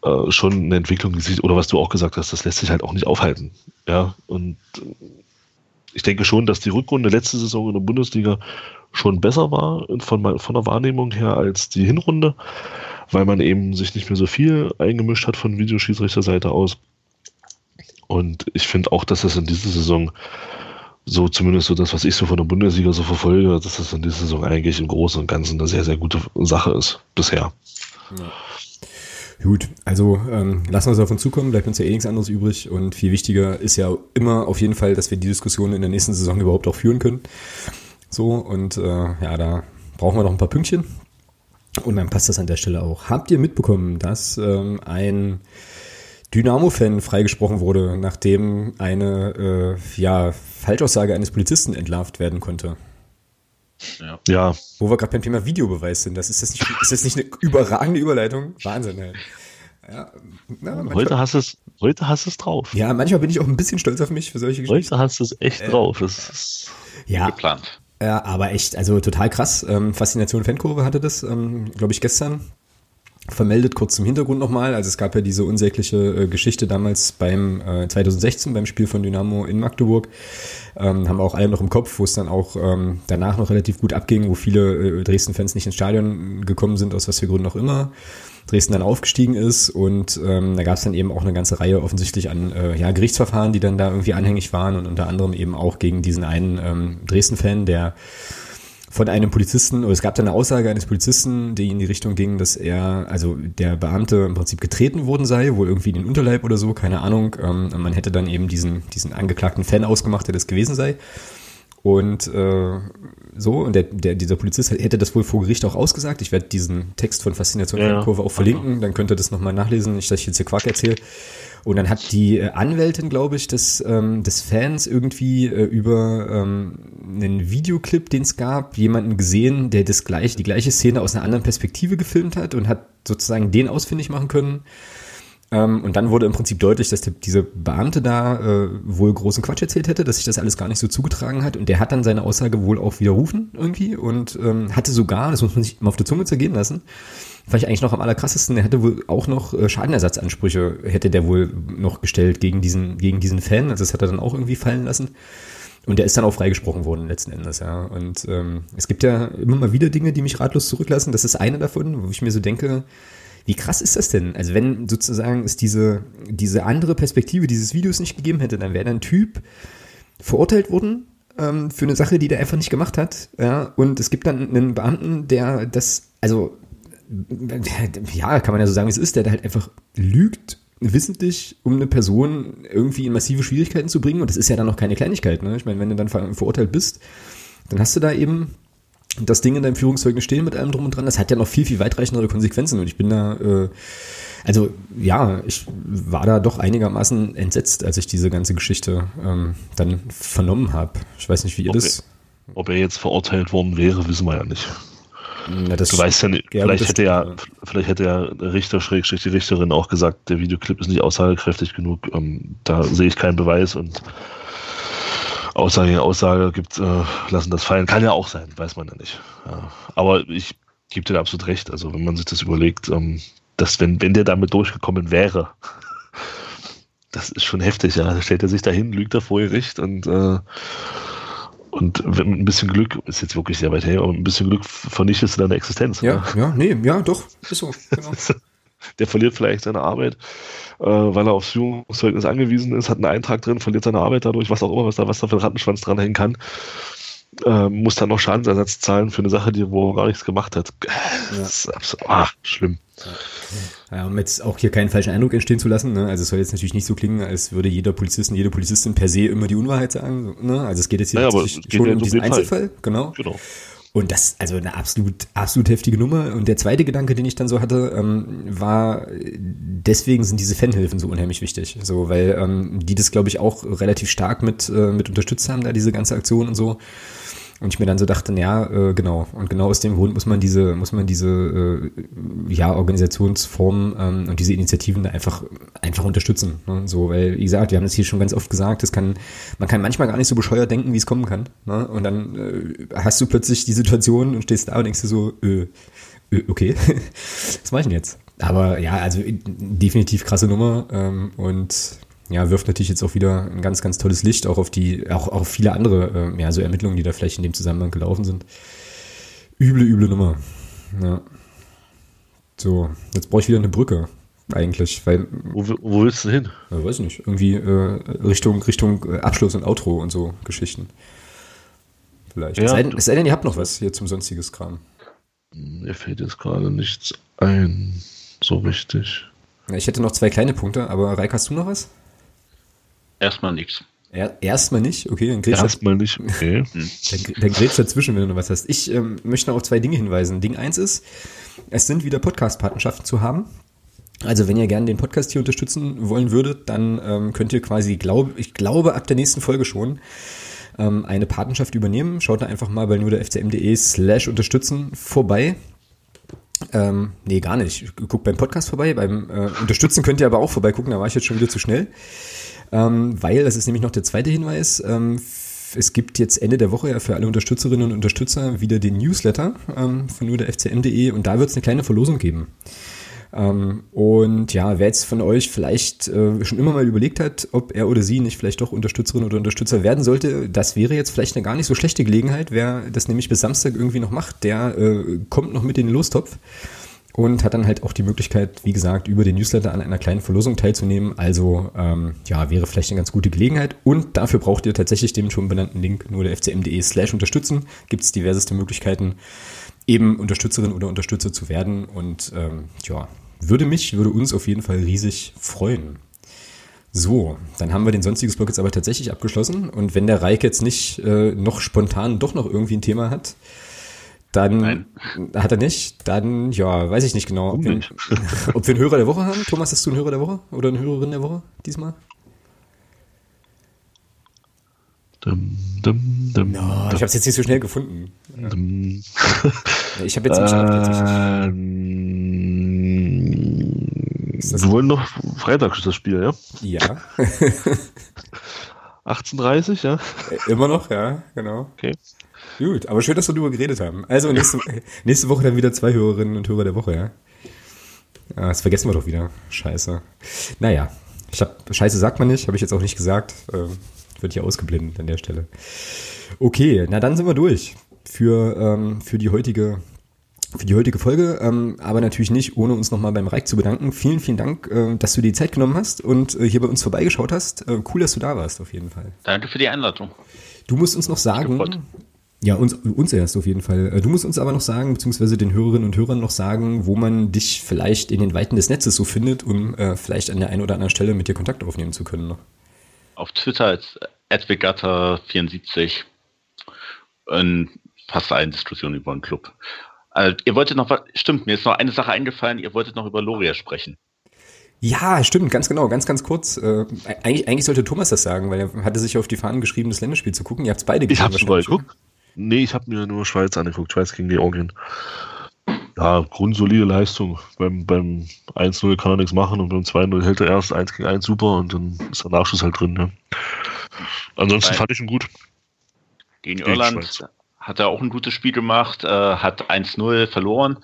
Speaker 2: äh, schon eine Entwicklung, oder was du auch gesagt hast, das lässt sich halt auch nicht aufhalten. Ja, und äh, ich denke schon, dass die Rückrunde letzte Saison in der Bundesliga schon besser war von, von der Wahrnehmung her als die Hinrunde, weil man eben sich nicht mehr so viel eingemischt hat von Videoschiedsrichterseite aus. Und ich finde auch, dass das in dieser Saison so zumindest so das, was ich so von der Bundesliga so verfolge, dass das in dieser Saison eigentlich im Großen und Ganzen eine sehr, sehr gute Sache ist bisher.
Speaker 1: Ja. Gut, also ähm, lassen wir es uns zukommen, bleibt uns ja eh nichts anderes übrig und viel wichtiger ist ja immer auf jeden Fall, dass wir die Diskussion in der nächsten Saison überhaupt auch führen können. So, und äh, ja, da brauchen wir noch ein paar Pünktchen und dann passt das an der Stelle auch. Habt ihr mitbekommen, dass ähm, ein Dynamo-Fan freigesprochen wurde, nachdem eine äh, ja, Falschaussage eines Polizisten entlarvt werden konnte.
Speaker 2: Ja. ja.
Speaker 1: Wo wir gerade beim Thema Videobeweis sind. Das ist, das nicht, ist das nicht eine überragende Überleitung? Wahnsinn, ey.
Speaker 2: Ja, na, manchmal, heute, hast es, heute hast du es drauf.
Speaker 1: Ja, manchmal bin ich auch ein bisschen stolz auf mich für solche
Speaker 2: Geschichten. Heute hast du es echt äh, drauf. Das ist
Speaker 1: ja, geplant. Ja, aber echt, also total krass. Ähm, Faszination Fankurve hatte das, ähm, glaube ich, gestern vermeldet, kurz zum Hintergrund nochmal. Also es gab ja diese unsägliche äh, Geschichte damals beim äh, 2016 beim Spiel von Dynamo in Magdeburg. Ähm, haben auch alle noch im Kopf, wo es dann auch ähm, danach noch relativ gut abging, wo viele äh, Dresden-Fans nicht ins Stadion gekommen sind, aus was für Gründen auch immer. Dresden dann aufgestiegen ist und ähm, da gab es dann eben auch eine ganze Reihe offensichtlich an äh, ja, Gerichtsverfahren, die dann da irgendwie anhängig waren und unter anderem eben auch gegen diesen einen ähm, Dresden-Fan, der von einem Polizisten, oder es gab da eine Aussage eines Polizisten, die in die Richtung ging, dass er, also der Beamte im Prinzip getreten worden sei, wohl irgendwie in den Unterleib oder so, keine Ahnung. Ähm, man hätte dann eben diesen, diesen angeklagten Fan ausgemacht, der das gewesen sei. Und äh, so, und der, der, dieser Polizist hätte das wohl vor Gericht auch ausgesagt. Ich werde diesen Text von Faszination ja, Kurve auch verlinken, dann könnt ihr das nochmal nachlesen, nicht, dass ich jetzt hier Quark erzähle. Und dann hat die äh, Anwältin, glaube ich, des, ähm, des Fans irgendwie äh, über ähm, einen Videoclip, den es gab, jemanden gesehen, der das gleiche, die gleiche Szene aus einer anderen Perspektive gefilmt hat und hat sozusagen den ausfindig machen können. Ähm, und dann wurde im Prinzip deutlich, dass der, dieser Beamte da äh, wohl großen Quatsch erzählt hätte, dass sich das alles gar nicht so zugetragen hat. Und der hat dann seine Aussage wohl auch widerrufen irgendwie und ähm, hatte sogar, das muss man sich mal auf der Zunge zergehen lassen, fand ich eigentlich noch am allerkrassesten. Er hätte wohl auch noch äh, Schadenersatzansprüche, hätte der wohl noch gestellt gegen diesen, gegen diesen Fan. Also das hat er dann auch irgendwie fallen lassen. Und der ist dann auch freigesprochen worden letzten Endes, ja. Und ähm, es gibt ja immer mal wieder Dinge, die mich ratlos zurücklassen. Das ist eine davon, wo ich mir so denke, wie krass ist das denn? Also wenn sozusagen es diese, diese andere Perspektive dieses Videos nicht gegeben hätte, dann wäre ein Typ verurteilt worden ähm, für eine Sache, die der einfach nicht gemacht hat. Ja, und es gibt dann einen Beamten, der das, also ja, kann man ja so sagen, wie es ist, der halt einfach lügt, wissentlich, um eine Person irgendwie in massive Schwierigkeiten zu bringen. Und das ist ja dann noch keine Kleinigkeit. Ne? Ich meine, wenn du dann verurteilt bist, dann hast du da eben das Ding in deinem Führungszeugnis stehen mit allem drum und dran. Das hat ja noch viel, viel weitreichendere Konsequenzen. Und ich bin da, äh, also ja, ich war da doch einigermaßen entsetzt, als ich diese ganze Geschichte ähm, dann vernommen habe. Ich weiß nicht, wie ihr
Speaker 2: ob
Speaker 1: das.
Speaker 2: Er, ob er jetzt verurteilt worden wäre, wissen wir ja nicht. Ja, du weißt ja nicht, vielleicht hätte ja, vielleicht hätte ja der Richter, Schrägstrich die Richterin auch gesagt, der Videoclip ist nicht aussagekräftig genug. Ähm, da sehe ich keinen Beweis und Aussage Aussage gibt, äh, lassen das fallen. Kann ja auch sein, weiß man ja nicht. Ja. Aber ich gebe dir absolut recht. Also wenn man sich das überlegt, ähm, dass wenn, wenn der damit durchgekommen wäre, das ist schon heftig, ja. Da stellt er sich dahin, lügt er vor Gericht und äh, und mit ein bisschen Glück, ist jetzt wirklich sehr weit her, aber mit ein bisschen Glück vernichtest du deine Existenz.
Speaker 1: Ja, ne? ja, nee, ja, doch, ist so. Genau.
Speaker 2: Der verliert vielleicht seine Arbeit, äh, weil er aufs Führungszeugnis angewiesen ist, hat einen Eintrag drin, verliert seine Arbeit dadurch, was auch immer, was da, was da für ein Rattenschwanz dranhängen kann. äh, muss dann noch Schadensersatz zahlen für eine Sache, die wo er gar nichts gemacht hat. Ja. Das ist absolut, ach, schlimm.
Speaker 1: Ja, um jetzt auch hier keinen falschen Eindruck entstehen zu lassen, ne? also es soll jetzt natürlich nicht so klingen, als würde jeder Polizist und jede Polizistin per se immer die Unwahrheit sagen. Ne? Also es geht jetzt hier
Speaker 2: Ja, aber
Speaker 1: tatsächlich
Speaker 2: es geht
Speaker 1: schon
Speaker 2: ja
Speaker 1: um diesen
Speaker 2: Fall.
Speaker 1: Einzelfall, genau.
Speaker 2: Genau.
Speaker 1: Und das, also eine absolut, absolut heftige Nummer. Und der zweite Gedanke, den ich dann so hatte, ähm, war, deswegen sind diese Fanhilfen so unheimlich wichtig. So, weil ähm, die das, glaube ich, auch relativ stark mit, äh, mit unterstützt haben, da diese ganze Aktion und so. Und ich mir dann so dachte, ja, äh, genau. Und genau aus dem Grund muss man diese, muss man diese äh, ja, Organisationsformen ähm, und diese Initiativen da einfach, einfach unterstützen. Ne? So, weil, wie gesagt, wir haben das hier schon ganz oft gesagt, das kann, man kann manchmal gar nicht so bescheuert denken, wie es kommen kann. Ne? Und dann äh, hast du plötzlich die Situation und stehst da und denkst dir so, äh, äh, okay, was mach ich denn jetzt? Aber ja, also definitiv krasse Nummer ähm, und ja, wirft natürlich jetzt auch wieder ein ganz, ganz tolles Licht auch auf die, auch auf viele andere, äh, ja, so Ermittlungen, die da vielleicht in dem Zusammenhang gelaufen sind. Üble, üble Nummer. Ja. So, jetzt brauche ich wieder eine Brücke, eigentlich, weil,
Speaker 2: Wo, wo willst du hin?
Speaker 1: äh, weiß ich nicht, irgendwie äh, Richtung, Richtung äh, Abschluss und Outro und so Geschichten. Vielleicht.
Speaker 2: Ja.
Speaker 1: es, sei denn, es sei denn, ihr habt noch was hier zum sonstiges Kram.
Speaker 2: Mir fällt jetzt gerade nichts ein. So richtig.
Speaker 1: Ich hätte noch zwei kleine Punkte, aber Reik, hast du noch was?
Speaker 3: Erstmal nichts.
Speaker 1: Er, erstmal nicht, okay, dann grätsch
Speaker 2: Erstmal nicht. Okay.
Speaker 1: Dann, dann grätsch dazwischen, wenn du noch was hast. Ich ähm, möchte noch auf zwei Dinge hinweisen. Ding eins ist, es sind wieder Podcast-Partnerschaften zu haben. Also wenn ihr gerne den Podcast hier unterstützen wollen würdet, dann ähm, könnt ihr quasi, glaub, ich glaube, ab der nächsten Folge schon ähm, eine Patenschaft übernehmen. Schaut da einfach mal bei nur der fcm.de slash unterstützen vorbei. Ähm, nee, gar nicht. Guckt beim Podcast vorbei. Beim äh, Unterstützen könnt ihr aber auch vorbeigucken, da war ich jetzt schon wieder zu schnell. Ähm, weil, das ist nämlich noch der zweite Hinweis, ähm, es gibt jetzt Ende der Woche ja für alle Unterstützerinnen und Unterstützer wieder den Newsletter ähm, von nur der fcm.de und da wird es eine kleine Verlosung geben. Ähm, und ja, wer jetzt von euch vielleicht äh, schon immer mal überlegt hat, ob er oder sie nicht vielleicht doch Unterstützerin oder Unterstützer werden sollte, das wäre jetzt vielleicht eine gar nicht so schlechte Gelegenheit. Wer das nämlich bis Samstag irgendwie noch macht, der äh, kommt noch mit in den Lostopf und hat dann halt auch die Möglichkeit, wie gesagt, über den Newsletter an einer kleinen Verlosung teilzunehmen. Also ähm, ja, wäre vielleicht eine ganz gute Gelegenheit. Und dafür braucht ihr tatsächlich den schon benannten Link nur der fcm.de slash unterstützen. Gibt es diverseste Möglichkeiten, eben Unterstützerin oder Unterstützer zu werden. Und ähm, ja, würde mich, würde uns auf jeden Fall riesig freuen. So, dann haben wir den sonstiges Blog jetzt aber tatsächlich abgeschlossen. Und wenn der Reik jetzt nicht äh, noch spontan doch noch irgendwie ein Thema hat, dann
Speaker 3: Nein.
Speaker 1: hat er nicht. Dann, ja, weiß ich nicht genau, ob wir, ob wir einen Hörer der Woche haben. Thomas, hast du einen Hörer der Woche oder eine Hörerin der Woche diesmal?
Speaker 2: Dum, dum, dum,
Speaker 1: Oh, ich habe es jetzt nicht so schnell gefunden.
Speaker 2: dum.
Speaker 1: Ich habe jetzt tatsächlich.
Speaker 2: Ähm,
Speaker 1: das-
Speaker 2: wir wollen noch Freitag ist das Spiel, ja?
Speaker 1: Ja,
Speaker 2: 18.30 ja?
Speaker 1: immer noch, ja, genau.
Speaker 2: Okay.
Speaker 1: Gut, aber schön, dass wir darüber geredet haben. Also nächste, nächste Woche dann wieder zwei Hörerinnen und Hörer der Woche, ja? ja das vergessen wir doch wieder. Scheiße. Naja, ich hab, Scheiße sagt man nicht, habe ich jetzt auch nicht gesagt. Ähm, wird hier ausgeblendet an der Stelle. Okay, na dann sind wir durch für, ähm, für die heutige für die heutige Folge, ähm, aber natürlich nicht, ohne uns nochmal beim Reich zu bedanken. Vielen, vielen Dank, äh, dass du dir die Zeit genommen hast und äh, hier bei uns vorbeigeschaut hast. Äh, cool, dass du da warst, auf jeden Fall.
Speaker 3: Danke für die Einladung.
Speaker 1: Du musst uns noch sagen, ja, uns, uns erst auf jeden Fall. Äh, Du musst uns aber noch sagen, beziehungsweise den Hörerinnen und Hörern noch sagen, wo man dich vielleicht in den Weiten des Netzes so findet, um äh, vielleicht an der einen oder anderen Stelle mit dir Kontakt aufnehmen zu können. Noch.
Speaker 3: Auf Twitter als advegata74 in fast allen Diskussionen über den Club. Äh, ihr wolltet noch was, stimmt, mir ist noch eine Sache eingefallen, ihr wolltet noch über Loria sprechen.
Speaker 1: Ja, stimmt, ganz genau, ganz, ganz kurz. Äh, eigentlich, eigentlich sollte Thomas das sagen, weil er hatte sich auf die Fahnen geschrieben, das Länderspiel zu gucken. Ihr habt es beide
Speaker 2: Ich hab's
Speaker 1: gesehen
Speaker 2: mal
Speaker 1: wahrscheinlich,
Speaker 2: geguckt. Nee, ich habe mir nur Schweiz angeguckt, Schweiz gegen Georgien. Ja, grundsolide Leistung. Beim, beim 1-0 kann er nichts machen und beim 2-0 hält er erst 1 gegen 1 super und dann ist der Nachschuss halt drin. Ne? Ansonsten
Speaker 3: Nein.
Speaker 2: fand ich ihn gut.
Speaker 3: Gegen,
Speaker 2: Gegen
Speaker 3: Irland
Speaker 2: Schweiz.
Speaker 3: Hat er auch ein gutes Spiel gemacht, äh, hat 1-0 verloren.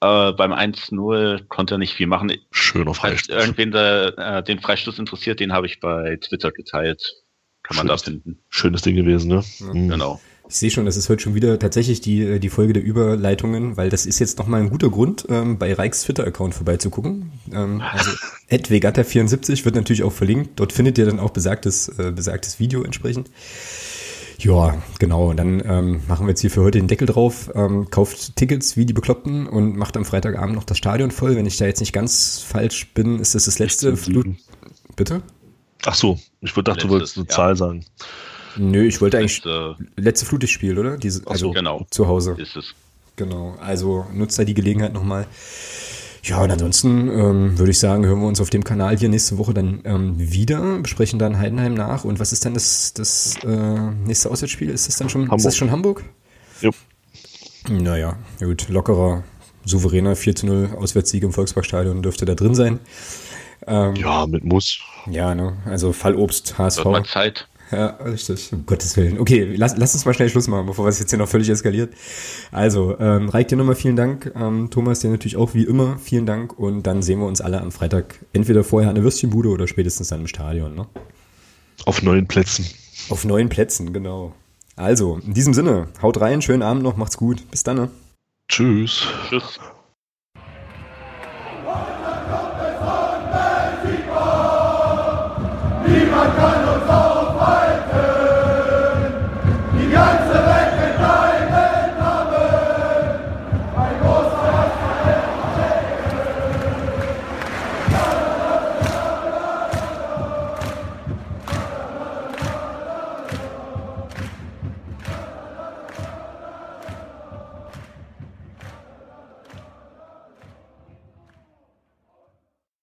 Speaker 3: Äh, beim 1-0 konnte er nicht viel machen.
Speaker 2: Schöner Freistoß.
Speaker 3: irgendwen der, äh, den Freistoß interessiert, den habe ich bei Twitter geteilt. Kann man da
Speaker 2: Schönes-
Speaker 3: finden.
Speaker 2: Schönes Ding gewesen, ne? Mhm.
Speaker 3: Genau.
Speaker 1: Ich sehe schon, das ist heute schon wieder tatsächlich die, die Folge der Überleitungen, weil das ist jetzt nochmal ein guter Grund, ähm, bei Reichs Twitter-Account vorbeizugucken. Ähm, also @vegata74 wird natürlich auch verlinkt. Dort findet ihr dann auch besagtes, äh, besagtes Video entsprechend. Ja, genau. Und dann ähm, machen wir jetzt hier für heute den Deckel drauf, ähm, kauft Tickets wie die Bekloppten und macht am Freitagabend noch das Stadion voll. Wenn ich da jetzt nicht ganz falsch bin, ist das das letzte Flut. Bitte?
Speaker 2: Ach so, ich dachte, du wolltest eine ja. Zahl sagen.
Speaker 1: Nö, ich wollte eigentlich letzte, letzte Flutlichtspiel, oder? Diese, also
Speaker 3: genau.
Speaker 1: zu Hause. Ist es. Genau. Also nutzt da die Gelegenheit nochmal. Ja, und ansonsten ähm, würde ich sagen, hören wir uns auf dem Kanal hier nächste Woche dann ähm, wieder, besprechen dann Heidenheim nach. Und was ist dann das, das äh, nächste Auswärtsspiel? Ist das dann schon Hamburg. Ist das schon Hamburg?
Speaker 2: Ja.
Speaker 1: Naja, gut, lockerer, souveräner 4 zu 0 Auswärtssieg im Volksparkstadion dürfte da drin sein.
Speaker 2: Ähm, ja, mit Muss.
Speaker 1: Ja, ne? Also Fallobst, HSV.
Speaker 3: Wird mal Zeit.
Speaker 1: Ja, richtig. Um Gottes Willen. Okay, lass, lass uns mal schnell Schluss machen, bevor es jetzt hier noch völlig eskaliert. Also, ähm, Reik dir nochmal vielen Dank. Ähm, Thomas, dir natürlich auch wie immer vielen Dank. Und dann sehen wir uns alle am Freitag entweder vorher an der Würstchenbude oder spätestens dann im Stadion. Ne?
Speaker 2: Auf neuen Plätzen.
Speaker 1: Auf neuen Plätzen, genau. Also, in diesem Sinne, haut rein, schönen Abend noch, macht's gut. Bis dann. Ne?
Speaker 2: Tschüss.
Speaker 3: Tschüss.
Speaker 4: Niemand kann